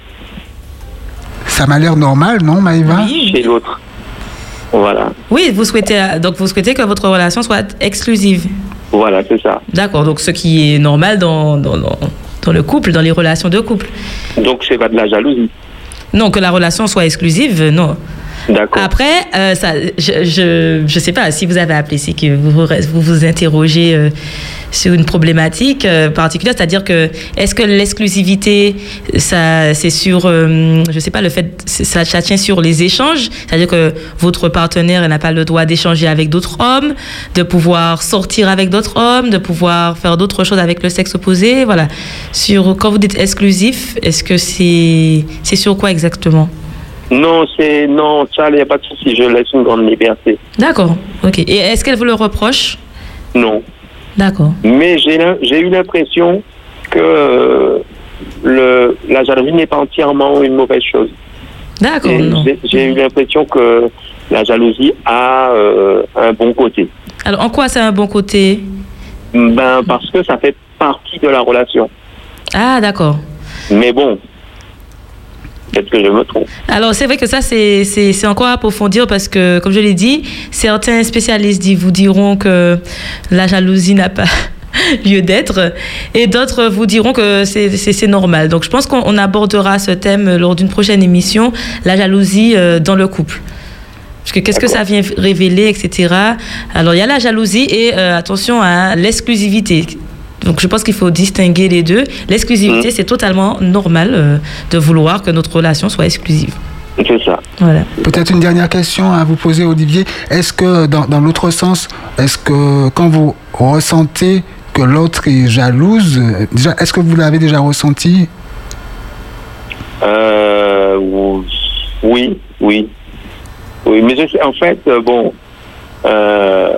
Ça m'a l'air normal, non, Maïva chez l'autre. Voilà. Oui, vous souhaitez, donc vous souhaitez que votre relation soit exclusive. Voilà, c'est ça. D'accord, donc ce qui est normal dans, dans, dans, dans le couple, dans les relations de couple. Donc c'est pas de la jalousie. Non, que la relation soit exclusive, non. Après, euh, je, je, je sais pas si vous avez appelé, c'est que vous vous, vous interrogez euh, sur une problématique euh, particulière, c'est-à-dire que est-ce que l'exclusivité, ça, c'est sur, je sais pas, le fait, ça, ça tient sur les échanges, c'est-à-dire que votre partenaire n'a pas le droit d'échanger avec d'autres hommes, de pouvoir sortir avec d'autres hommes, de pouvoir faire d'autres choses avec le sexe opposé, voilà. Sur quand vous dites exclusif, est-ce que c'est, c'est sur quoi exactement? Non, c'est non, ça, il n'y a pas de souci. Je laisse une grande liberté. D'accord, ok. Et est-ce qu'elle vous le reproche? Non. D'accord. Mais j'ai eu l'impression que euh, le, la jalousie n'est pas entièrement une mauvaise chose. D'accord, J'ai eu l'impression que la jalousie a euh, un bon côté. Alors, en quoi c'est un bon côté? Ben parce que ça fait partie de la relation. Ah, d'accord. Mais bon, peut-être que je me trompe. Alors, c'est vrai que ça, c'est encore à approfondir parce que, comme je l'ai dit, certains spécialistes vous diront que la jalousie n'a pas [LAUGHS] lieu d'être et d'autres vous diront que c'est- normal. Donc, je pense qu'on on abordera ce thème lors d'une prochaine émission, la jalousie euh, dans le couple. Parce que qu'est-ce que ça vient révéler, etc. Alors, il y a la jalousie et euh, attention à l'exclusivité. Donc, je pense qu'il faut distinguer les deux. L'exclusivité, c'est totalement normal euh, de vouloir que notre relation soit exclusive. C'est ça. Voilà. Peut-être une dernière question à vous poser, Olivier. Est-ce que, dans, dans l'autre sens, est-ce que quand vous ressentez que l'autre est jalouse, euh, déjà, est-ce que vous l'avez déjà ressenti? Euh, oui, oui. Oui, mais je en fait, euh, bon, euh,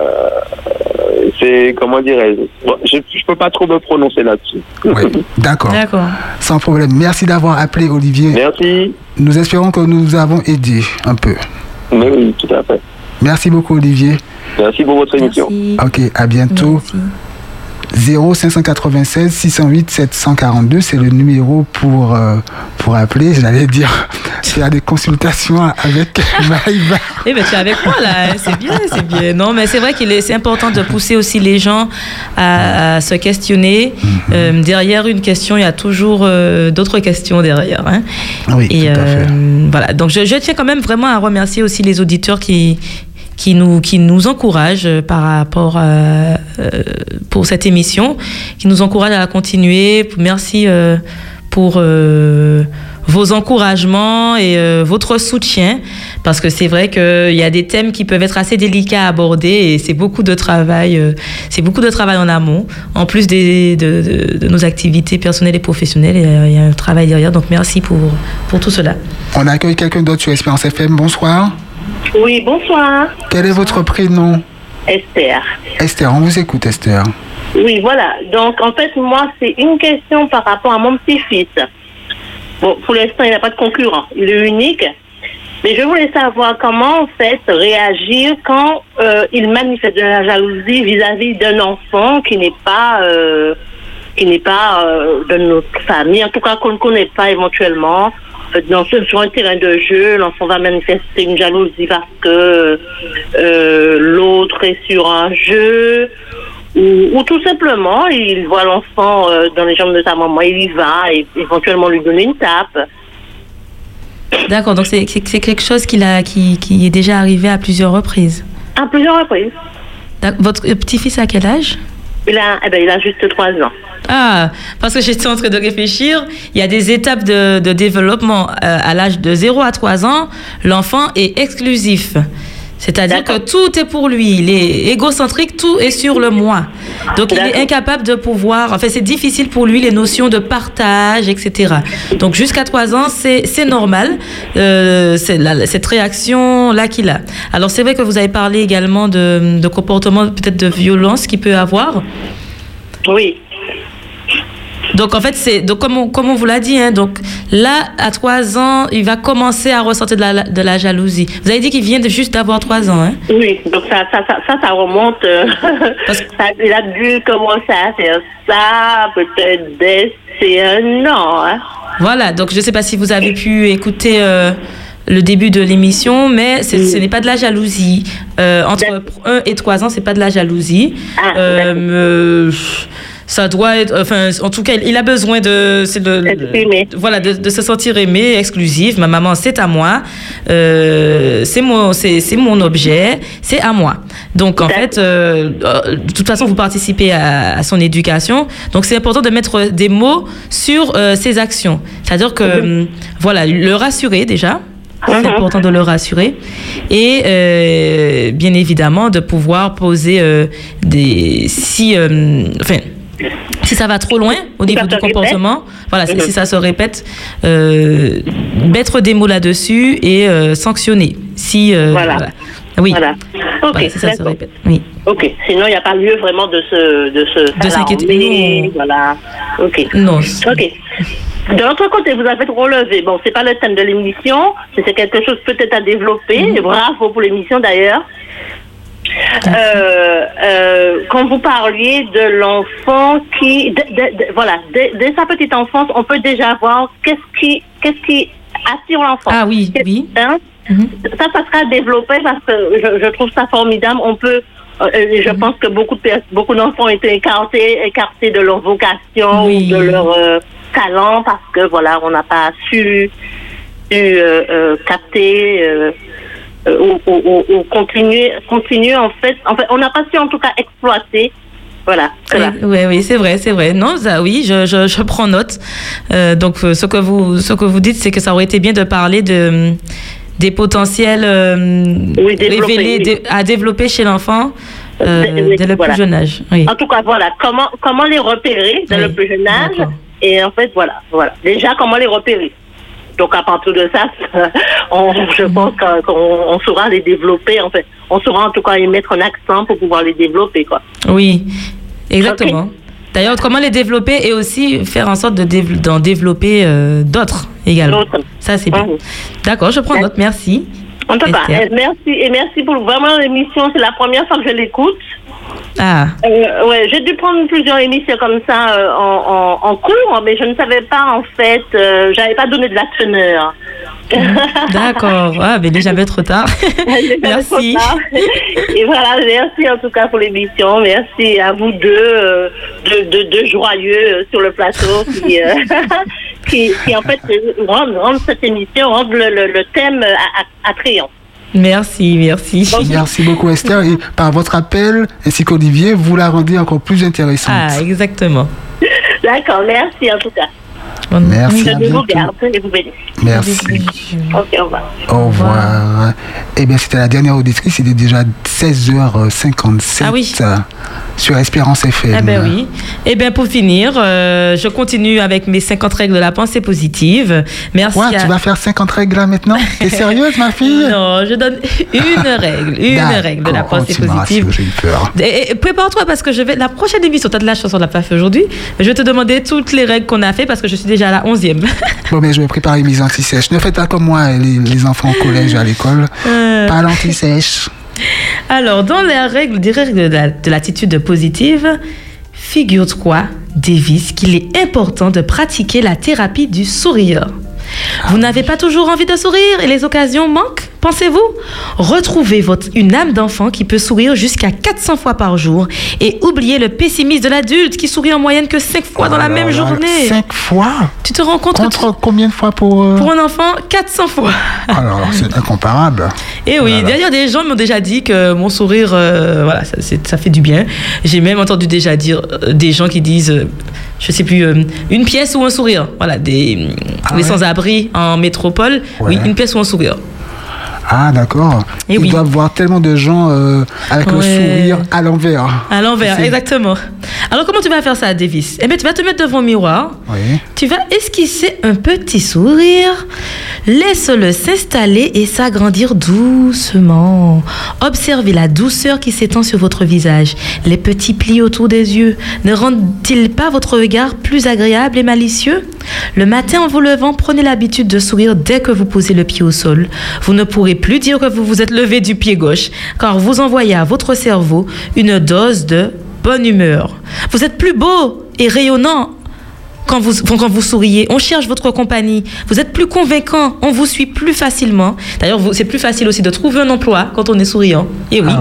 c'est, comment dirais-je, bon, je ne peux pas trop me prononcer là-dessus. [LAUGHS] D'accord. D'accord. Sans problème. Merci d'avoir appelé, Olivier. Merci. Nous espérons que nous vous avons aidé un peu. Mais oui, tout à fait. Merci beaucoup, Olivier. Merci pour votre émission. Ok, à bientôt. 0596 608 742, c'est le numéro pour, euh, pour appeler. J'allais dire, [LAUGHS] faire des consultations avec [LAUGHS] Maïva. Eh ben, tu es avec moi là, c'est bien, c'est bien. Non, mais c'est vrai qu'il est, c'est important de pousser aussi les gens à, à se questionner. Euh, derrière une question, il y a toujours euh, d'autres questions derrière. hein. Oui, Et tout à fait. voilà, donc je, je tiens quand même vraiment à remercier aussi les auditeurs qui qui nous qui nous encouragent euh, par rapport à, euh, pour cette émission, qui nous encouragent à continuer. Merci euh, pour euh, vos encouragements et euh, votre soutien, parce que c'est vrai qu'il y a des thèmes qui peuvent être assez délicats à aborder et c'est beaucoup de travail, euh, c'est beaucoup de travail en amont, en plus de, nos activités personnelles et professionnelles. euh, Il y a un travail derrière, donc merci pour, pour tout cela. On accueille quelqu'un d'autre sur Espérance FM. Bonsoir. Oui, bonsoir. Quel est votre prénom Esther. Esther, on vous écoute, Esther. Oui, voilà. Donc, en fait, moi, c'est une question par rapport à mon petit-fils. Bon, pour l'instant, il n'a pas de concurrent. Il est unique. Mais je voulais savoir comment, en fait, réagir quand euh, il manifeste de la jalousie vis-à-vis d'un enfant qui n'est pas, euh, qui n'est pas euh, de notre famille, en tout cas qu'on ne connaît pas éventuellement. Dans, ce- sur un terrain de jeu, l'enfant va manifester une jalousie parce que euh, l'autre est sur un jeu, ou, ou tout simplement, il voit l'enfant euh, dans les jambes de sa maman, il y va et éventuellement lui donner une tape. D'accord, donc c'est quelque chose qui, l'a- qui, qui est déjà arrivé à plusieurs reprises. À plusieurs reprises. Votre petit-fils a quel âge? Il a, eh ben, il a juste trois ans. Ah, parce que j'étais en train de réfléchir, il y a des étapes de, développement. Euh, à l'âge de 0 à 3 ans, l'enfant est exclusif. C'est-à-dire que tout est pour lui. Il est égocentrique, tout est sur le moi. Donc il est incapable de pouvoir. En fait, c'est difficile pour lui les notions de partage, etc. Donc jusqu'à 3 ans, c'est normal. euh, c'est cette réaction-là qu'il a. Alors c'est vrai que vous avez parlé également de, de comportement peut-être de violence qu'il peut avoir. Oui. Donc en fait, c'est donc comme on, comme on vous l'a dit, hein, donc là à 3 ans, il va commencer à ressentir de la, de la jalousie. Vous avez dit qu'il vient de juste d'avoir 3 ans, hein? Oui, donc ça, ça, ça, ça, ça remonte. euh, [LAUGHS] ça- il a dû commencer à faire ça peut-être dès c'est un an. Hein. Voilà, donc je ne sais pas si vous avez pu écouter euh, le début de l'émission, mais ce n'est pas de la jalousie. Euh, entre 1 et 3 ans, c'est pas de la jalousie. Ah, ça doit être, enfin, en tout cas, il a besoin de, de, voilà, de, de se sentir aimé, exclusif. Ma maman, c'est à moi. Euh, c'est mon, c'est, c'est mon objet, c'est à moi. Donc, en fait, euh, euh, de toute façon, vous participez à, à son éducation. Donc, c'est important de mettre des mots sur euh, ses actions. C'est-à-dire que, hum, voilà, le rassurer déjà. C'est important de le rassurer. Et euh, bien évidemment, de pouvoir poser euh, des. Si. euh, enfin. Si ça va trop loin au niveau du comportement, voilà, si, si ça se répète, euh, mettre des mots là-dessus et euh, sanctionner. Si, euh, Voilà. Oui. Voilà. Ok, Voilà, si ça se répète. Oui. Ok, sinon il n'y a pas lieu vraiment de se de se De s'inquiéter. Voilà. Ok. Non. Ok. De l'autre côté, vous avez relevé. Bon, c'est pas le thème de l'émission, mais c'est quelque chose peut-être à développer. Mhm. Bravo pour l'émission d'ailleurs. Euh, euh, quand vous parliez de l'enfant qui, de- de- de- voilà, dès, sa petite enfance, on peut déjà voir qu'est-ce qui, qu'est-ce qui attire l'enfant. Ah oui, oui. Hein? Ça, ça sera développé parce que je, je trouve ça formidable. On peut, euh, je pense que beaucoup de beaucoup d'enfants ont été écartés, écartés de leur vocation ou de leur talent parce que voilà, on n'a pas su, su, capter. Euh, euh, ou, ou- ou- ou continuer, continuer en fait, en fait, on n'a pas su en tout cas exploiter, voilà. Oui, oui, c'est vrai, c'est vrai. Non, ça, oui, je, je, je prends note. Euh, donc, euh, ce que vous, ce que vous dites, c'est que ça aurait été bien de parler de des potentiels euh, révélés oui. à développer chez l'enfant euh, dès le voilà. plus jeune âge. Oui. En tout cas, voilà, comment, comment les repérer dès le plus jeune âge. Et en fait, voilà, voilà. Déjà, comment les repérer? Donc, à partir de ça, [LAUGHS] on, je Mhm. pense qu'on on saura les développer. En fait, on saura en tout cas y mettre un accent pour pouvoir les développer, quoi. Oui, exactement. D'ailleurs, comment les développer et aussi faire en sorte de dév- d'en développer euh, d'autres également. Ça, c'est bien. D'accord, je prends note. Merci. En tout cas, eh, merci et merci pour vraiment l'émission. C'est la première fois que je l'écoute. Ah, Euh, ouais, j'ai dû prendre plusieurs émissions comme ça euh, en, en, en cours, mais je ne savais pas en fait, euh, j'avais pas donné de la teneur. [LAUGHS] d'accord. Ah, mais déjà jamais trop tard. [LAUGHS] merci. Et voilà, merci en tout cas pour l'émission. Merci à vous deux, euh, de, de, de joyeux sur le plateau qui, [LAUGHS] qui, qui en fait rendent, rendent cette émission, rendent le, le, le thème attrayant. Merci, merci. Merci beaucoup Esther. Et par votre appel, ainsi qu'Olivier, vous la rendez encore plus intéressante. Ah, exactement. D'accord, merci en tout cas. Merci, Je à vous bientôt. garde et vous bénisse. Merci. Ok, au revoir. Au revoir. Eh bien, c'était la dernière auditrice. Il est déjà 16h57 Ah oui. sur Espérance FM. Eh ben oui. Eh bien, pour finir, euh, je continue avec mes 50 règles de la pensée positive. Merci. Quoi, à- tu vas faire 50 règles là maintenant? T'es sérieuse, ma fille? [LAUGHS] Non, je donne une règle, une règle de la Oh, pensée me positive. J'ai eu peur. Et, et prépare-toi parce que je vais. La prochaine émission, tu as de la chance, on l'a pas fait aujourd'hui. mais Je vais te demander toutes les règles qu'on a fait parce que je suis déjà à la 11e. [LAUGHS] Bon, mais je vais préparer mes anti-sèches. Ne faites pas comme moi, les, les enfants au collège à l'école. Euh. Pas l'anti-sèche. [LAUGHS] Alors, dans les règles, des règles de la- de l'attitude positive, figure-toi, Davis, qu'il est important de pratiquer la thérapie du sourire. Vous n'avez pas toujours envie de sourire et les occasions manquent, pensez-vous Retrouvez votre, une âme d'enfant qui peut sourire jusqu'à 400 fois par jour et oubliez le pessimisme de l'adulte qui sourit en moyenne que 5 fois dans la même journée? 5 fois? Tu te rends compte combien de fois pour. euh, pour un enfant, 400 fois. Alors, c'est incomparable. [LAUGHS] Et oui, d'ailleurs, des gens m'ont déjà dit que mon sourire, euh, voilà, ça, ça fait du bien. J'ai même entendu déjà dire euh, des gens qui disent, je sais plus, une pièce ou un sourire. Voilà, des, les sans-abri en métropole. Oui, une pièce ou un sourire. Ah, d'accord. Ils doivent voir tellement de gens euh, avec le sourire à l'envers. À l'envers, exactement. Alors, comment tu vas faire ça, Davis? Eh bien, tu vas te mettre devant le miroir. Oui. Tu vas esquisser un petit sourire. Laisse-le s'installer et s'agrandir doucement. Observez la douceur qui s'étend sur votre visage. Les petits plis autour des yeux ne rendent-ils pas votre regard plus agréable et malicieux? Le matin, en vous levant, prenez l'habitude de sourire dès que vous posez le pied au sol. Vous ne pourrez plus dire que vous vous êtes levé du pied gauche, car vous envoyez à votre cerveau une dose de bonne humeur. Vous êtes plus beau et rayonnant quand vous, quand vous souriez. On cherche votre compagnie. Vous êtes plus convaincant. On vous suit plus facilement. D'ailleurs, c'est plus facile aussi de trouver un emploi quand on est souriant. Et oui.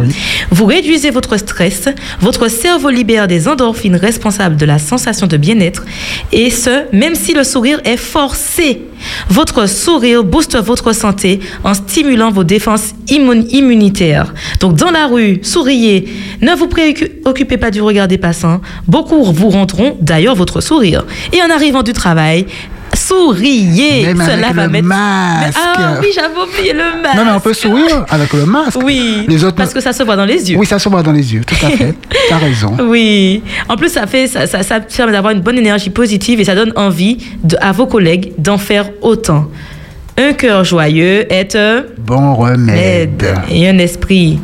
Vous réduisez votre stress. Votre cerveau libère des endorphines responsables de la sensation de bien-être. Et ce, même si le sourire est forcé. Votre sourire booste votre santé en stimulant vos défenses immun- immunitaires. Donc dans la rue, souriez. Ne vous préoccupez pas du regard des passants. Beaucoup vous rendront d'ailleurs votre sourire. Et en arrivant du travail, souriez. Même Cela avec va le mettre... masque. Ah oui, j'avais oublié le masque. Non, mais on peut sourire avec le masque. Oui, Les autres, parce que ça se voit dans les yeux. Oui, ça se voit dans les yeux, tout à fait. [LAUGHS] T'as raison. Oui. En plus, ça fait, ça, ça, ça permet d'avoir une bonne énergie positive et ça donne envie de, à vos collègues d'en faire autant. Un cœur joyeux est un Bon remède. et un esprit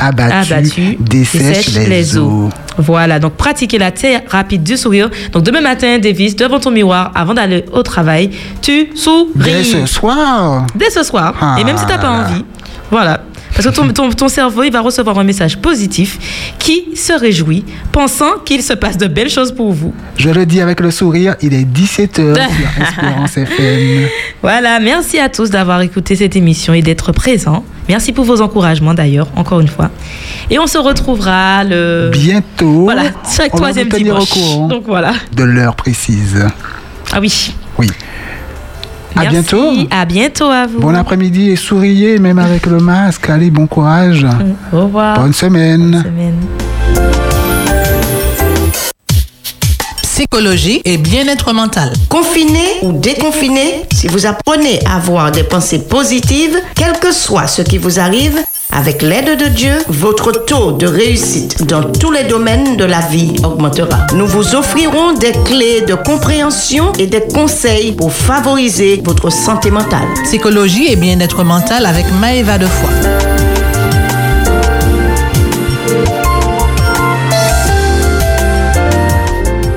Abattu, abattu dessèche les os. Voilà, donc pratiquez la thérapie du sourire. Donc demain matin, Davis, devant ton miroir, avant d'aller au travail, tu souris. Dès ce soir. Dès ce soir. Ah et même si tu n'as pas envie. Voilà. Parce que ton, ton, ton cerveau, il va recevoir un message positif qui se réjouit, pensant qu'il se passe de belles choses pour vous. Je le dis avec le sourire, il est 17h [LAUGHS] sur Espérance FM. Voilà, merci à tous d'avoir écouté cette émission et d'être présents. Merci pour vos encouragements d'ailleurs, encore une fois. Et on se retrouvera le... Bientôt. Voilà, chaque on va troisième vous tenir dimanche. au courant Donc voilà. de l'heure précise. Ah oui. Oui. À Merci. bientôt. À bientôt à vous. Bon après-midi et souriez, même avec le masque. Allez, bon courage. Au revoir. Bonne semaine. Psychologie et bien-être mental. Confiné ou déconfiné, si vous apprenez à avoir des pensées positives, quel que soit ce qui vous arrive, avec l'aide de Dieu, votre taux de réussite dans tous les domaines de la vie augmentera. Nous vous offrirons des clés de compréhension et des conseils pour favoriser votre santé mentale. Psychologie et bien-être mental avec Maëva Defoy.